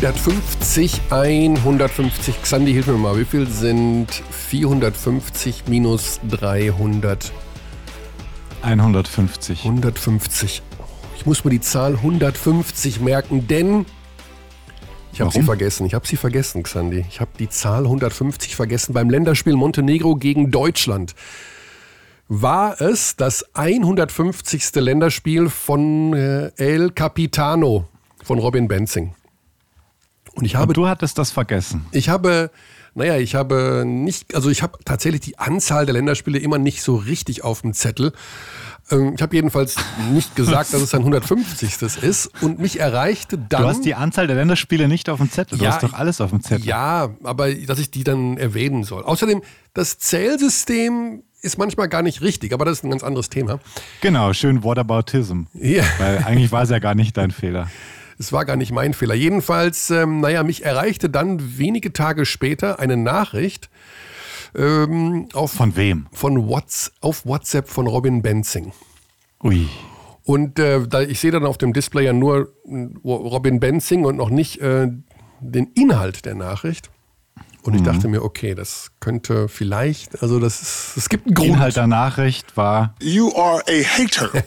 150, 150. Xandi, hilf mir mal. Wie viel sind 450 minus 300? 150. 150. Ich muss mir die Zahl 150 merken, denn ich habe sie vergessen. Ich habe sie vergessen, Xandi. Ich habe die Zahl 150 vergessen beim Länderspiel Montenegro gegen Deutschland. War es das 150. Länderspiel von äh, El Capitano von Robin Benzing? Und ich habe. Und du hattest das vergessen. Ich habe, naja, ich habe nicht, also ich habe tatsächlich die Anzahl der Länderspiele immer nicht so richtig auf dem Zettel. Ähm, ich habe jedenfalls nicht gesagt, dass es ein 150. ist und mich erreichte dann. Du hast die Anzahl der Länderspiele nicht auf dem Zettel. Du ja, hast doch alles auf dem Zettel. Ja, aber dass ich die dann erwähnen soll. Außerdem, das Zählsystem ist manchmal gar nicht richtig, aber das ist ein ganz anderes Thema. Genau, schön Whataboutism. Ja. Weil eigentlich war es ja gar nicht dein Fehler. Es war gar nicht mein Fehler. Jedenfalls, ähm, naja, mich erreichte dann wenige Tage später eine Nachricht. Ähm, auf, von wem? Von What's, auf WhatsApp von Robin Benzing. Ui. Und äh, da, ich sehe dann auf dem Display ja nur äh, Robin Benzing und noch nicht äh, den Inhalt der Nachricht. Und ich mhm. dachte mir, okay, das könnte vielleicht, also das ist, es gibt einen Grund. Inhalt der Nachricht war You are a hater.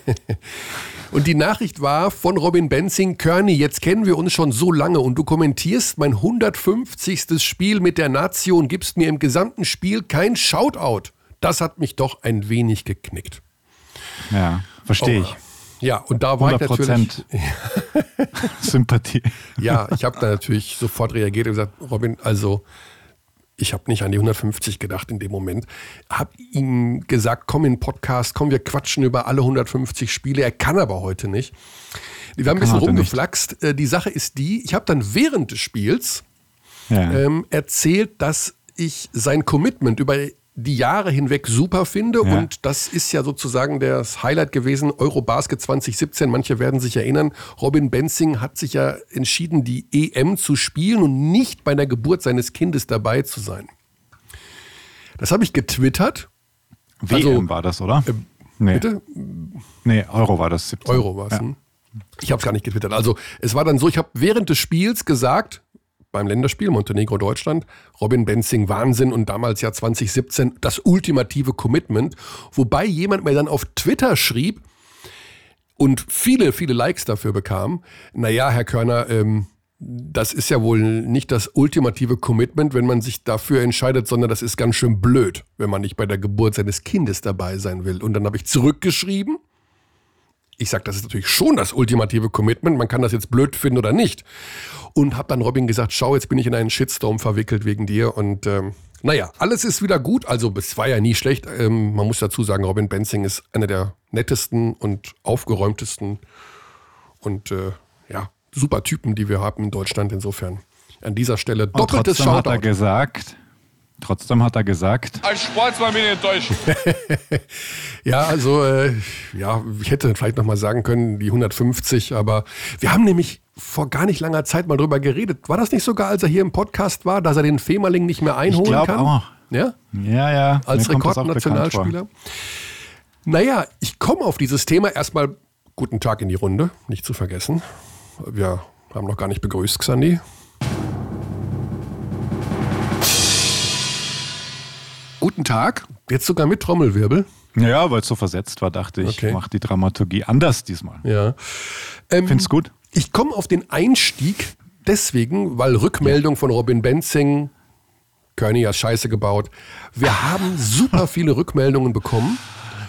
und die Nachricht war von Robin Benzing, Kearney, jetzt kennen wir uns schon so lange und du kommentierst mein 150. Spiel mit der Nation, gibst mir im gesamten Spiel kein Shoutout. Das hat mich doch ein wenig geknickt. Ja, verstehe oh. ich. Ja, und da war 100%. ich natürlich. Sympathie. Ja, ich habe da natürlich sofort reagiert und gesagt, Robin, also ich habe nicht an die 150 gedacht in dem Moment, habe ihm gesagt, komm in den Podcast, komm, wir quatschen über alle 150 Spiele. Er kann aber heute nicht. Wir haben ein bisschen rumgeflaxt. Nicht. Äh, die Sache ist die, ich habe dann während des Spiels ja. ähm, erzählt, dass ich sein Commitment über die Jahre hinweg super finde. Ja. Und das ist ja sozusagen das Highlight gewesen, Eurobasket 2017. Manche werden sich erinnern, Robin Benzing hat sich ja entschieden, die EM zu spielen und nicht bei der Geburt seines Kindes dabei zu sein. Das habe ich getwittert. WM also, war das, oder? Äh, nee. Bitte? Nee, Euro war das. 17. Euro war es. Ja. Hm? Ich habe es gar nicht getwittert. Also es war dann so, ich habe während des Spiels gesagt, beim Länderspiel Montenegro-Deutschland. Robin Benzing Wahnsinn und damals ja 2017 das ultimative Commitment. Wobei jemand mir dann auf Twitter schrieb und viele, viele Likes dafür bekam. Naja, Herr Körner, ähm, das ist ja wohl nicht das ultimative Commitment, wenn man sich dafür entscheidet, sondern das ist ganz schön blöd, wenn man nicht bei der Geburt seines Kindes dabei sein will. Und dann habe ich zurückgeschrieben. Ich sage, das ist natürlich schon das ultimative Commitment. Man kann das jetzt blöd finden oder nicht und habe dann Robin gesagt, schau, jetzt bin ich in einen Shitstorm verwickelt wegen dir und ähm, naja, alles ist wieder gut. Also es war ja nie schlecht. Ähm, man muss dazu sagen, Robin Benzing ist einer der nettesten und aufgeräumtesten und äh, ja, super Typen, die wir haben in Deutschland. Insofern an dieser Stelle doppeltes Shoutout. hat er gesagt, Trotzdem hat er gesagt. Als Sportsmann bin ich enttäuscht. ja, also, äh, ja, ich hätte vielleicht nochmal sagen können, die 150, aber wir haben nämlich vor gar nicht langer Zeit mal drüber geredet. War das nicht sogar, als er hier im Podcast war, dass er den Femerling nicht mehr einholen ich kann? Auch. Ja? Ja, ja. Als Rekordnationalspieler. Naja, ich komme auf dieses Thema. Erstmal guten Tag in die Runde, nicht zu vergessen. Wir haben noch gar nicht begrüßt, Xandi. Guten Tag. Jetzt sogar mit Trommelwirbel. Ja, weil es so versetzt war, dachte ich, okay. mach die Dramaturgie anders diesmal. Ja. Ähm, Find's gut? Ich komme auf den Einstieg deswegen, weil Rückmeldung von Robin Benzing, Kearney hat Scheiße gebaut. Wir haben super viele Rückmeldungen bekommen.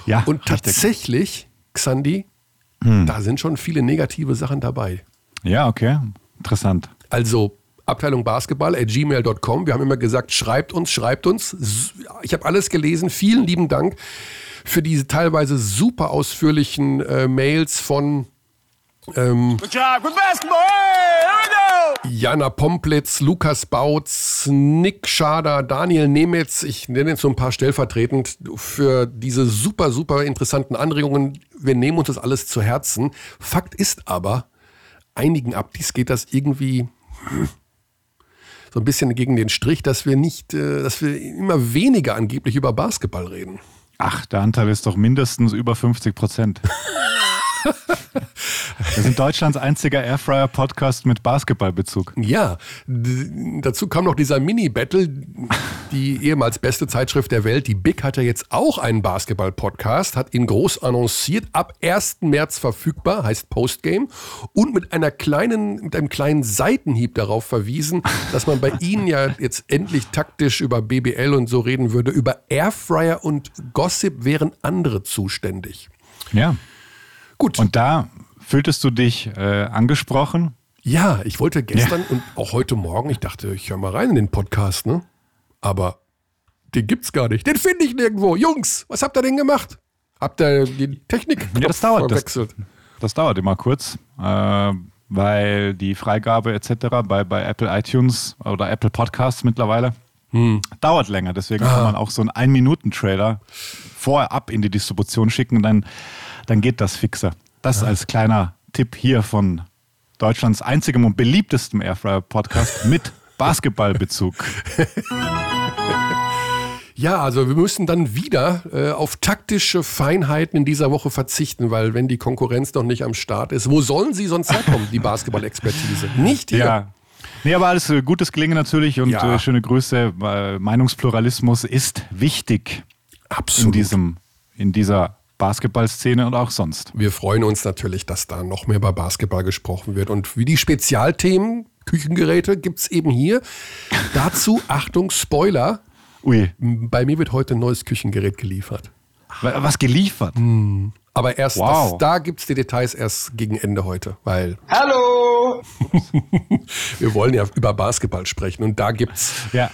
Ja. Und tatsächlich, Xandi, hm. da sind schon viele negative Sachen dabei. Ja, okay. Interessant. Also Abteilung Basketball at gmail.com. Wir haben immer gesagt, schreibt uns, schreibt uns. Ich habe alles gelesen. Vielen lieben Dank für diese teilweise super ausführlichen äh, Mails von ähm! Jana Pomplitz, Lukas Bautz, Nick Schader, Daniel Nemetz, ich nenne jetzt so ein paar stellvertretend für diese super, super interessanten Anregungen. Wir nehmen uns das alles zu Herzen. Fakt ist aber, einigen Abdis geht das irgendwie hm, so ein bisschen gegen den Strich, dass wir nicht, äh, dass wir immer weniger angeblich über Basketball reden. Ach, der Anteil ist doch mindestens über 50 Prozent. Wir sind Deutschlands einziger Airfryer-Podcast mit Basketballbezug. Ja, dazu kam noch dieser Mini-Battle. Die ehemals beste Zeitschrift der Welt, die Big, hat ja jetzt auch einen Basketball-Podcast, hat ihn groß annonciert, ab 1. März verfügbar, heißt Postgame, und mit einer kleinen, mit einem kleinen Seitenhieb darauf verwiesen, dass man bei Ihnen ja jetzt endlich taktisch über BBL und so reden würde. Über Airfryer und Gossip wären andere zuständig. Ja. Gut. Und da fühltest du dich äh, angesprochen? Ja, ich wollte gestern ja. und auch heute Morgen, ich dachte, ich höre mal rein in den Podcast, ne? Aber den gibt's gar nicht. Den finde ich nirgendwo. Jungs, was habt ihr denn gemacht? Habt ihr die Technik ja, das dauert, verwechselt? Das, das, dauert immer kurz, äh, weil die Freigabe etc. Bei, bei Apple iTunes oder Apple Podcasts mittlerweile hm. dauert länger. Deswegen ah. kann man auch so einen Ein-Minuten-Trailer vorab in die Distribution schicken, dann, dann geht das fixer. Das ja. als kleiner Tipp hier von Deutschlands einzigem und beliebtestem Airfryer-Podcast mit Basketballbezug. Ja, also wir müssen dann wieder äh, auf taktische Feinheiten in dieser Woche verzichten, weil wenn die Konkurrenz noch nicht am Start ist, wo sollen sie sonst herkommen, die Basketball-Expertise? Nicht hier. Ja. Nee, aber alles äh, gutes Gelingen natürlich und ja. äh, schöne Grüße. Meinungspluralismus ist wichtig. Absolut. In, diesem, in dieser Basketballszene und auch sonst. Wir freuen uns natürlich, dass da noch mehr über Basketball gesprochen wird. Und wie die Spezialthemen, Küchengeräte, gibt es eben hier. Dazu, Achtung, Spoiler. Ui. Bei mir wird heute ein neues Küchengerät geliefert. Was geliefert? Hm. Aber erst, wow. das, da gibt es die Details erst gegen Ende heute, weil. Hallo! wir wollen ja über Basketball sprechen und da gibt es ja.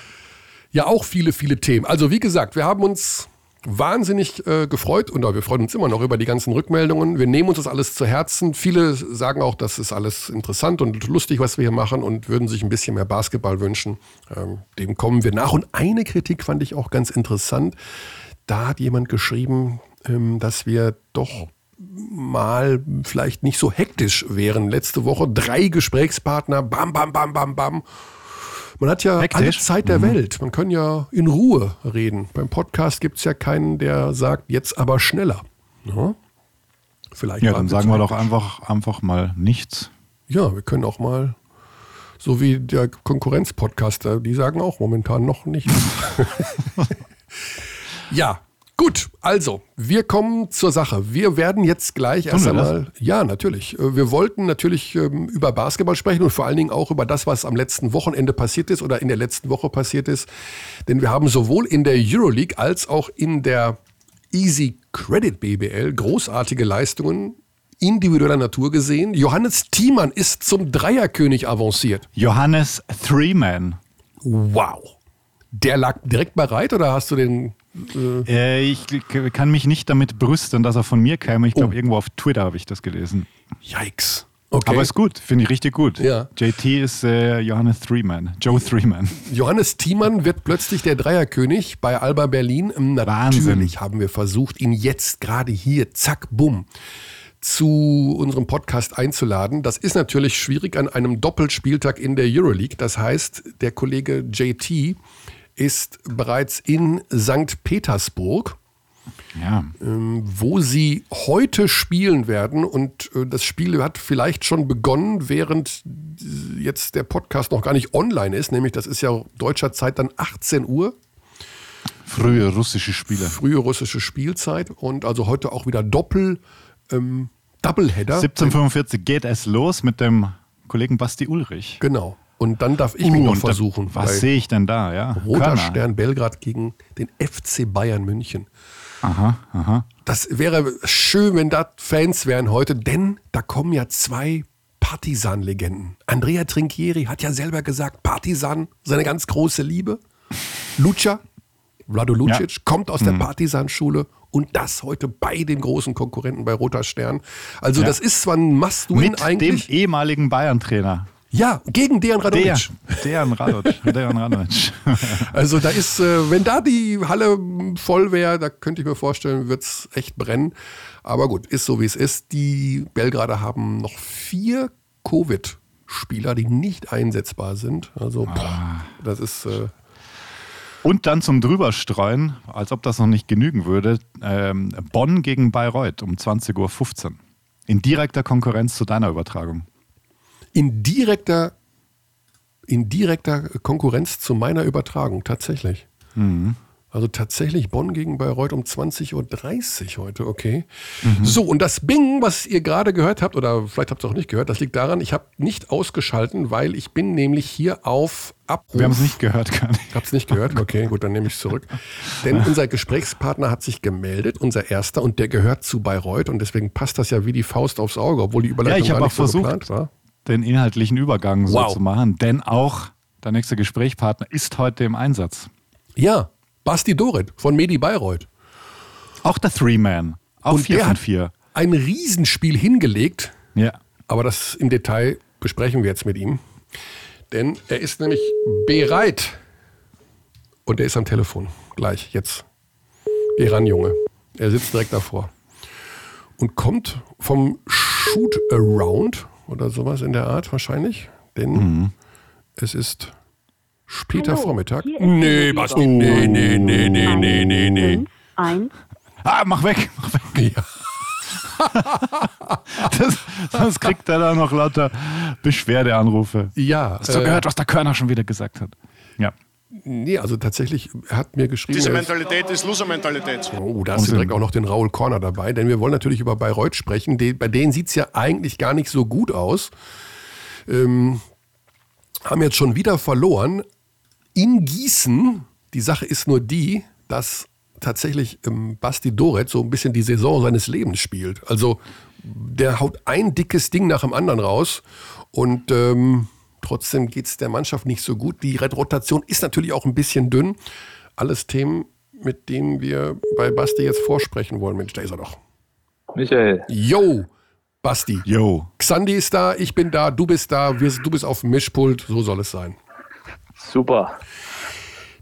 ja auch viele, viele Themen. Also, wie gesagt, wir haben uns wahnsinnig äh, gefreut und wir freuen uns immer noch über die ganzen Rückmeldungen. Wir nehmen uns das alles zu Herzen. Viele sagen auch, das ist alles interessant und lustig, was wir hier machen und würden sich ein bisschen mehr Basketball wünschen. Ähm, dem kommen wir nach. Und eine Kritik fand ich auch ganz interessant. Da hat jemand geschrieben, ähm, dass wir doch mal vielleicht nicht so hektisch wären. Letzte Woche drei Gesprächspartner, bam, bam, bam, bam, bam. Man hat ja Hektisch. alle Zeit der mhm. Welt. Man kann ja in Ruhe reden. Beim Podcast gibt es ja keinen, der sagt, jetzt aber schneller. Ja, Vielleicht ja dann sagen wir doch einfach, einfach mal nichts. Ja, wir können auch mal, so wie der Konkurrenzpodcaster, die sagen auch momentan noch nichts. ja, Gut, also, wir kommen zur Sache. Wir werden jetzt gleich erst einmal. Ja, natürlich. Äh, wir wollten natürlich ähm, über Basketball sprechen und vor allen Dingen auch über das, was am letzten Wochenende passiert ist oder in der letzten Woche passiert ist. Denn wir haben sowohl in der Euroleague als auch in der Easy Credit BBL großartige Leistungen individueller Natur gesehen. Johannes Thiemann ist zum Dreierkönig avanciert. Johannes Threeman. Wow. Der lag direkt bereit oder hast du den äh, ich kann mich nicht damit brüsten, dass er von mir käme. Ich glaube, oh. irgendwo auf Twitter habe ich das gelesen. Yikes. Okay. Aber ist gut, finde ich richtig gut. Ja. JT ist äh, Johannes Threeman, Joe Threeman. Johannes Thiemann wird plötzlich der Dreierkönig bei Alba Berlin. Natürlich Wahnsinn. haben wir versucht, ihn jetzt gerade hier, zack, bumm, zu unserem Podcast einzuladen. Das ist natürlich schwierig an einem Doppelspieltag in der Euroleague. Das heißt, der Kollege JT ist bereits in St. Petersburg. Ja. Ähm, wo sie heute spielen werden. Und äh, das Spiel hat vielleicht schon begonnen, während jetzt der Podcast noch gar nicht online ist. Nämlich, das ist ja deutscher Zeit dann 18 Uhr. Frühe russische Spiele. Frühe russische Spielzeit. Und also heute auch wieder Doppel, ähm, Doubleheader. 1745 geht es los mit dem Kollegen Basti Ulrich. Genau. Und dann darf ich uh, mich noch versuchen. Da, was sehe ich denn da? Ja. Roter Körner. Stern Belgrad gegen den FC Bayern München. Aha, aha. Das wäre schön, wenn da Fans wären heute, denn da kommen ja zwei Partisan-Legenden. Andrea Trinchieri hat ja selber gesagt, Partisan, seine ganz große Liebe. Lucha, Vlado Lucic, ja. kommt aus der mhm. Partisan-Schule und das heute bei den großen Konkurrenten bei Roter Stern. Also ja. das ist zwar ein Must-Win eigentlich. Mit dem ehemaligen Bayern-Trainer. Ja, gegen Dejan Radonic. Dejan Radonic. Dejan Radonic. also da ist, äh, wenn da die Halle voll wäre, da könnte ich mir vorstellen, wird es echt brennen. Aber gut, ist so wie es ist. Die Belgrader haben noch vier Covid-Spieler, die nicht einsetzbar sind. Also ah. boah, das ist... Äh, und dann zum Drüberstreuen, als ob das noch nicht genügen würde, ähm, Bonn gegen Bayreuth um 20.15 Uhr in direkter Konkurrenz zu deiner Übertragung. In direkter, in direkter Konkurrenz zu meiner Übertragung, tatsächlich. Mhm. Also tatsächlich Bonn gegen Bayreuth um 20.30 Uhr heute, okay. Mhm. So, und das Bing, was ihr gerade gehört habt, oder vielleicht habt ihr auch nicht gehört, das liegt daran, ich habe nicht ausgeschalten, weil ich bin nämlich hier auf Abruf. Wir haben es nicht gehört, gar nicht. Hab's nicht gehört? Okay, gut, dann nehme ich es zurück. Denn unser Gesprächspartner hat sich gemeldet, unser erster, und der gehört zu Bayreuth und deswegen passt das ja wie die Faust aufs Auge, obwohl die Überleitung ja, ich gar nicht auch so versucht, geplant war. Den inhaltlichen Übergang wow. so zu machen, denn auch der nächste Gesprächspartner ist heute im Einsatz. Ja, Basti Doret von Medi Bayreuth. Auch der Three-Man. Auch Und 4 von 4. Ein Riesenspiel hingelegt. Ja. Aber das im Detail besprechen wir jetzt mit ihm. Denn er ist nämlich bereit. Und er ist am Telefon. Gleich, jetzt. Geh ran, Junge. Er sitzt direkt davor. Und kommt vom Shoot-Around oder sowas in der Art wahrscheinlich. Denn mhm. es ist Später Hallo, Vormittag? Nee, Basti, nee, nee, nee, nee, nee, nee, nee. Eins. Ah, mach weg, mach weg. Ja. das, sonst kriegt er da noch lauter Beschwerdeanrufe. Ja. Hast du äh, gehört, was der Körner schon wieder gesagt hat? Ja. Nee, also tatsächlich hat mir geschrieben. Diese Mentalität ist Loser-Mentalität. Oh, da hast du direkt auch noch den Raul Corner dabei, denn wir wollen natürlich über Bayreuth sprechen. bei denen sieht es ja eigentlich gar nicht so gut aus. Ähm, haben jetzt schon wieder verloren, in Gießen. Die Sache ist nur die, dass tatsächlich ähm, Basti Doret so ein bisschen die Saison seines Lebens spielt. Also der haut ein dickes Ding nach dem anderen raus und ähm, trotzdem geht es der Mannschaft nicht so gut. Die Rotation ist natürlich auch ein bisschen dünn. Alles Themen, mit denen wir bei Basti jetzt vorsprechen wollen. Mensch, da ist er doch. Michael. Yo, Basti. Yo. Xandi ist da, ich bin da, du bist da, wir, du bist auf dem Mischpult, so soll es sein. Super.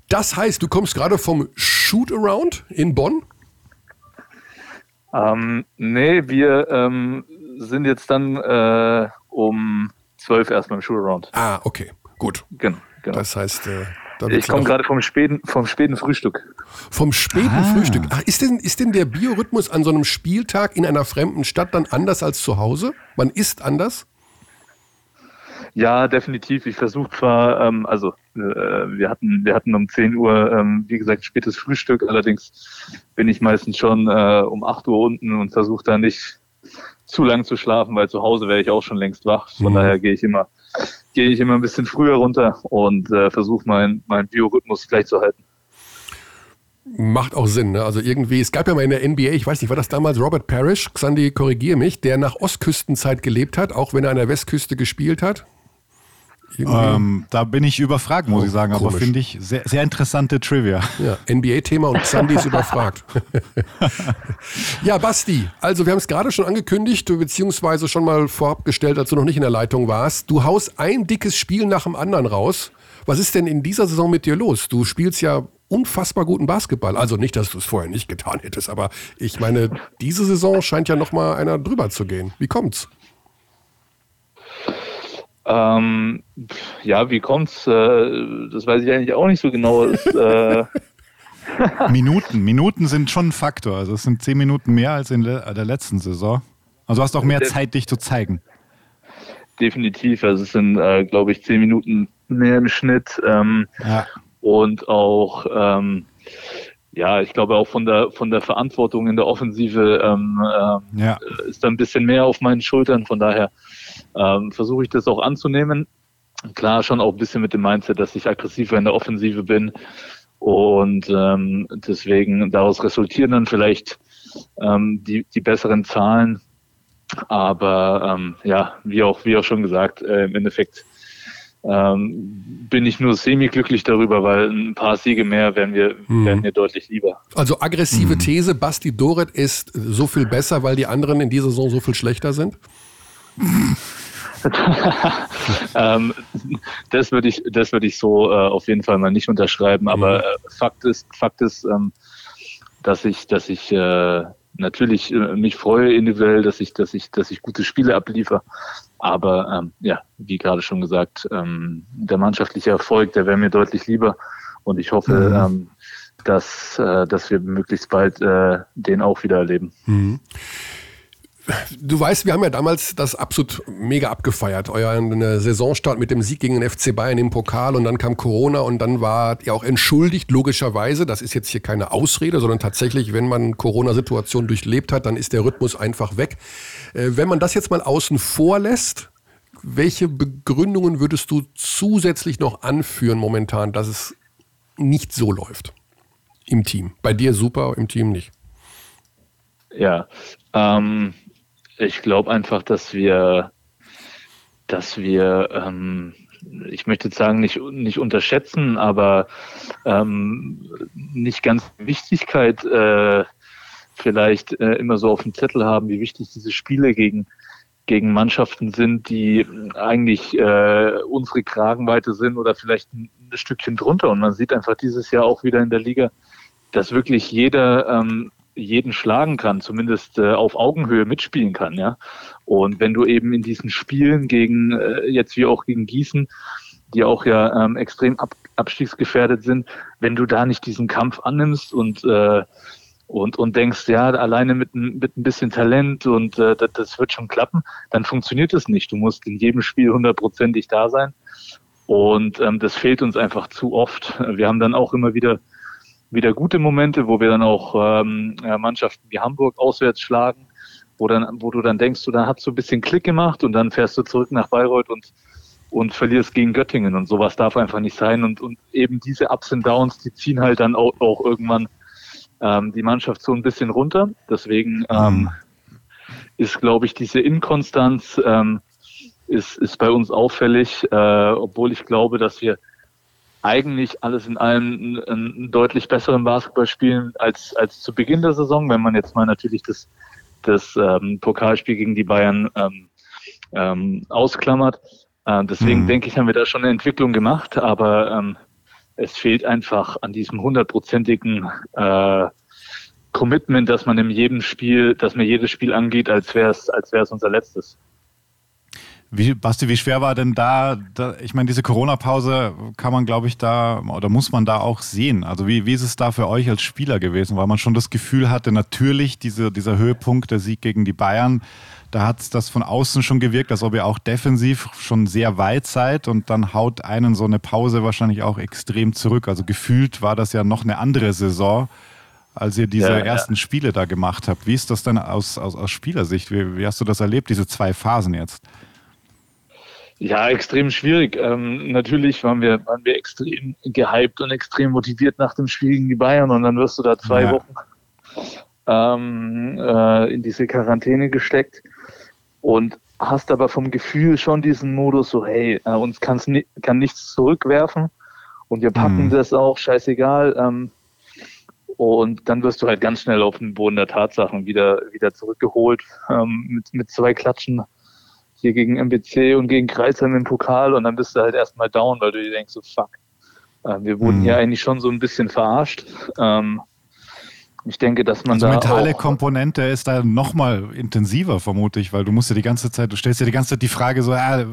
Das heißt, du kommst gerade vom Shoot-Around in Bonn? Ähm, nee, wir ähm, sind jetzt dann äh, um 12 erst beim Shoot-Around. Ah, okay, gut. Genau. genau. Das heißt, äh, ich komme gerade vom späten, vom späten Frühstück. Vom späten ah. Frühstück. Ach, ist, denn, ist denn der Biorhythmus an so einem Spieltag in einer fremden Stadt dann anders als zu Hause? Man isst anders? Ja, definitiv. Ich versuche zwar, ähm, also äh, wir hatten wir hatten um 10 Uhr, ähm, wie gesagt, spätes Frühstück. Allerdings bin ich meistens schon äh, um 8 Uhr unten und versuche da nicht zu lang zu schlafen, weil zu Hause wäre ich auch schon längst wach. Von mhm. daher gehe ich immer gehe ich immer ein bisschen früher runter und äh, versuche meinen mein Biorhythmus gleich zu halten. Macht auch Sinn. Ne? Also irgendwie, es gab ja mal in der NBA, ich weiß nicht, war das damals Robert Parrish, Xandi, korrigiere mich, der nach Ostküstenzeit gelebt hat, auch wenn er an der Westküste gespielt hat. Ähm, da bin ich überfragt, muss oh, ich sagen, aber finde ich sehr, sehr interessante Trivia. Ja, NBA-Thema und Sandy ist überfragt. ja, Basti, also wir haben es gerade schon angekündigt, beziehungsweise schon mal vorab gestellt, als du noch nicht in der Leitung warst. Du haust ein dickes Spiel nach dem anderen raus. Was ist denn in dieser Saison mit dir los? Du spielst ja unfassbar guten Basketball. Also nicht, dass du es vorher nicht getan hättest, aber ich meine, diese Saison scheint ja noch mal einer drüber zu gehen. Wie kommt's? Ähm, ja, wie kommt's? Äh, das weiß ich eigentlich auch nicht so genau. Es, äh Minuten, Minuten sind schon ein Faktor. Also es sind zehn Minuten mehr als in der letzten Saison. Also du hast auch mehr Zeit, dich zu zeigen. Definitiv. Also es sind, äh, glaube ich, zehn Minuten mehr im Schnitt. Ähm, ja. Und auch, ähm, ja, ich glaube auch von der von der Verantwortung in der Offensive ähm, ähm ja. ist da ein bisschen mehr auf meinen Schultern. Von daher ähm, versuche ich das auch anzunehmen. Klar, schon auch ein bisschen mit dem Mindset, dass ich aggressiver in der Offensive bin. Und ähm, deswegen daraus resultieren dann vielleicht ähm, die, die besseren Zahlen. Aber ähm, ja, wie auch, wie auch schon gesagt, äh, im Endeffekt ähm, bin ich nur semi-glücklich darüber, weil ein paar Siege mehr wären mir, hm. wären mir deutlich lieber. Also aggressive hm. These, Basti Doret ist so viel besser, weil die anderen in dieser Saison so viel schlechter sind? ähm, das würde ich, das würde ich so äh, auf jeden Fall mal nicht unterschreiben. Aber mhm. äh, Fakt ist, Fakt ist, ähm, dass ich, dass ich äh, natürlich äh, mich freue individuell, dass ich, dass ich, dass ich gute Spiele abliefer. Aber ähm, ja, wie gerade schon gesagt, ähm, der mannschaftliche Erfolg, der wäre mir deutlich lieber. Und ich hoffe, mhm. ähm, dass, äh, dass wir möglichst bald äh, den auch wieder erleben. Mhm Du weißt, wir haben ja damals das absolut mega abgefeiert. Euer Saisonstart mit dem Sieg gegen den FC Bayern im Pokal und dann kam Corona und dann war ihr auch entschuldigt, logischerweise. Das ist jetzt hier keine Ausrede, sondern tatsächlich, wenn man Corona-Situation durchlebt hat, dann ist der Rhythmus einfach weg. Äh, wenn man das jetzt mal außen vor lässt, welche Begründungen würdest du zusätzlich noch anführen momentan, dass es nicht so läuft im Team? Bei dir super, im Team nicht. Ja, ähm, ich glaube einfach, dass wir, dass wir, ähm, ich möchte sagen, nicht, nicht unterschätzen, aber ähm, nicht ganz Wichtigkeit äh, vielleicht äh, immer so auf dem Zettel haben, wie wichtig diese Spiele gegen gegen Mannschaften sind, die eigentlich äh, unsere Kragenweite sind oder vielleicht ein, ein Stückchen drunter. Und man sieht einfach dieses Jahr auch wieder in der Liga, dass wirklich jeder ähm, jeden schlagen kann, zumindest äh, auf Augenhöhe mitspielen kann, ja. Und wenn du eben in diesen Spielen gegen, äh, jetzt wie auch gegen Gießen, die auch ja ähm, extrem ab, abstiegsgefährdet sind, wenn du da nicht diesen Kampf annimmst und äh, und, und denkst, ja, alleine mit, mit ein bisschen Talent und äh, das, das wird schon klappen, dann funktioniert es nicht. Du musst in jedem Spiel hundertprozentig da sein. Und ähm, das fehlt uns einfach zu oft. Wir haben dann auch immer wieder wieder gute Momente, wo wir dann auch ähm, Mannschaften wie Hamburg auswärts schlagen, wo dann, wo du dann denkst, du, dann hast du ein bisschen Klick gemacht und dann fährst du zurück nach Bayreuth und und verlierst gegen Göttingen und sowas darf einfach nicht sein und und eben diese Ups und Downs, die ziehen halt dann auch, auch irgendwann ähm, die Mannschaft so ein bisschen runter. Deswegen ähm, mhm. ist, glaube ich, diese Inkonstanz ähm, ist ist bei uns auffällig, äh, obwohl ich glaube, dass wir eigentlich alles in allem einen, deutlich besseren Basketball spielen als, als zu Beginn der Saison, wenn man jetzt mal natürlich das, das ähm, Pokalspiel gegen die Bayern ähm, ähm, ausklammert. Äh, deswegen mhm. denke ich, haben wir da schon eine Entwicklung gemacht, aber ähm, es fehlt einfach an diesem hundertprozentigen äh, Commitment, dass man in jedem Spiel, dass man jedes Spiel angeht, als wäre es als wäre es unser letztes. Wie, Basti, wie schwer war denn da, da ich meine, diese Corona-Pause kann man, glaube ich, da oder muss man da auch sehen. Also wie, wie ist es da für euch als Spieler gewesen? Weil man schon das Gefühl hatte, natürlich diese, dieser Höhepunkt, der Sieg gegen die Bayern, da hat das von außen schon gewirkt, als ob ihr auch defensiv schon sehr weit seid und dann haut einen so eine Pause wahrscheinlich auch extrem zurück. Also gefühlt war das ja noch eine andere Saison, als ihr diese ja, ersten ja. Spiele da gemacht habt. Wie ist das denn aus, aus, aus Spielersicht? Wie, wie hast du das erlebt, diese zwei Phasen jetzt? Ja, extrem schwierig. Ähm, natürlich waren wir, waren wir extrem gehypt und extrem motiviert nach dem Spiel gegen die Bayern und dann wirst du da zwei ja. Wochen ähm, äh, in diese Quarantäne gesteckt und hast aber vom Gefühl schon diesen Modus so, hey, äh, uns kann's ni kann nichts zurückwerfen und wir packen mhm. das auch, scheißegal. Ähm, und dann wirst du halt ganz schnell auf den Boden der Tatsachen wieder, wieder zurückgeholt ähm, mit, mit zwei Klatschen hier gegen MBC und gegen Kreisheim im Pokal und dann bist du halt erstmal down, weil du dir denkst, so fuck, äh, wir wurden mhm. hier eigentlich schon so ein bisschen verarscht. Ähm, ich denke, dass man also da. Die mentale Komponente ist da nochmal intensiver, vermute ich, weil du musst ja die ganze Zeit, du stellst dir die ganze Zeit die Frage so, ah,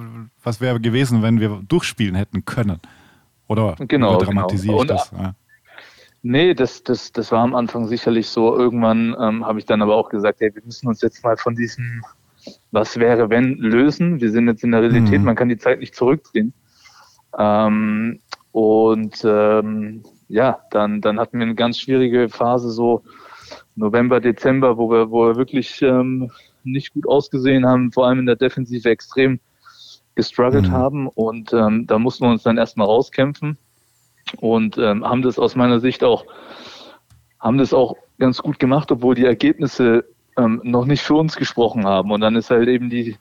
was wäre gewesen, wenn wir durchspielen hätten können? Oder genau, dramatisiere genau. ich das? Ja. Nee, das, das, das war am Anfang sicherlich so. Irgendwann ähm, habe ich dann aber auch gesagt, hey, wir müssen uns jetzt mal von diesem was wäre, wenn lösen. Wir sind jetzt in der Realität, mhm. man kann die Zeit nicht zurückdrehen. Ähm, und ähm, ja, dann, dann hatten wir eine ganz schwierige Phase, so November, Dezember, wo wir, wo wir wirklich ähm, nicht gut ausgesehen haben, vor allem in der Defensive extrem gestruggelt mhm. haben. Und ähm, da mussten wir uns dann erstmal rauskämpfen und ähm, haben das aus meiner Sicht auch, haben das auch ganz gut gemacht, obwohl die Ergebnisse ähm, noch nicht für uns gesprochen haben. Und dann ist halt eben die,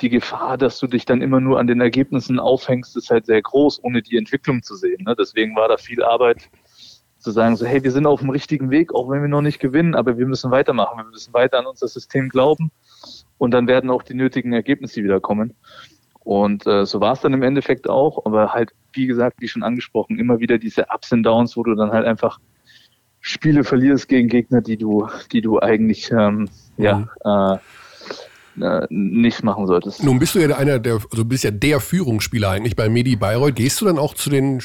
die Gefahr, dass du dich dann immer nur an den Ergebnissen aufhängst, ist halt sehr groß, ohne die Entwicklung zu sehen. Ne? Deswegen war da viel Arbeit zu sagen, so, hey, wir sind auf dem richtigen Weg, auch wenn wir noch nicht gewinnen, aber wir müssen weitermachen, wir müssen weiter an unser System glauben und dann werden auch die nötigen Ergebnisse wieder kommen. Und äh, so war es dann im Endeffekt auch, aber halt, wie gesagt, wie schon angesprochen, immer wieder diese Ups und Downs, wo du dann halt einfach Spiele verlierst gegen Gegner, die du, die du eigentlich ähm, ja, mhm. äh, äh, nicht machen solltest. Nun bist du ja einer der, also bist ja der Führungsspieler eigentlich bei Medi Bayreuth. Gehst du dann auch zu den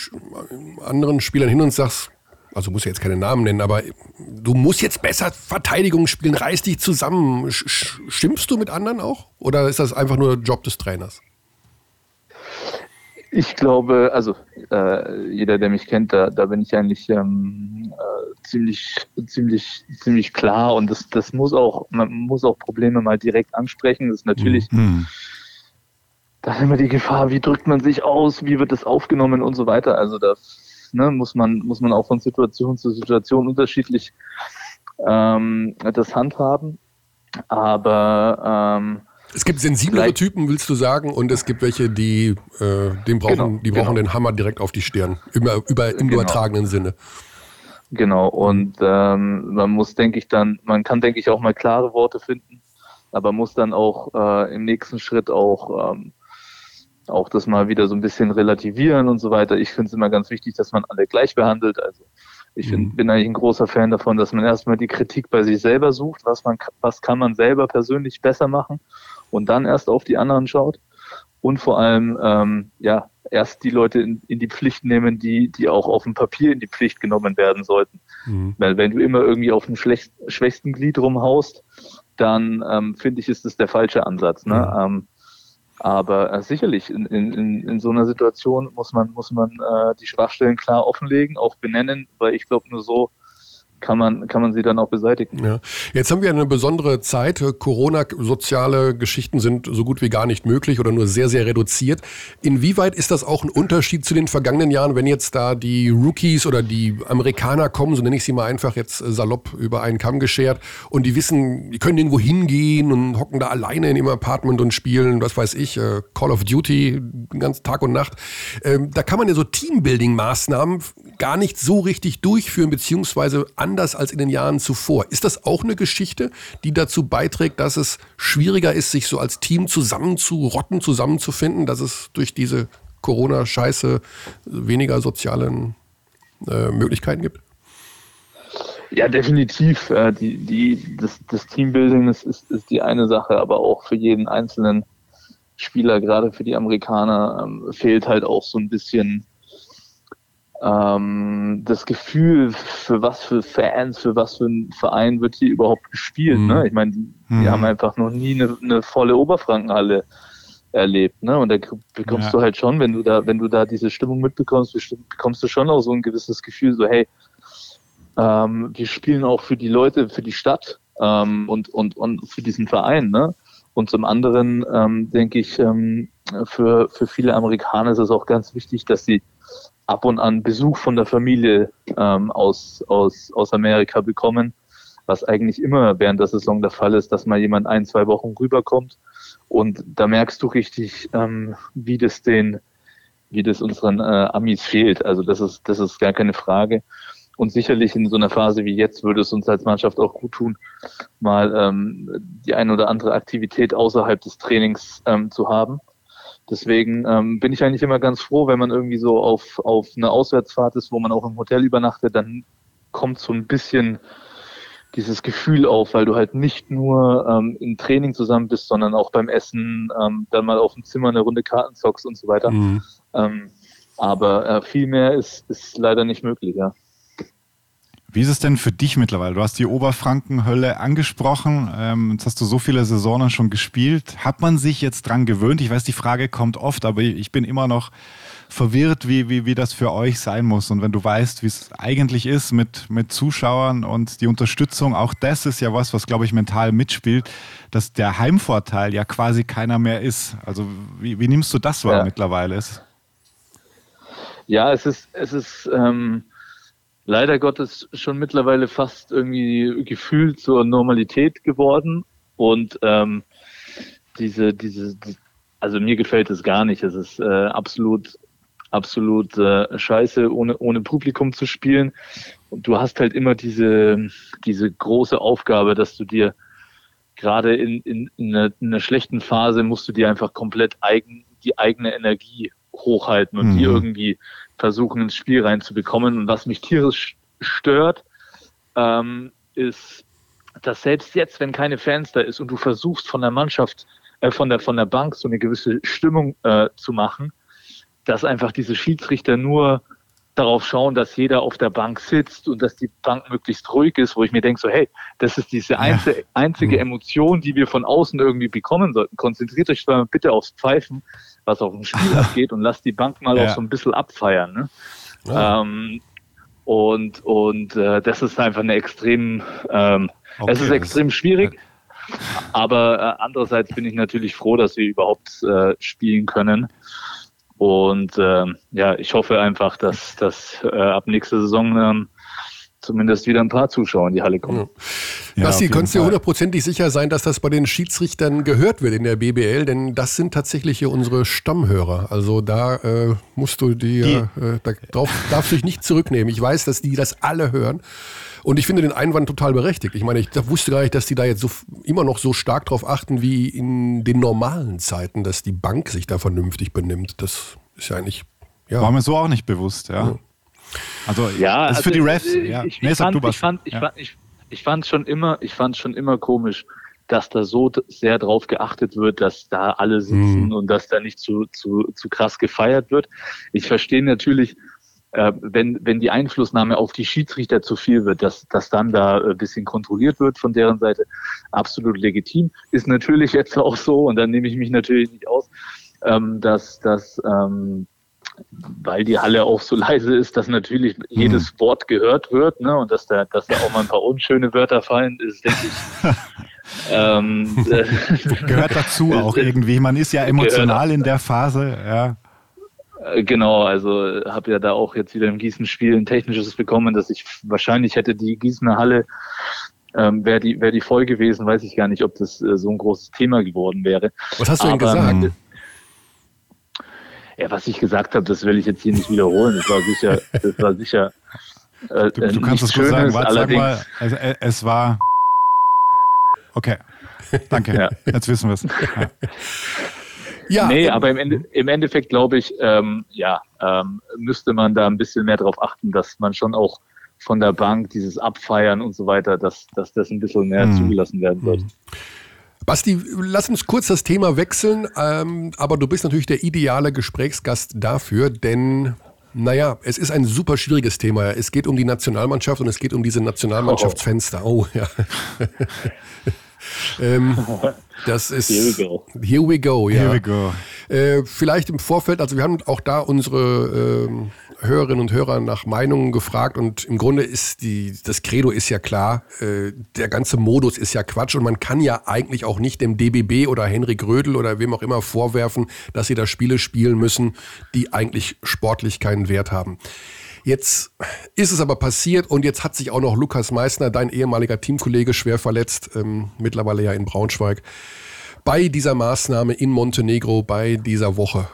anderen Spielern hin und sagst, also muss ja jetzt keine Namen nennen, aber du musst jetzt besser Verteidigung spielen, reiß dich zusammen. Schimpfst du mit anderen auch? Oder ist das einfach nur Job des Trainers? Ich glaube, also äh, jeder, der mich kennt, da, da bin ich eigentlich ähm, äh, ziemlich, ziemlich, ziemlich klar und das, das muss auch, man muss auch Probleme mal direkt ansprechen. Das ist natürlich mhm. dann immer die Gefahr, wie drückt man sich aus, wie wird das aufgenommen und so weiter. Also das ne, muss man, muss man auch von Situation zu Situation unterschiedlich ähm, das handhaben. Aber ähm, es gibt sensiblere Typen, willst du sagen, und es gibt welche, die, äh, den brauchen, genau, die brauchen genau. den Hammer direkt auf die Stirn, über, über, im genau. übertragenen Sinne. Genau, und ähm, man muss, denke ich, dann, man kann, denke ich, auch mal klare Worte finden, aber muss dann auch äh, im nächsten Schritt auch ähm, auch das mal wieder so ein bisschen relativieren und so weiter. Ich finde es immer ganz wichtig, dass man alle gleich behandelt. Also ich find, mhm. bin eigentlich ein großer Fan davon, dass man erstmal die Kritik bei sich selber sucht, was man, was kann man selber persönlich besser machen und dann erst auf die anderen schaut. Und vor allem, ähm, ja, erst die Leute in, in die Pflicht nehmen, die, die auch auf dem Papier in die Pflicht genommen werden sollten. Mhm. Weil wenn du immer irgendwie auf dem schlecht, schwächsten Glied rumhaust, dann ähm, finde ich, ist das der falsche Ansatz. Ne? Mhm. Ähm, aber äh, sicherlich, in, in, in so einer Situation muss man, muss man äh, die Schwachstellen klar offenlegen, auch benennen, weil ich glaube, nur so kann man, kann man sie dann auch beseitigen. Ja. Jetzt haben wir eine besondere Zeit. Corona, soziale Geschichten sind so gut wie gar nicht möglich oder nur sehr, sehr reduziert. Inwieweit ist das auch ein Unterschied zu den vergangenen Jahren, wenn jetzt da die Rookies oder die Amerikaner kommen, so nenne ich sie mal einfach jetzt salopp über einen Kamm geschert und die wissen, die können irgendwo hingehen und hocken da alleine in ihrem Apartment und spielen, was weiß ich, äh, Call of Duty, ganzen Tag und Nacht. Ähm, da kann man ja so Teambuilding-Maßnahmen gar nicht so richtig durchführen, beziehungsweise anders als in den Jahren zuvor. Ist das auch eine Geschichte, die dazu beiträgt, dass es schwieriger ist, sich so als Team zusammenzurotten, zusammenzufinden, dass es durch diese Corona-Scheiße weniger sozialen äh, Möglichkeiten gibt? Ja, definitiv. Äh, die, die, das, das Teambuilding ist, ist, ist die eine Sache, aber auch für jeden einzelnen Spieler, gerade für die Amerikaner, ähm, fehlt halt auch so ein bisschen ähm, das Gefühl, für was für Fans, für was für ein Verein wird hier überhaupt gespielt. Mhm. Ne? Ich meine, die, die mhm. haben einfach noch nie eine, eine volle Oberfrankenhalle erlebt, ne? Und da bekommst ja. du halt schon, wenn du da, wenn du da diese Stimmung mitbekommst, bekommst du schon auch so ein gewisses Gefühl, so hey, ähm, wir spielen auch für die Leute, für die Stadt ähm, und und und für diesen Verein, ne? Und zum anderen ähm, denke ich, ähm, für für viele Amerikaner ist es auch ganz wichtig, dass sie ab und an Besuch von der Familie ähm, aus, aus, aus Amerika bekommen, was eigentlich immer während der Saison der Fall ist, dass mal jemand ein, zwei Wochen rüberkommt. Und da merkst du richtig, ähm, wie das den, wie das unseren äh, Amis fehlt. Also das ist, das ist gar keine Frage. Und sicherlich in so einer Phase wie jetzt würde es uns als Mannschaft auch gut tun, mal ähm, die ein oder andere Aktivität außerhalb des Trainings ähm, zu haben. Deswegen ähm, bin ich eigentlich immer ganz froh, wenn man irgendwie so auf, auf eine Auswärtsfahrt ist, wo man auch im Hotel übernachtet, dann kommt so ein bisschen dieses Gefühl auf, weil du halt nicht nur ähm, im Training zusammen bist, sondern auch beim Essen, ähm, dann mal auf dem Zimmer eine Runde Karten zockst und so weiter. Mhm. Ähm, aber äh, viel mehr ist, ist leider nicht möglich, ja. Wie ist es denn für dich mittlerweile? Du hast die Oberfrankenhölle angesprochen. Ähm, jetzt hast du so viele Saisonen schon gespielt. Hat man sich jetzt dran gewöhnt? Ich weiß, die Frage kommt oft, aber ich bin immer noch verwirrt, wie, wie, wie das für euch sein muss. Und wenn du weißt, wie es eigentlich ist mit, mit Zuschauern und die Unterstützung, auch das ist ja was, was, glaube ich, mental mitspielt, dass der Heimvorteil ja quasi keiner mehr ist. Also wie, wie nimmst du das wahr ja. mittlerweile? Ja, es ist, es ist, ähm leider Gottes schon mittlerweile fast irgendwie gefühlt zur Normalität geworden. Und ähm, diese, diese, also mir gefällt es gar nicht. Es ist äh, absolut, absolut äh, scheiße, ohne, ohne Publikum zu spielen. Und du hast halt immer diese, diese große Aufgabe, dass du dir gerade in, in, in, einer, in einer schlechten Phase musst du dir einfach komplett eigen, die eigene Energie hochhalten und mhm. die irgendwie versuchen, ins Spiel reinzubekommen. Und was mich tierisch stört, ähm, ist, dass selbst jetzt, wenn keine Fans da ist und du versuchst von der Mannschaft, äh, von der von der Bank so eine gewisse Stimmung äh, zu machen, dass einfach diese Schiedsrichter nur darauf schauen, dass jeder auf der Bank sitzt und dass die Bank möglichst ruhig ist, wo ich mir denke, so hey, das ist diese einzige, einzige mhm. Emotion, die wir von außen irgendwie bekommen sollten. Konzentriert euch bitte aufs Pfeifen, was auf dem Spiel abgeht und lasst die Bank mal ja. auch so ein bisschen abfeiern. Ne? Ja. Ähm, und und äh, das ist einfach eine extrem, ähm, okay. es ist extrem schwierig. Aber äh, andererseits bin ich natürlich froh, dass wir überhaupt äh, spielen können. Und äh, ja, ich hoffe einfach, dass, dass äh, ab nächster Saison ähm, zumindest wieder ein paar Zuschauer in die Halle kommen. Ja. Basti, kannst du hundertprozentig sicher sein, dass das bei den Schiedsrichtern gehört wird in der BBL? Denn das sind tatsächlich hier unsere Stammhörer. Also da äh, musst du dir, äh, darauf darfst du dich nicht zurücknehmen. Ich weiß, dass die das alle hören. Und ich finde den Einwand total berechtigt. Ich meine, ich wusste gar nicht, dass die da jetzt so, immer noch so stark drauf achten wie in den normalen Zeiten, dass die Bank sich da vernünftig benimmt. Das ist ja eigentlich. Ja. War mir so auch nicht bewusst, ja. ja. Also, ja, das ist also, für die Refs. Ja. Ich, nee, ich, fand, ich, fand, ich, ja. fand, ich, ich fand schon immer, ich fand schon immer komisch, dass da so sehr drauf geachtet wird, dass da alle sitzen mhm. und dass da nicht zu, zu, zu krass gefeiert wird. Ich verstehe natürlich, äh, wenn, wenn die Einflussnahme auf die Schiedsrichter zu viel wird, dass, dass dann da ein bisschen kontrolliert wird von deren Seite, absolut legitim. Ist natürlich jetzt auch so, und dann nehme ich mich natürlich nicht aus, ähm, dass, dass ähm, weil die Halle auch so leise ist, dass natürlich jedes mhm. Wort gehört wird, ne? Und dass da, dass da auch mal ein paar unschöne Wörter fallen, ist, denke ich. ähm, gehört dazu auch irgendwie. Man ist ja emotional in der Phase, ja. Äh, genau, also habe ja da auch jetzt wieder im Gießen-Spiel ein technisches bekommen, dass ich wahrscheinlich hätte die Gießener Halle, ähm, wäre die, wär die voll gewesen, weiß ich gar nicht, ob das äh, so ein großes Thema geworden wäre. Was hast du denn gesagt? Äh, ja, was ich gesagt habe, das will ich jetzt hier nicht wiederholen. Das war sicher, das war sicher. Äh, du, du kannst es gut sagen. Warte, sag mal, es, es war. Okay. Danke. Ja. Jetzt wissen wir es. Ja. Ja, nee, aber im, Ende, im Endeffekt glaube ich, ähm, ja, ähm, müsste man da ein bisschen mehr darauf achten, dass man schon auch von der Bank dieses Abfeiern und so weiter, dass, dass das ein bisschen mehr mhm. zugelassen werden wird. Mhm. Basti, lass uns kurz das Thema wechseln, ähm, aber du bist natürlich der ideale Gesprächsgast dafür, denn naja, es ist ein super schwieriges Thema. Es geht um die Nationalmannschaft und es geht um diese Nationalmannschaftsfenster. Oh, ja. ähm, das ist. Here we go. Here we go, ja. Here we go. Äh, vielleicht im Vorfeld, also wir haben auch da unsere äh, Hörerinnen und Hörer nach Meinungen gefragt und im Grunde ist die, das Credo ist ja klar, äh, der ganze Modus ist ja Quatsch und man kann ja eigentlich auch nicht dem DBB oder Henrik Rödel oder wem auch immer vorwerfen, dass sie da Spiele spielen müssen, die eigentlich sportlich keinen Wert haben. Jetzt ist es aber passiert und jetzt hat sich auch noch Lukas Meissner, dein ehemaliger Teamkollege, schwer verletzt, ähm, mittlerweile ja in Braunschweig, bei dieser Maßnahme in Montenegro, bei dieser Woche.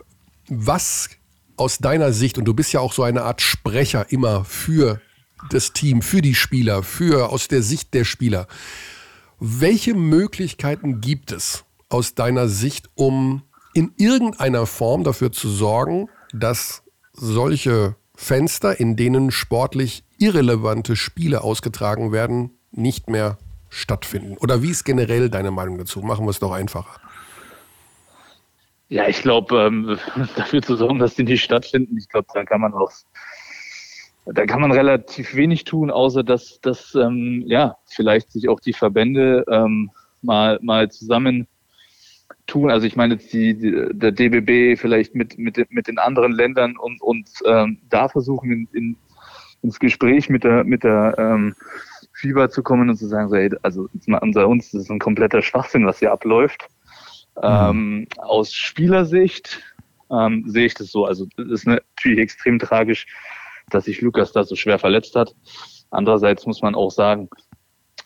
Was aus deiner Sicht, und du bist ja auch so eine Art Sprecher immer für das Team, für die Spieler, für aus der Sicht der Spieler, welche Möglichkeiten gibt es aus deiner Sicht, um in irgendeiner Form dafür zu sorgen, dass solche Fenster, in denen sportlich irrelevante Spiele ausgetragen werden, nicht mehr stattfinden? Oder wie ist generell deine Meinung dazu? Machen wir es doch einfacher. Ja, ich glaube, ähm, dafür zu sorgen, dass die nicht stattfinden, ich glaube, da kann man auch, da kann man relativ wenig tun, außer dass, dass ähm, ja, vielleicht sich auch die Verbände ähm, mal, mal zusammen tun. Also ich meine jetzt die, die, der DBB vielleicht mit, mit, mit den anderen Ländern und, und ähm, da versuchen in, in, ins Gespräch mit der, mit der ähm, FIBA zu kommen und zu sagen, so, hey, also unter uns, das ist ein kompletter Schwachsinn, was hier abläuft. Mhm. Ähm, aus Spielersicht ähm, sehe ich das so. Also das ist natürlich extrem tragisch, dass sich Lukas da so schwer verletzt hat. Andererseits muss man auch sagen,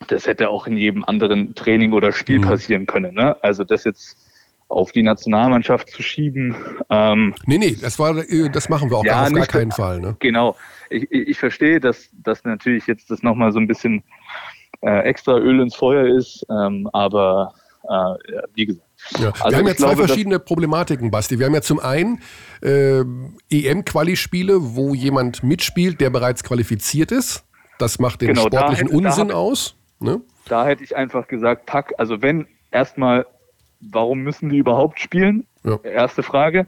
das hätte auch in jedem anderen Training oder Spiel mhm. passieren können. Ne? Also das jetzt auf die Nationalmannschaft zu schieben. Ähm, nee, nee, das, war, äh, das machen wir auch ja, auf gar keinen Fall. Ne? Genau. Ich, ich verstehe, dass, dass natürlich jetzt das nochmal so ein bisschen äh, extra Öl ins Feuer ist, ähm, aber äh, wie gesagt. Ja. Also wir haben ja zwei glaube, verschiedene Problematiken, Basti. Wir haben ja zum einen äh, EM-Quali-Spiele, wo jemand mitspielt, der bereits qualifiziert ist. Das macht den genau, sportlichen hätte, Unsinn aus. Ne? Da hätte ich einfach gesagt, pack, also wenn erstmal warum müssen die überhaupt spielen? Ja. Erste Frage.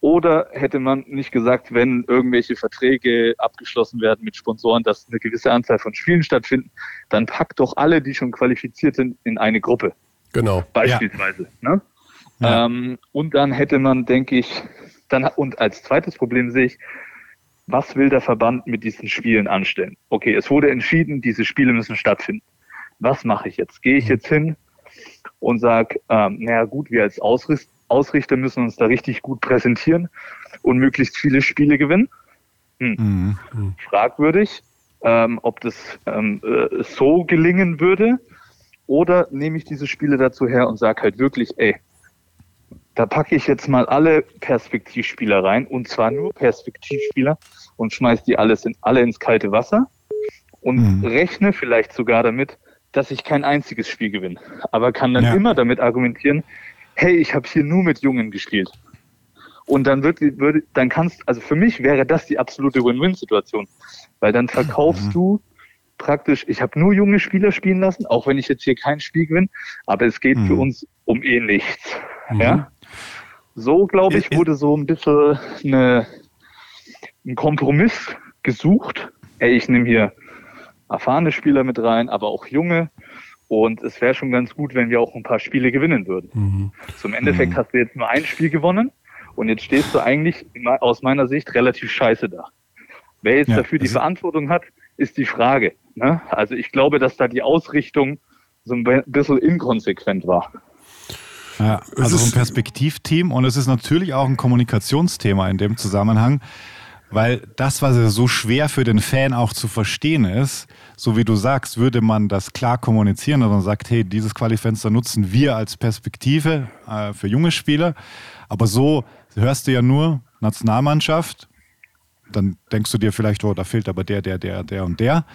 Oder hätte man nicht gesagt, wenn irgendwelche Verträge abgeschlossen werden mit Sponsoren, dass eine gewisse Anzahl von Spielen stattfinden, dann packt doch alle, die schon qualifiziert sind, in eine Gruppe. Genau. Beispielsweise. Ja. Ne? Ja. Ähm, und dann hätte man, denke ich, dann, und als zweites Problem sehe ich, was will der Verband mit diesen Spielen anstellen? Okay, es wurde entschieden, diese Spiele müssen stattfinden. Was mache ich jetzt? Gehe ich jetzt hin und sage, ähm, naja gut, wir als Ausriss Ausrichter müssen uns da richtig gut präsentieren und möglichst viele Spiele gewinnen. Hm. Mhm. Fragwürdig, ähm, ob das ähm, äh, so gelingen würde. Oder nehme ich diese Spiele dazu her und sage halt wirklich, ey, da packe ich jetzt mal alle Perspektivspieler rein und zwar nur Perspektivspieler und schmeiß die alles in, alle ins kalte Wasser und mhm. rechne vielleicht sogar damit, dass ich kein einziges Spiel gewinne. Aber kann dann ja. immer damit argumentieren, hey, ich habe hier nur mit Jungen gespielt. Und dann wird, würde, dann kannst, also für mich wäre das die absolute Win-Win-Situation, weil dann verkaufst mhm. du praktisch, ich habe nur junge Spieler spielen lassen, auch wenn ich jetzt hier kein Spiel gewinne, aber es geht mhm. für uns um eh nichts. Mhm. Ja? So, glaube ich, wurde so ein bisschen eine, ein Kompromiss gesucht. Ey, ich nehme hier erfahrene Spieler mit rein, aber auch junge. Und es wäre schon ganz gut, wenn wir auch ein paar Spiele gewinnen würden. Mhm. Zum Endeffekt mhm. hast du jetzt nur ein Spiel gewonnen und jetzt stehst du eigentlich aus meiner Sicht relativ scheiße da. Wer jetzt ja, dafür die Verantwortung hat, ist die Frage. Ne? Also ich glaube, dass da die Ausrichtung so ein bisschen inkonsequent war. Ja, also ein Perspektivteam und es ist natürlich auch ein Kommunikationsthema in dem Zusammenhang. Weil das, was ja so schwer für den Fan auch zu verstehen ist, so wie du sagst, würde man das klar kommunizieren und dann sagt, hey, dieses Qualifenster nutzen wir als Perspektive äh, für junge Spieler. Aber so hörst du ja nur Nationalmannschaft, dann denkst du dir vielleicht, oh, da fehlt aber der, der, der, der und der.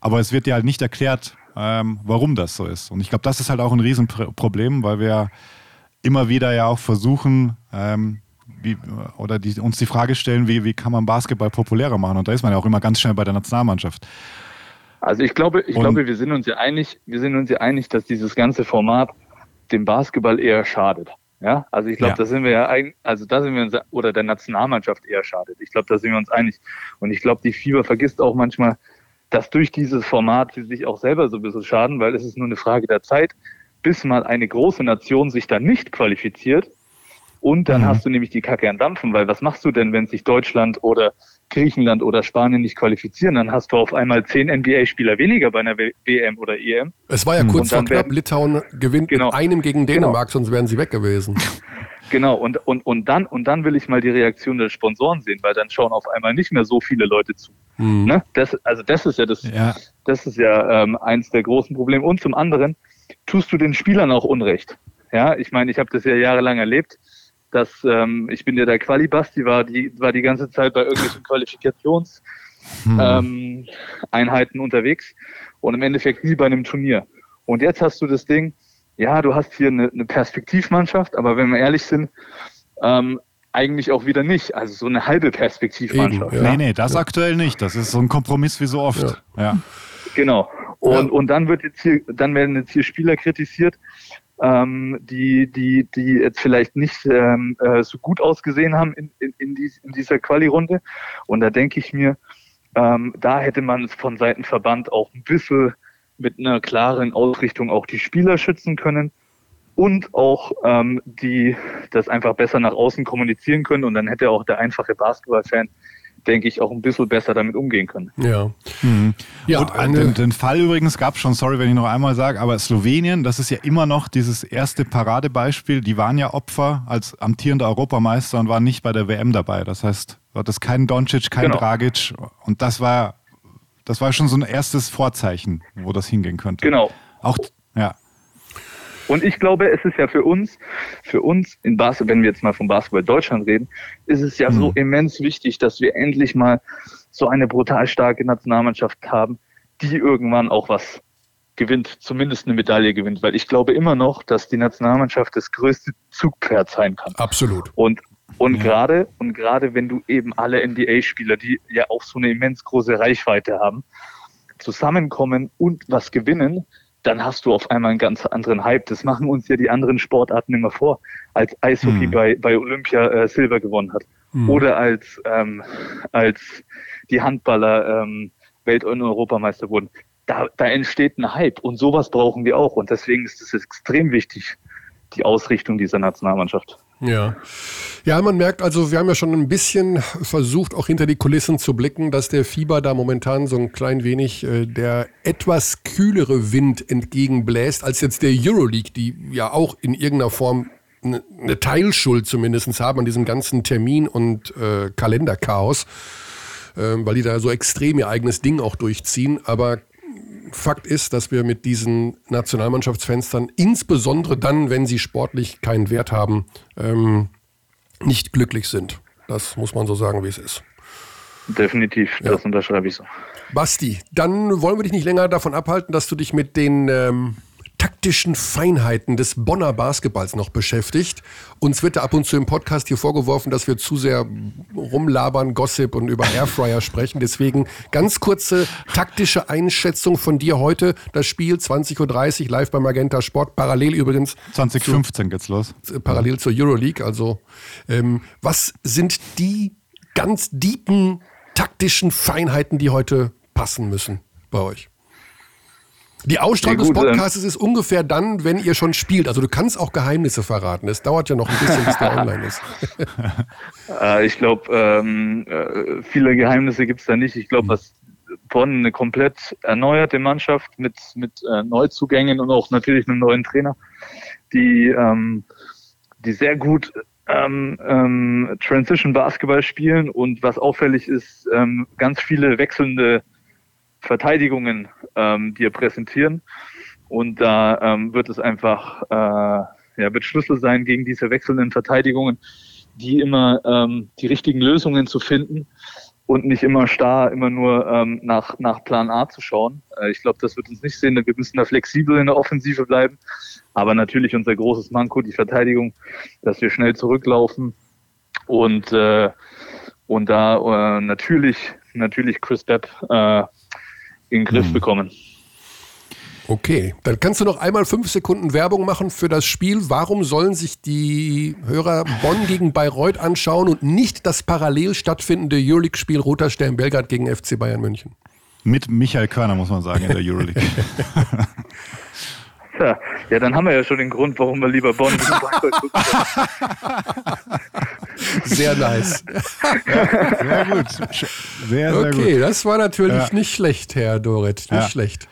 Aber es wird dir halt nicht erklärt, ähm, warum das so ist. Und ich glaube, das ist halt auch ein Riesenproblem, weil wir immer wieder ja auch versuchen, ähm, wie, oder die, uns die Frage stellen, wie, wie kann man Basketball populärer machen? Und da ist man ja auch immer ganz schnell bei der Nationalmannschaft. Also ich glaube, ich glaube, wir sind uns ja einig, wir sind uns ja einig, dass dieses ganze Format dem Basketball eher schadet. Ja, also ich glaube, ja. da sind wir ja ein, also da sind wir uns oder der Nationalmannschaft eher schadet. Ich glaube, da sind wir uns einig. Und ich glaube, die Fieber vergisst auch manchmal, dass durch dieses Format sie sich auch selber so ein bisschen schaden, weil es ist nur eine Frage der Zeit, bis mal eine große Nation sich dann nicht qualifiziert und dann mhm. hast du nämlich die Kacke an Dampfen, weil was machst du denn, wenn sich Deutschland oder Griechenland oder Spanien nicht qualifizieren? Dann hast du auf einmal zehn NBA-Spieler weniger bei einer WM oder EM. Es war ja mhm. kurz vor knapp, Litauen gewinnt genau, mit einem gegen genau. Dänemark, genau. sonst wären sie weg gewesen. Genau, und, und, und, dann, und dann will ich mal die Reaktion der Sponsoren sehen, weil dann schauen auf einmal nicht mehr so viele Leute zu. Mhm. Ne? Das, also das ist ja das, ja. das ist ja ähm, eins der großen Probleme. Und zum anderen tust du den Spielern auch Unrecht. Ja, ich meine, ich habe das ja jahrelang erlebt dass ähm, ich bin ja der Qualibasti, war die, war die ganze Zeit bei irgendwelchen Qualifikationseinheiten hm. ähm, unterwegs und im Endeffekt nie bei einem Turnier. Und jetzt hast du das Ding, ja, du hast hier eine, eine Perspektivmannschaft, aber wenn wir ehrlich sind, ähm, eigentlich auch wieder nicht. Also so eine halbe Perspektivmannschaft. Eben, ja. Nee, nee, das ja. aktuell nicht. Das ist so ein Kompromiss wie so oft. Ja. ja. Genau. Und, und dann wird jetzt hier, dann werden jetzt hier Spieler kritisiert, ähm, die, die, die jetzt vielleicht nicht ähm, äh, so gut ausgesehen haben in, in, in, dies, in dieser Quali-Runde. Und da denke ich mir, ähm, da hätte man von Seiten Verband auch ein bisschen mit einer klaren Ausrichtung auch die Spieler schützen können und auch ähm, die das einfach besser nach außen kommunizieren können und dann hätte auch der einfache Basketballfan denke ich, auch ein bisschen besser damit umgehen können. Ja. Mhm. ja und eine, den, den, Fall übrigens gab es schon, sorry, wenn ich noch einmal sage, aber Slowenien, das ist ja immer noch dieses erste Paradebeispiel. Die waren ja Opfer als amtierender Europameister und waren nicht bei der WM dabei. Das heißt, dort ist kein Doncic, kein genau. Dragic und das war, das war schon so ein erstes Vorzeichen, wo das hingehen könnte. Genau. Auch, ja. Und ich glaube, es ist ja für uns, für uns in Basketball, wenn wir jetzt mal von Basketball Deutschland reden, ist es ja mhm. so immens wichtig, dass wir endlich mal so eine brutal starke Nationalmannschaft haben, die irgendwann auch was gewinnt, zumindest eine Medaille gewinnt, weil ich glaube immer noch, dass die Nationalmannschaft das größte Zugpferd sein kann. Absolut. Und und ja. gerade und gerade wenn du eben alle NBA-Spieler, die ja auch so eine immens große Reichweite haben, zusammenkommen und was gewinnen, dann hast du auf einmal einen ganz anderen Hype. Das machen uns ja die anderen Sportarten immer vor, als Eishockey mhm. bei, bei Olympia äh, Silber gewonnen hat. Mhm. Oder als, ähm, als die Handballer ähm, Welt- und Europameister wurden. Da, da entsteht ein Hype und sowas brauchen wir auch. Und deswegen ist es extrem wichtig, die Ausrichtung dieser Nationalmannschaft. Ja. Ja, man merkt also, wir haben ja schon ein bisschen versucht, auch hinter die Kulissen zu blicken, dass der Fieber da momentan so ein klein wenig äh, der etwas kühlere Wind entgegenbläst, als jetzt der Euroleague, die ja auch in irgendeiner Form eine, eine Teilschuld zumindest haben an diesem ganzen Termin- und äh, Kalenderchaos, äh, weil die da so extrem ihr eigenes Ding auch durchziehen. Aber Fakt ist, dass wir mit diesen Nationalmannschaftsfenstern, insbesondere dann, wenn sie sportlich keinen Wert haben, ähm, nicht glücklich sind. Das muss man so sagen, wie es ist. Definitiv, das unterschreibe ich so. Basti, dann wollen wir dich nicht länger davon abhalten, dass du dich mit den ähm, taktischen Feinheiten des Bonner Basketballs noch beschäftigt. Uns wird da ab und zu im Podcast hier vorgeworfen, dass wir zu sehr rumlabern, Gossip und über Airfryer sprechen. Deswegen ganz kurze taktische Einschätzung von dir heute. Das Spiel 20.30 Uhr live bei Magenta Sport. Parallel übrigens. 2015 zu, geht's los. Parallel zur Euroleague. Also, ähm, was sind die ganz deepen taktischen Feinheiten, die heute passen müssen bei euch? Die Ausstrahlung des Podcasts ist ungefähr dann, wenn ihr schon spielt. Also du kannst auch Geheimnisse verraten. Es dauert ja noch ein bisschen, bis der online ist. Äh, ich glaube, ähm, äh, viele Geheimnisse gibt es da nicht. Ich glaube, mhm. was Bonn eine komplett erneuerte Mannschaft mit, mit äh, Neuzugängen und auch natürlich einem neuen Trainer, die, ähm, die sehr gut ähm, ähm, Transition Basketball spielen und was auffällig ist, ähm, ganz viele wechselnde Verteidigungen, ähm, die er präsentieren. Und da ähm, wird es einfach, äh, ja, wird Schlüssel sein, gegen diese wechselnden Verteidigungen, die immer ähm, die richtigen Lösungen zu finden und nicht immer starr, immer nur ähm, nach, nach Plan A zu schauen. Äh, ich glaube, das wird uns nicht sehen. Wir müssen da flexibel in der Offensive bleiben. Aber natürlich unser großes Manko, die Verteidigung, dass wir schnell zurücklaufen und, äh, und da äh, natürlich, natürlich Chris Depp äh, in den Griff hm. bekommen. Okay, dann kannst du noch einmal fünf Sekunden Werbung machen für das Spiel. Warum sollen sich die Hörer Bonn gegen Bayreuth anschauen und nicht das parallel stattfindende Euroleague-Spiel Roter Stern Belgrad gegen FC Bayern München? Mit Michael Körner, muss man sagen, in der Euroleague. ja, ja, dann haben wir ja schon den Grund, warum wir lieber Bonn gegen Bayreuth gucken. Sehr nice. Ja, sehr gut. Sehr, sehr okay, gut. das war natürlich ja. nicht schlecht, Herr Doret. Nicht ja. schlecht.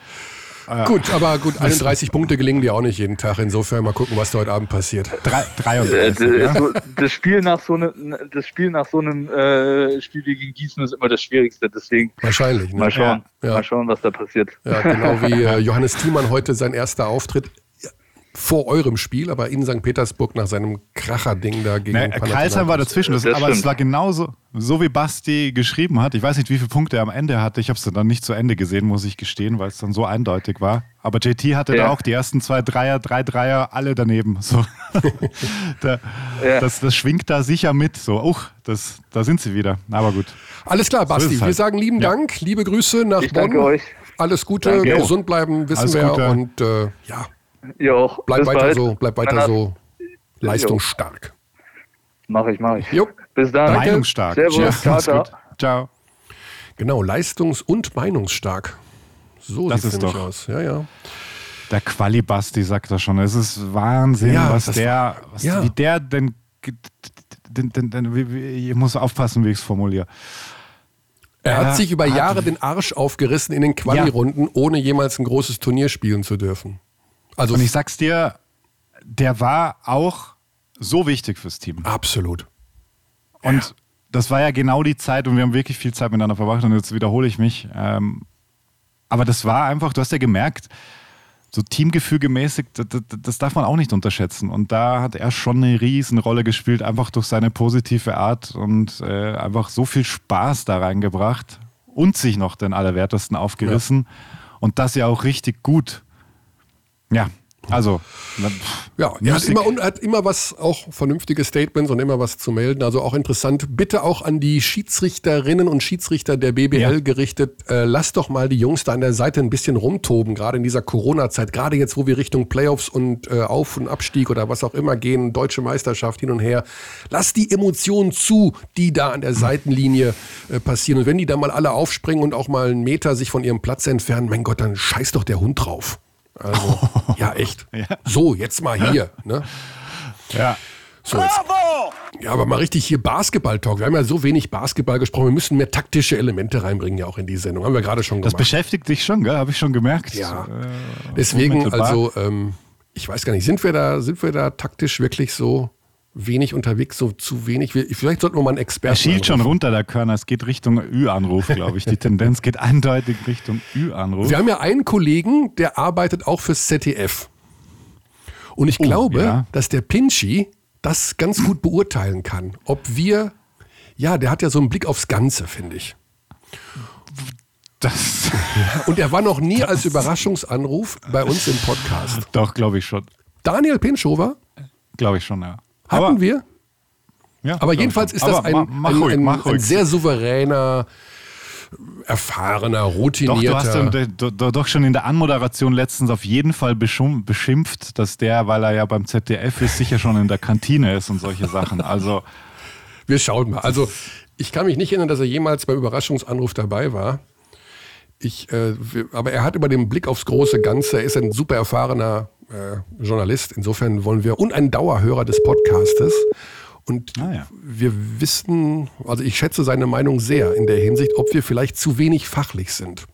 Ja. Gut, aber gut, 31 Punkte gelingen dir auch nicht jeden Tag. Insofern mal gucken, was da heute Abend passiert. 33. Äh, ja? das, Spiel nach so einem, das Spiel nach so einem äh, Spiel gegen Gießen ist immer das Schwierigste. Deswegen wahrscheinlich. Ne? Mal schauen, ja. mal schauen, was da passiert. Ja, genau wie äh, Johannes Thiemann heute sein erster Auftritt vor eurem Spiel, aber in St. Petersburg nach seinem Kracher-Ding da gegen nee, Karlsheim war dazwischen, das, das aber es war genauso, so wie Basti geschrieben hat. Ich weiß nicht, wie viele Punkte er am Ende hatte. Ich habe es dann nicht zu Ende gesehen, muss ich gestehen, weil es dann so eindeutig war. Aber JT hatte ja. da auch die ersten zwei Dreier, drei Dreier, alle daneben. So. da, ja. das, das schwingt da sicher mit. So, uch, das, da sind sie wieder. Aber gut. Alles klar, Basti. So halt. Wir sagen lieben ja. Dank, liebe Grüße nach ich Bonn. Danke euch. Alles Gute, danke. gesund bleiben, wissen Alles wir. Gute. Und äh, ja, auch. Bleib weiter bald. so, bleib weiter so leistungsstark. Mach ich, mach ich. Jo. Bis dann. Meinungsstark. Servus. Ciao, ciao. ciao. Genau, leistungs- und meinungsstark. So das sieht es doch aus. Ja, ja. Der Qualibasti sagt das schon. Es ist Wahnsinn, ja, was der, was, ja. wie der denn, denn, denn, denn wie, wie, ich muss aufpassen, wie ich es formuliere. Er hat sich über Jahre den Arsch aufgerissen in den Quali-Runden, ja. ohne jemals ein großes Turnier spielen zu dürfen. Also Und ich sag's dir, der war auch so wichtig fürs Team. Absolut. Und ja. das war ja genau die Zeit und wir haben wirklich viel Zeit miteinander verbracht und jetzt wiederhole ich mich. Ähm, aber das war einfach, du hast ja gemerkt, so teamgefügemäßig, das, das, darf man auch nicht unterschätzen. Und da hat er schon eine Riesenrolle gespielt, einfach durch seine positive Art und äh, einfach so viel Spaß da reingebracht und sich noch den Allerwertesten aufgerissen. Ja. Und das ja auch richtig gut. Ja, Also, ja, er hat immer, hat immer was, auch vernünftige Statements und immer was zu melden. Also auch interessant. Bitte auch an die Schiedsrichterinnen und Schiedsrichter der BBL ja. gerichtet. Äh, lasst doch mal die Jungs da an der Seite ein bisschen rumtoben, gerade in dieser Corona-Zeit. Gerade jetzt, wo wir Richtung Playoffs und äh, Auf- und Abstieg oder was auch immer gehen, deutsche Meisterschaft hin und her. Lasst die Emotionen zu, die da an der Seitenlinie äh, passieren. Und wenn die da mal alle aufspringen und auch mal einen Meter sich von ihrem Platz entfernen, mein Gott, dann scheiß doch der Hund drauf. Also, ja, echt. Ja. So, jetzt mal hier. Ne? Ja. So, Bravo! Ja, aber mal richtig hier Basketball-Talk. Wir haben ja so wenig Basketball gesprochen. Wir müssen mehr taktische Elemente reinbringen, ja auch in die Sendung. Haben wir gerade schon gemacht. Das beschäftigt dich schon, gell? Habe ich schon gemerkt. Ja. Äh, Deswegen, also, ähm, ich weiß gar nicht, sind wir da, sind wir da taktisch wirklich so wenig unterwegs, so zu wenig. Vielleicht sollten wir mal einen Experten. Er schielt schon runter, der Körner. Es geht Richtung Ü-Anruf, glaube ich. Die Tendenz geht eindeutig Richtung Ü-Anruf. Wir haben ja einen Kollegen, der arbeitet auch fürs ZDF. Und ich oh, glaube, ja. dass der Pinchy das ganz gut beurteilen kann. Ob wir, ja, der hat ja so einen Blick aufs Ganze, finde ich. Das. Und er war noch nie als Überraschungsanruf bei uns im Podcast. Doch, glaube ich schon. Daniel Pinschover? Glaube ich schon, ja. Hatten aber, wir? Ja, aber jedenfalls ist das ein, ein, ein, ein sehr souveräner, erfahrener, routinierter. Doch, du hast doch, doch schon in der Anmoderation letztens auf jeden Fall beschimpft, dass der, weil er ja beim ZDF ist, sicher schon in der Kantine ist und solche Sachen. Also. Wir schauen mal. Also, ich kann mich nicht erinnern, dass er jemals beim Überraschungsanruf dabei war. Ich, äh, aber er hat über den Blick aufs große Ganze, er ist ein super erfahrener äh, Journalist. Insofern wollen wir und ein Dauerhörer des Podcastes. Und ah, ja. wir wissen, also ich schätze seine Meinung sehr in der Hinsicht, ob wir vielleicht zu wenig fachlich sind.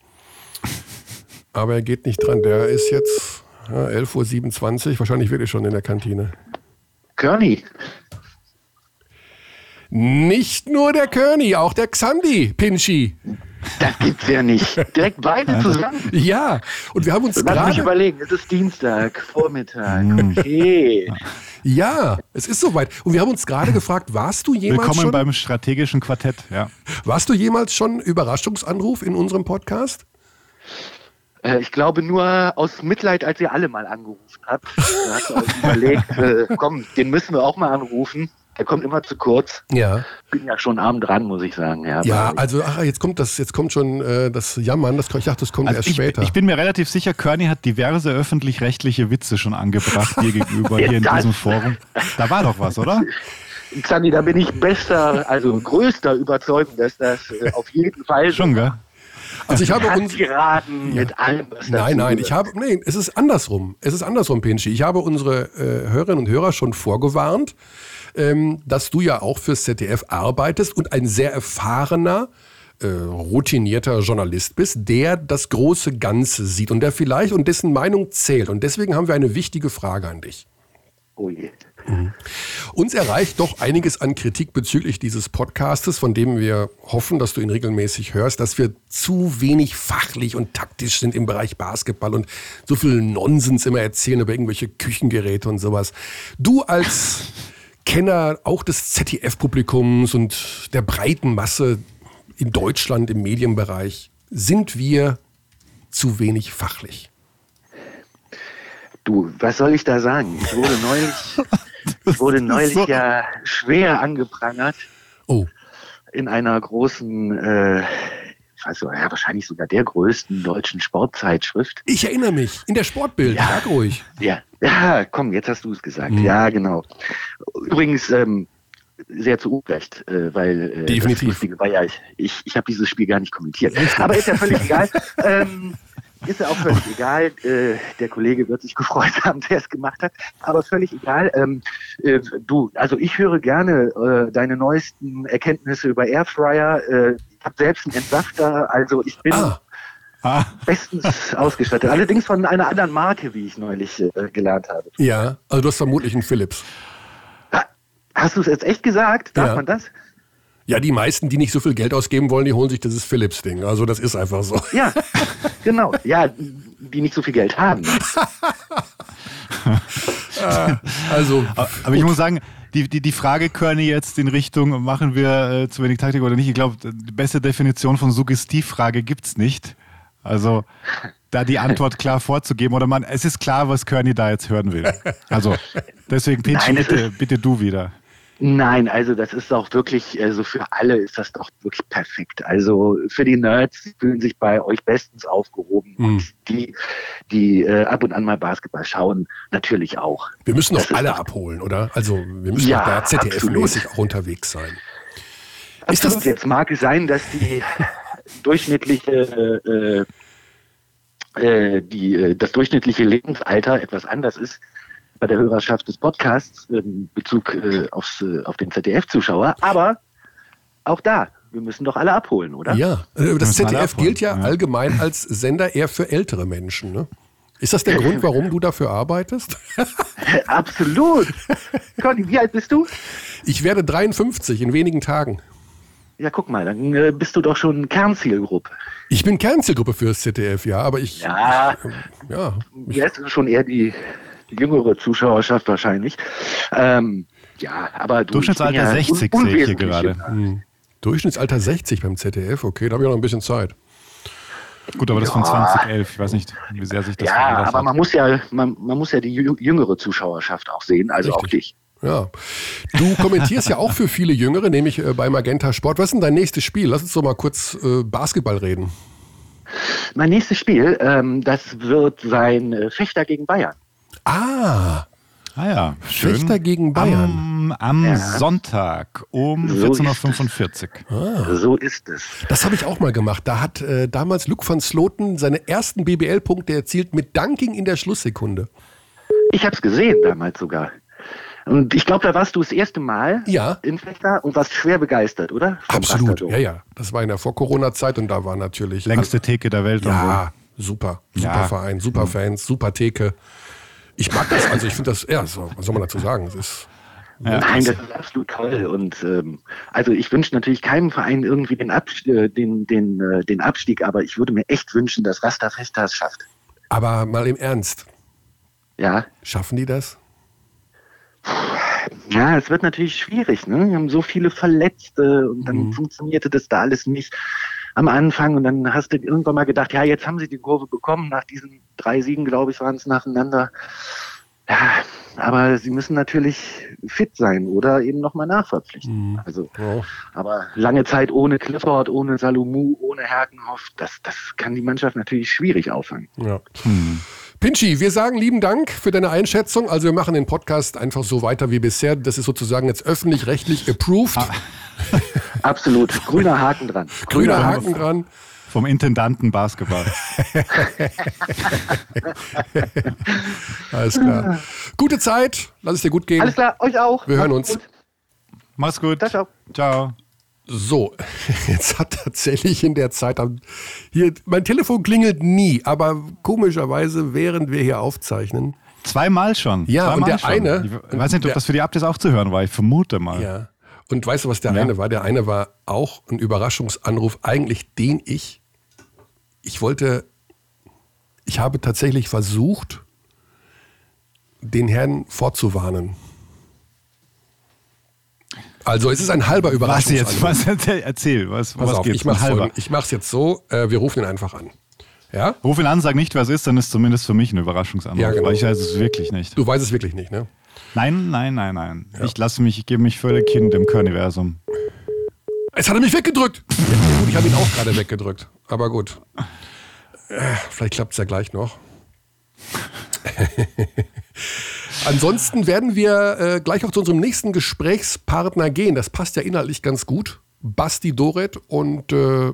Aber er geht nicht dran. Der ist jetzt ja, 11.27 Uhr, wahrscheinlich wirklich schon in der Kantine. Körny. Nicht nur der Körny, auch der Xandi, Pinschi. Das gibt's ja nicht. Direkt beide zusammen. Ja, und wir haben uns gerade... Lass mich überlegen, es ist Dienstag, Vormittag, hm. okay. Ja, es ist soweit. Und wir haben uns gerade gefragt, warst du jemals Willkommen schon... beim strategischen Quartett, ja. Warst du jemals schon Überraschungsanruf in unserem Podcast? Äh, ich glaube nur aus Mitleid, als ihr alle mal angerufen habt. Da hast du euch überlegt, äh, komm, den müssen wir auch mal anrufen. Er kommt immer zu kurz. Ja. Bin ja schon abend dran, muss ich sagen. Ja, ja also ach, jetzt kommt das, jetzt kommt schon äh, das Jammern. Das, ich dachte, das kommt also erst ich, später. Ich bin mir relativ sicher, Körny hat diverse öffentlich-rechtliche Witze schon angebracht dir gegenüber hier in diesem Forum. Da war doch was, oder? Xandi, da bin ich bester, also größter Überzeugung, dass das äh, auf jeden Fall schon, gell? Also ich habe uns geraten ja. mit allem, was Nein, nein, ich habe nee, es ist andersrum. Es ist andersrum, Pinschi. Ich habe unsere äh, Hörerinnen und Hörer schon vorgewarnt, ähm, dass du ja auch fürs ZDF arbeitest und ein sehr erfahrener, äh, routinierter Journalist bist, der das große Ganze sieht und der vielleicht und dessen Meinung zählt. Und deswegen haben wir eine wichtige Frage an dich. Oh je. Mhm. Uns erreicht doch einiges an Kritik bezüglich dieses Podcastes, von dem wir hoffen, dass du ihn regelmäßig hörst, dass wir zu wenig fachlich und taktisch sind im Bereich Basketball und so viel Nonsens immer erzählen über irgendwelche Küchengeräte und sowas. Du als Kenner auch des ZDF-Publikums und der breiten Masse in Deutschland im Medienbereich, sind wir zu wenig fachlich? Du, was soll ich da sagen? Ich wurde neulich, ich wurde neulich so. ja schwer angeprangert. Oh. In einer großen äh, weiß ja, wahrscheinlich sogar der größten deutschen Sportzeitschrift. Ich erinnere mich, in der Sportbild, ja, sag ruhig. Ja, ja, komm, jetzt hast du es gesagt. Mhm. Ja, genau. Übrigens, ähm, sehr zu Unrecht, äh, weil äh, Definitiv. das Lustige war ja, ich, ich, ich habe dieses Spiel gar nicht kommentiert. Aber ist ja völlig egal. Ähm, ist ja auch völlig egal. Äh, der Kollege wird sich gefreut haben, der es gemacht hat. Aber völlig egal. Ähm, äh, du, also ich höre gerne äh, deine neuesten Erkenntnisse über Airfryer. Äh, ich habe selbst einen Entsafter. Also ich bin ah. Ah. bestens ausgestattet. Allerdings von einer anderen Marke, wie ich neulich äh, gelernt habe. Ja, also du hast vermutlich einen Philips. Hast du es jetzt echt gesagt? Darf ja. man das? Ja, die meisten, die nicht so viel Geld ausgeben wollen, die holen sich dieses Philips-Ding. Also das ist einfach so. Ja, genau. Ja, die nicht so viel Geld haben. also, aber ich muss sagen, die, die, die Frage, Körny, jetzt in Richtung, machen wir äh, zu wenig Taktik oder nicht? Ich glaube, die beste Definition von Suggestivfrage gibt es nicht. Also, da die Antwort klar vorzugeben oder man, es ist klar, was Körny da jetzt hören will. Also deswegen Pinschi, bitte, bitte du wieder. Nein, also das ist auch wirklich, also für alle ist das doch wirklich perfekt. Also für die Nerds fühlen sich bei euch bestens aufgehoben mhm. und die, die äh, ab und an mal Basketball schauen, natürlich auch. Wir müssen doch alle abholen, oder? Also wir müssen ja, da ZDF-mäßig auch unterwegs sein. Ist das jetzt mag es sein, dass die durchschnittliche äh, äh, die, äh, das durchschnittliche Lebensalter etwas anders ist bei der Hörerschaft des Podcasts in Bezug äh, aufs, äh, auf den ZDF-Zuschauer. Aber auch da, wir müssen doch alle abholen, oder? Ja, das ZDF gilt ja, ja, allgemein als Sender eher für ältere Menschen. Ne? Ist das der Grund, warum du dafür arbeitest? Absolut. Conny, wie alt bist du? Ich werde 53 in wenigen Tagen. Ja, guck mal, dann äh, bist du doch schon Kernzielgruppe. Ich bin Kernzielgruppe fürs ZDF, ja, aber ich. Ja, äh, ja. Jetzt schon eher die jüngere Zuschauerschaft wahrscheinlich. Ähm, ja, aber du, Durchschnittsalter ja 60 sehe ich hier gerade. Hm. Durchschnittsalter 60 beim ZDF, okay, da habe ich noch ein bisschen Zeit. Gut, aber das ja. von 2011, ich weiß nicht, wie sehr sich das Ja, aber hat. man muss ja, man, man muss ja die jüngere Zuschauerschaft auch sehen, also Richtig. auch dich. Ja. Du kommentierst ja auch für viele Jüngere, nämlich äh, bei Magenta Sport. Was ist denn dein nächstes Spiel? Lass uns doch mal kurz äh, Basketball reden. Mein nächstes Spiel, ähm, das wird sein äh, Fechter gegen Bayern. Ah. Ah ja, schön. Fechter gegen Bayern. Am, am ja. Sonntag um so 14.45 Uhr. Ah. So ist es. Das habe ich auch mal gemacht. Da hat äh, damals Luke van Sloten seine ersten BBL-Punkte erzielt mit Dunking in der Schlusssekunde. Ich habe es gesehen damals sogar. Und ich glaube, da warst du das erste Mal ja. in Fechter und warst schwer begeistert, oder? Vom Absolut, ja, ja. Das war in der Vor-Corona-Zeit und da war natürlich... Längste Theke der Welt. Ja, super. Super ja. Verein, super Fans, super Theke. Ich mag das, also ich finde das, ja, so, was soll man dazu sagen? Es ist ja, Nein, das ist absolut toll. Und ähm, also ich wünsche natürlich keinem Verein irgendwie den, Abst äh, den, den, äh, den Abstieg, aber ich würde mir echt wünschen, dass Rasta Festa es schafft. Aber mal im Ernst. Ja. Schaffen die das? Ja, es wird natürlich schwierig. Ne? Wir haben so viele Verletzte und dann mhm. funktionierte das da alles nicht am Anfang und dann hast du irgendwann mal gedacht, ja, jetzt haben sie die Kurve bekommen, nach diesen drei Siegen, glaube ich, waren es nacheinander. Ja, aber sie müssen natürlich fit sein oder eben nochmal nachverpflichten. Mhm. Also, oh. aber lange Zeit ohne Clifford, ohne Salomou, ohne Herkenhoff, das, das kann die Mannschaft natürlich schwierig auffangen. Ja. Mhm. Pinschi, wir sagen lieben Dank für deine Einschätzung. Also wir machen den Podcast einfach so weiter wie bisher. Das ist sozusagen jetzt öffentlich-rechtlich approved. Ah. Absolut. Grüner Haken dran. Grüner, Grüner Haken dran. Vom Intendanten Basketball. Alles klar. Gute Zeit. Lass es dir gut gehen. Alles klar, euch auch. Wir hören uns. Gut. Mach's gut. Ciao, ciao. Ciao. So, jetzt hat tatsächlich in der Zeit, hier, mein Telefon klingelt nie, aber komischerweise, während wir hier aufzeichnen. Zweimal schon. Ja, Zweimal und der schon. eine. Ich weiß nicht, ob das für die Updates auch zu hören war, ich vermute mal. Ja. Und weißt du, was der ja. eine war? Der eine war auch ein Überraschungsanruf, eigentlich den ich, ich wollte, ich habe tatsächlich versucht, den Herrn vorzuwarnen. Also es ist ein halber Überraschungsanruf. Was jetzt? Was erzähl, was, Pass was auf, Ich mache es jetzt so, äh, wir rufen ihn einfach an. Ja? Ruf ihn an, sag nicht, wer es ist, dann ist zumindest für mich ein Überraschungsanruf. Ja, genau. Aber ich weiß es wirklich nicht. Du weißt es wirklich nicht, ne? Nein, nein, nein, nein. Ja. Ich lasse mich, ich gebe mich völlig hin dem Körniversum. Jetzt hat er mich weggedrückt. Ja, gut, ich habe ihn auch gerade weggedrückt. Aber gut. Äh, vielleicht klappt es ja gleich noch. Ansonsten werden wir äh, gleich auch zu unserem nächsten Gesprächspartner gehen. Das passt ja inhaltlich ganz gut. Basti Doret und äh,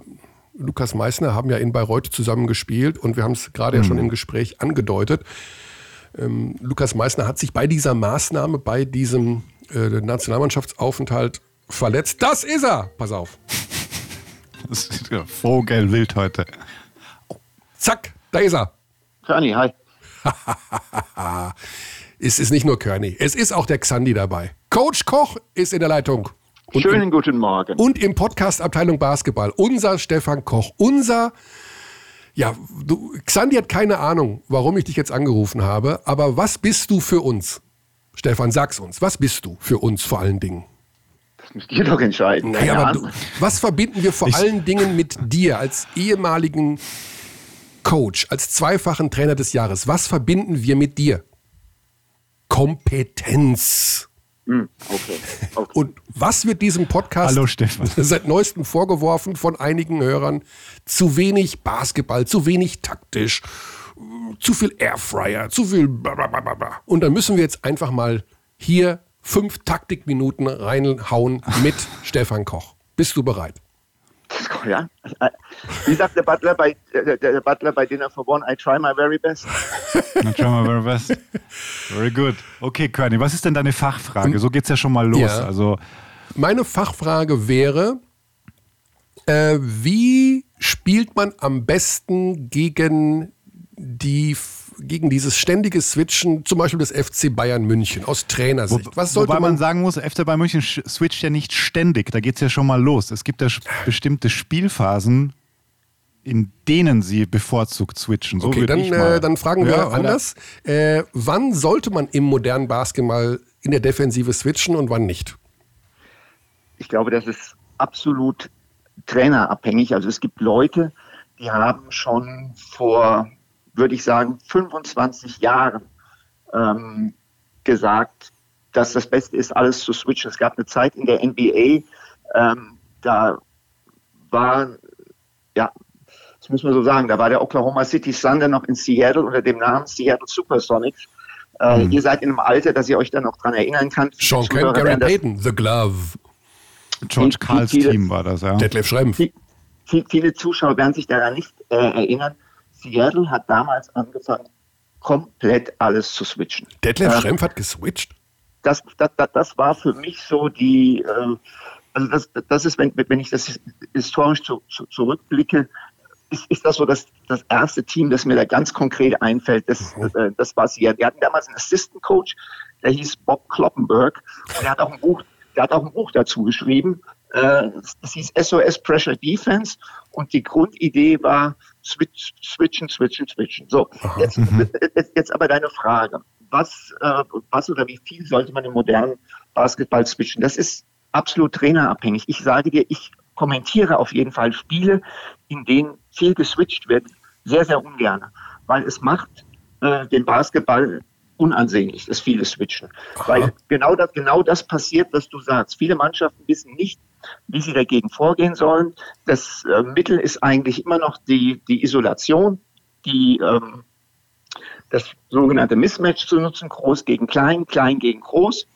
Lukas Meissner haben ja in Bayreuth zusammen gespielt und wir haben es gerade mhm. ja schon im Gespräch angedeutet. Ähm, Lukas Meissner hat sich bei dieser Maßnahme, bei diesem äh, Nationalmannschaftsaufenthalt verletzt. Das ist er! Pass auf. Das ist ja Vogelwild heute. Zack, da ist er. Körny, hi. es ist nicht nur Körny, es ist auch der Xandi dabei. Coach Koch ist in der Leitung. Und Schönen im, guten Morgen. Und im Podcast Abteilung Basketball unser Stefan Koch, unser ja, du, Xandi hat keine Ahnung, warum ich dich jetzt angerufen habe, aber was bist du für uns? Stefan, sag's uns. Was bist du für uns vor allen Dingen? Das müsst ihr doch entscheiden. Naja, aber du, was verbinden wir vor ich allen Dingen mit dir als ehemaligen Coach, als zweifachen Trainer des Jahres, was verbinden wir mit dir? Kompetenz. Hm, okay. okay. Und was wird diesem Podcast Hallo, Stefan. seit neuestem vorgeworfen von einigen Hörern? Zu wenig Basketball, zu wenig taktisch, zu viel Airfryer, zu viel blablabla. Und dann müssen wir jetzt einfach mal hier fünf Taktikminuten reinhauen mit Stefan Koch. Bist du bereit? Ja. Wie sagt der Butler bei, der, der Butler bei Dinner for One? I try my very best. I try my very best. Very good. Okay, Körny, was ist denn deine Fachfrage? So geht es ja schon mal los. Ja. Also Meine Fachfrage wäre, äh, wie spielt man am besten gegen die gegen dieses ständige Switchen, zum Beispiel des FC Bayern München aus Trainersicht? Was sollte Wobei man, man sagen muss, FC Bayern München switcht ja nicht ständig. Da geht es ja schon mal los. Es gibt ja bestimmte Spielphasen, in denen sie bevorzugt switchen. So okay, dann, äh, dann fragen wir ja, anders. Äh, wann sollte man im modernen Basketball in der Defensive switchen und wann nicht? Ich glaube, das ist absolut trainerabhängig. Also es gibt Leute, die haben schon vor würde ich sagen, 25 Jahren ähm, gesagt, dass das Beste ist, alles zu switchen. Es gab eine Zeit in der NBA, ähm, da war, ja, das muss man so sagen, da war der Oklahoma City Thunder noch in Seattle unter dem Namen Seattle Supersonics. Äh, hm. Ihr seid in einem Alter, dass ihr euch da noch dran erinnern könnt. Sean Kemp, Gary Payton, The Glove. George Karls Team war das, ja. Detlef Schrempf. Viele Zuschauer werden sich daran nicht äh, erinnern. Seattle hat damals angefangen, komplett alles zu switchen. Detlef äh, Schrempf hat geswitcht? Das, das, das, das, war für mich so die, äh, also das, das ist, wenn, wenn ich das historisch zu, zu, zurückblicke, ist, ist das so das, das erste Team, das mir da ganz konkret einfällt. Das, mhm. äh, das war Seattle. Wir hatten damals einen Assistant Coach, der hieß Bob Kloppenberg. Und der hat auch ein Buch, der hat auch ein Buch dazu geschrieben. Äh, das hieß SOS Pressure Defense. Und die Grundidee war, switch, switchen, switchen, switchen. So, jetzt, mhm. jetzt, jetzt, aber deine Frage. Was, äh, was oder wie viel sollte man im modernen Basketball switchen? Das ist absolut trainerabhängig. Ich sage dir, ich kommentiere auf jeden Fall Spiele, in denen viel geswitcht wird, sehr, sehr ungern, weil es macht äh, den Basketball unansehnlich, das viele switchen. Aha. Weil genau das, genau das passiert, was du sagst. Viele Mannschaften wissen nicht, wie sie dagegen vorgehen sollen. Das äh, Mittel ist eigentlich immer noch die, die Isolation, die, ähm, das sogenannte Mismatch zu nutzen, groß gegen klein, klein gegen groß.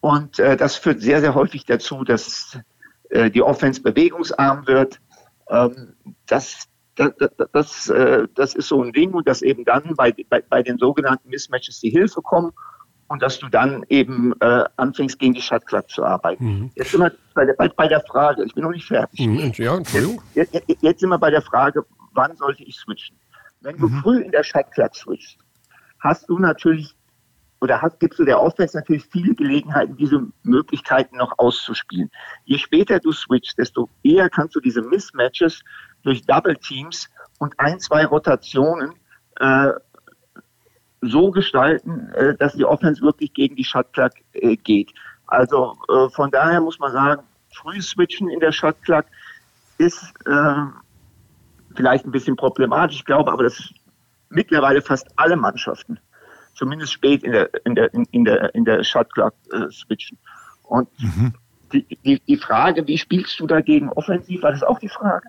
Und äh, das führt sehr, sehr häufig dazu, dass äh, die Offense bewegungsarm wird. Ähm, das, das, das, äh, das ist so ein Ding und dass eben dann bei, bei, bei den sogenannten Mismatches die Hilfe kommt und dass du dann eben äh, anfängst, gegen die Shotclock zu arbeiten. Mhm. Jetzt sind wir bei der, bei, bei der, Frage, ich bin noch nicht fertig. Mhm, ja, Entschuldigung. Jetzt, jetzt, jetzt, sind wir bei der Frage, wann sollte ich switchen? Wenn du mhm. früh in der Shotclock switchst, hast du natürlich oder hast, gibst du der Offense natürlich viele Gelegenheiten, diese Möglichkeiten noch auszuspielen. Je später du switchst, desto eher kannst du diese Mismatches durch Double Teams und ein, zwei Rotationen äh, so gestalten, äh, dass die Offense wirklich gegen die Shotclock äh, geht. Also äh, von daher muss man sagen, früh switchen in der Shotclock ist äh, vielleicht ein bisschen problematisch, ich glaube, aber das mittlerweile fast alle Mannschaften, zumindest spät in der in der in der in der Shotclock äh, switchen. Und mhm. die, die, die Frage, wie spielst du dagegen offensiv, war das auch die Frage?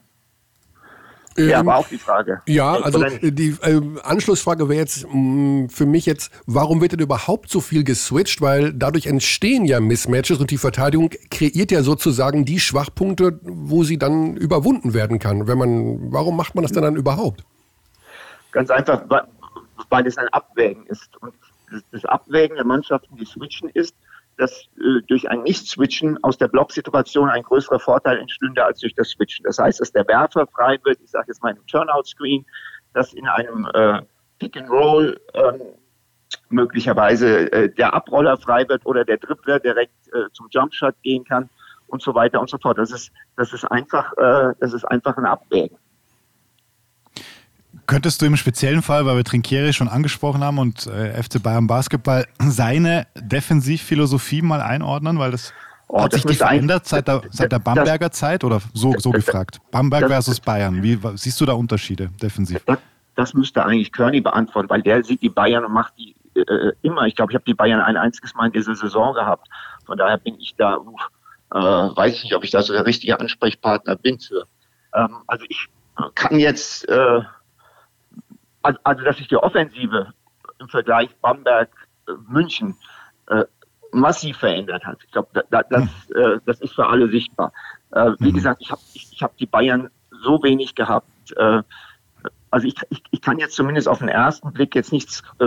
Ja, ähm, aber auch die Frage. Ja, also die äh, Anschlussfrage wäre jetzt mh, mm, für mich jetzt, warum wird denn überhaupt so viel geswitcht? Weil dadurch entstehen ja Mismatches und die Verteidigung kreiert ja sozusagen die Schwachpunkte, wo sie dann überwunden werden kann. Wenn man, warum macht man das denn dann überhaupt? Ganz einfach, weil es ein Abwägen ist. Und das Abwägen der Mannschaften, die switchen, ist, dass äh, durch ein Nicht-Switchen aus der Blocksituation ein größerer Vorteil entstünde als durch das Switchen. Das heißt, dass der Werfer frei wird, ich sage jetzt mal im Turnout-Screen, dass in einem äh, Pick-and-Roll ähm, möglicherweise äh, der Abroller frei wird oder der Dribbler direkt äh, zum Jumpshot gehen kann und so weiter und so fort. Das ist, das ist einfach, äh, das ist einfach ein Abwägen. Könntest du im speziellen Fall, weil wir Trinkieri schon angesprochen haben und äh, FC Bayern Basketball, seine Defensivphilosophie mal einordnen? Weil das oh, hat das sich die verändert seit der, seit der Bamberger das, Zeit oder so, so gefragt? Bamberg versus Bayern. Wie siehst du da Unterschiede defensiv? das müsste eigentlich Körny beantworten, weil der sieht die Bayern und macht die äh, immer. Ich glaube, ich habe die Bayern ein einziges Mal in dieser Saison gehabt. Von daher bin ich da, äh, weiß ich nicht, ob ich da so der richtige Ansprechpartner bin für. Ähm, also ich kann jetzt, äh, also, also dass sich die Offensive im Vergleich Bamberg-München äh, massiv verändert hat. Ich glaube, da, das, äh, das ist für alle sichtbar. Äh, wie mhm. gesagt, ich habe ich, ich hab die Bayern so wenig gehabt. Äh, also ich, ich, ich kann jetzt zumindest auf den ersten Blick jetzt nichts äh,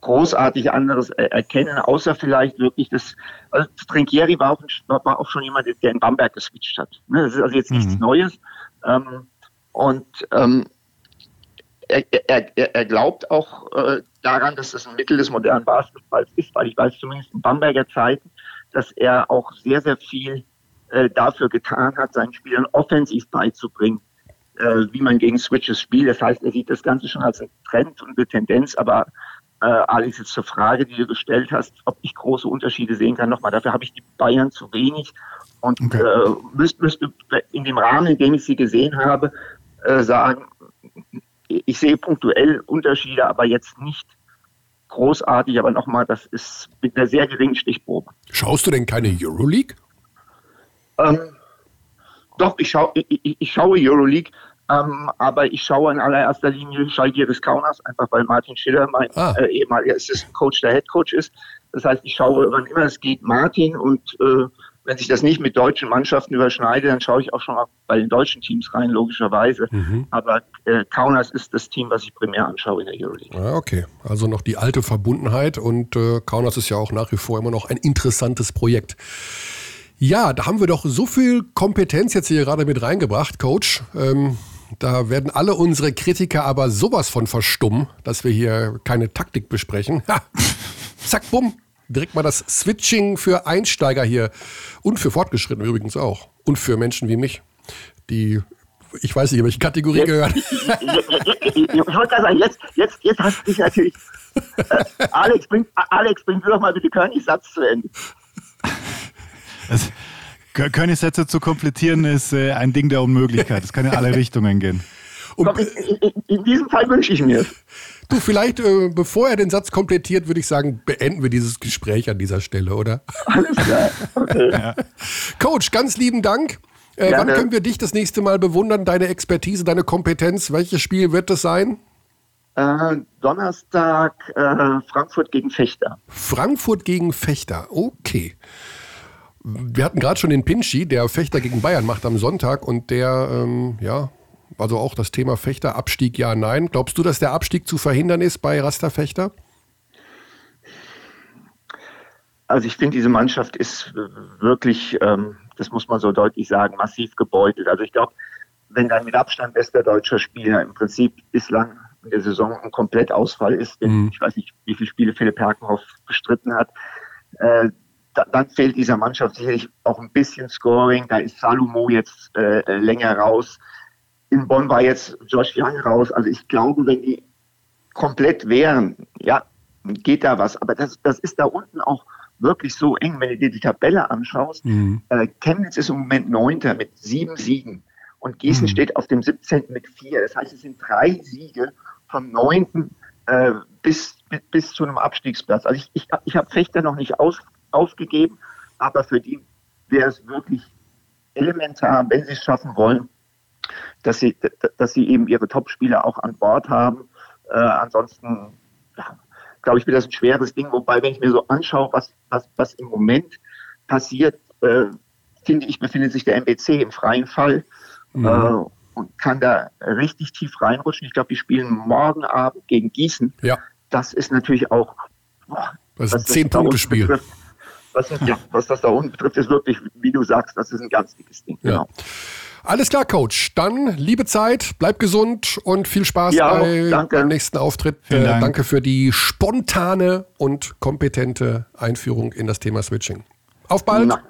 großartig anderes erkennen, außer vielleicht wirklich das, also Trinkieri war auch, war auch schon jemand, der in Bamberg geswitcht hat. Ne, das ist also jetzt nichts mhm. Neues. Ähm, und ähm, er, er, er, glaubt auch äh, daran, dass das ein Mittel des modernen Basketballs ist, weil ich weiß zumindest in Bamberger Zeiten, dass er auch sehr, sehr viel äh, dafür getan hat, seinen Spielern offensiv beizubringen, äh, wie man gegen Switches spielt. Das heißt, er sieht das Ganze schon als Trend und eine Tendenz, aber äh, Alex, jetzt zur Frage, die du gestellt hast, ob ich große Unterschiede sehen kann. Nochmal, dafür habe ich die Bayern zu wenig und okay. äh, müsste müsst in dem Rahmen, in dem ich sie gesehen habe, äh, sagen, ich sehe punktuell Unterschiede, aber jetzt nicht großartig. Aber nochmal, das ist mit einer sehr geringen Stichprobe. Schaust du denn keine Euroleague? Ähm, doch, ich, schau, ich, ich schaue Euroleague, ähm, aber ich schaue in allererster Linie Schalgiris Kaunas, einfach weil Martin Schiller mein ah. äh, ehemaliger Assistant Coach der Head Coach ist. Das heißt, ich schaue, wann immer es geht, Martin und äh, wenn sich das nicht mit deutschen Mannschaften überschneidet, dann schaue ich auch schon mal bei den deutschen Teams rein, logischerweise. Mhm. Aber äh, Kaunas ist das Team, was ich primär anschaue in der Euroleague. Ah, okay, also noch die alte Verbundenheit und äh, Kaunas ist ja auch nach wie vor immer noch ein interessantes Projekt. Ja, da haben wir doch so viel Kompetenz jetzt hier gerade mit reingebracht, Coach. Ähm, da werden alle unsere Kritiker aber sowas von verstummen, dass wir hier keine Taktik besprechen. Ha! Zack, bumm, direkt mal das Switching für Einsteiger hier und für Fortgeschrittene übrigens auch und für Menschen wie mich, die ich weiß nicht, welche Kategorie jetzt, gehört. Ich, wollte gerade sagen, jetzt, jetzt, jetzt hast du dich natürlich. Äh, Alex, bring, Alex, bring du doch mal bitte Körnigs Satz zu Ende. Also, Körnigs Sätze zu komplettieren ist äh, ein Ding der Unmöglichkeit. Das kann in alle Richtungen gehen. Und, in, in, in, diesem Fall wünsche ich mir. Du, vielleicht, äh, bevor er den Satz komplettiert, würde ich sagen, beenden wir dieses Gespräch an dieser Stelle, oder? Alles klar. Okay. Ja. Coach, ganz lieben Dank. Äh, wann können wir dich das nächste Mal bewundern, deine Expertise, deine Kompetenz? Welches Spiel wird es sein? Äh, Donnerstag äh, Frankfurt gegen Fechter. Frankfurt gegen Fechter, okay. Wir hatten gerade schon den Pinschi, der Fechter gegen Bayern macht am Sonntag und der, ähm, ja, also auch das Thema Fechterabstieg, ja, nein. Glaubst du, dass der Abstieg zu verhindern ist bei Rasta Fechter? Also ich finde, diese Mannschaft ist wirklich, ähm, das muss man so deutlich sagen, massiv gebeutelt. Also ich glaube, wenn dann mit Abstand bester deutscher Spieler im Prinzip bislang in der Saison ein Komplettausfall ist, mhm. ich weiß nicht, wie viele Spiele Philipp Herkenhoff bestritten hat, äh, da, dann fehlt dieser Mannschaft sicherlich auch ein bisschen Scoring. Da ist Salomo jetzt äh, länger raus in Bonn war jetzt Josh Young raus. Also ich glaube, wenn die komplett wären, ja, geht da was. Aber das, das ist da unten auch wirklich so eng, wenn du dir die Tabelle anschaust. Mhm. Äh, Chemnitz ist im Moment Neunter mit sieben Siegen und Gießen mhm. steht auf dem 17. mit vier. Das heißt, es sind drei Siege vom Neunten äh, bis, bis, bis zu einem Abstiegsplatz. Also ich, ich, ich habe Fechter noch nicht aus, aufgegeben, aber für die wäre es wirklich elementar, wenn sie es schaffen wollen, dass sie, dass sie eben ihre Top-Spieler auch an Bord haben. Äh, ansonsten, ja, glaube ich, wird das ein schweres Ding. Wobei, wenn ich mir so anschaue, was, was, was im Moment passiert, äh, finde ich, befindet sich der MBC im freien Fall mhm. äh, und kann da richtig tief reinrutschen. Ich glaube, die spielen morgen Abend gegen Gießen. Ja. Das ist natürlich auch. Boah, das ist ein Zehn-Punkte-Spiel. Was, ja, was das da unten betrifft, ist wirklich, wie du sagst, das ist ein ganz dickes Ding. Ja. Genau. Alles klar, Coach. Dann liebe Zeit, bleib gesund und viel Spaß ja, bei, danke. beim nächsten Auftritt. Äh, Dank. Danke für die spontane und kompetente Einführung in das Thema Switching. Auf bald. Na,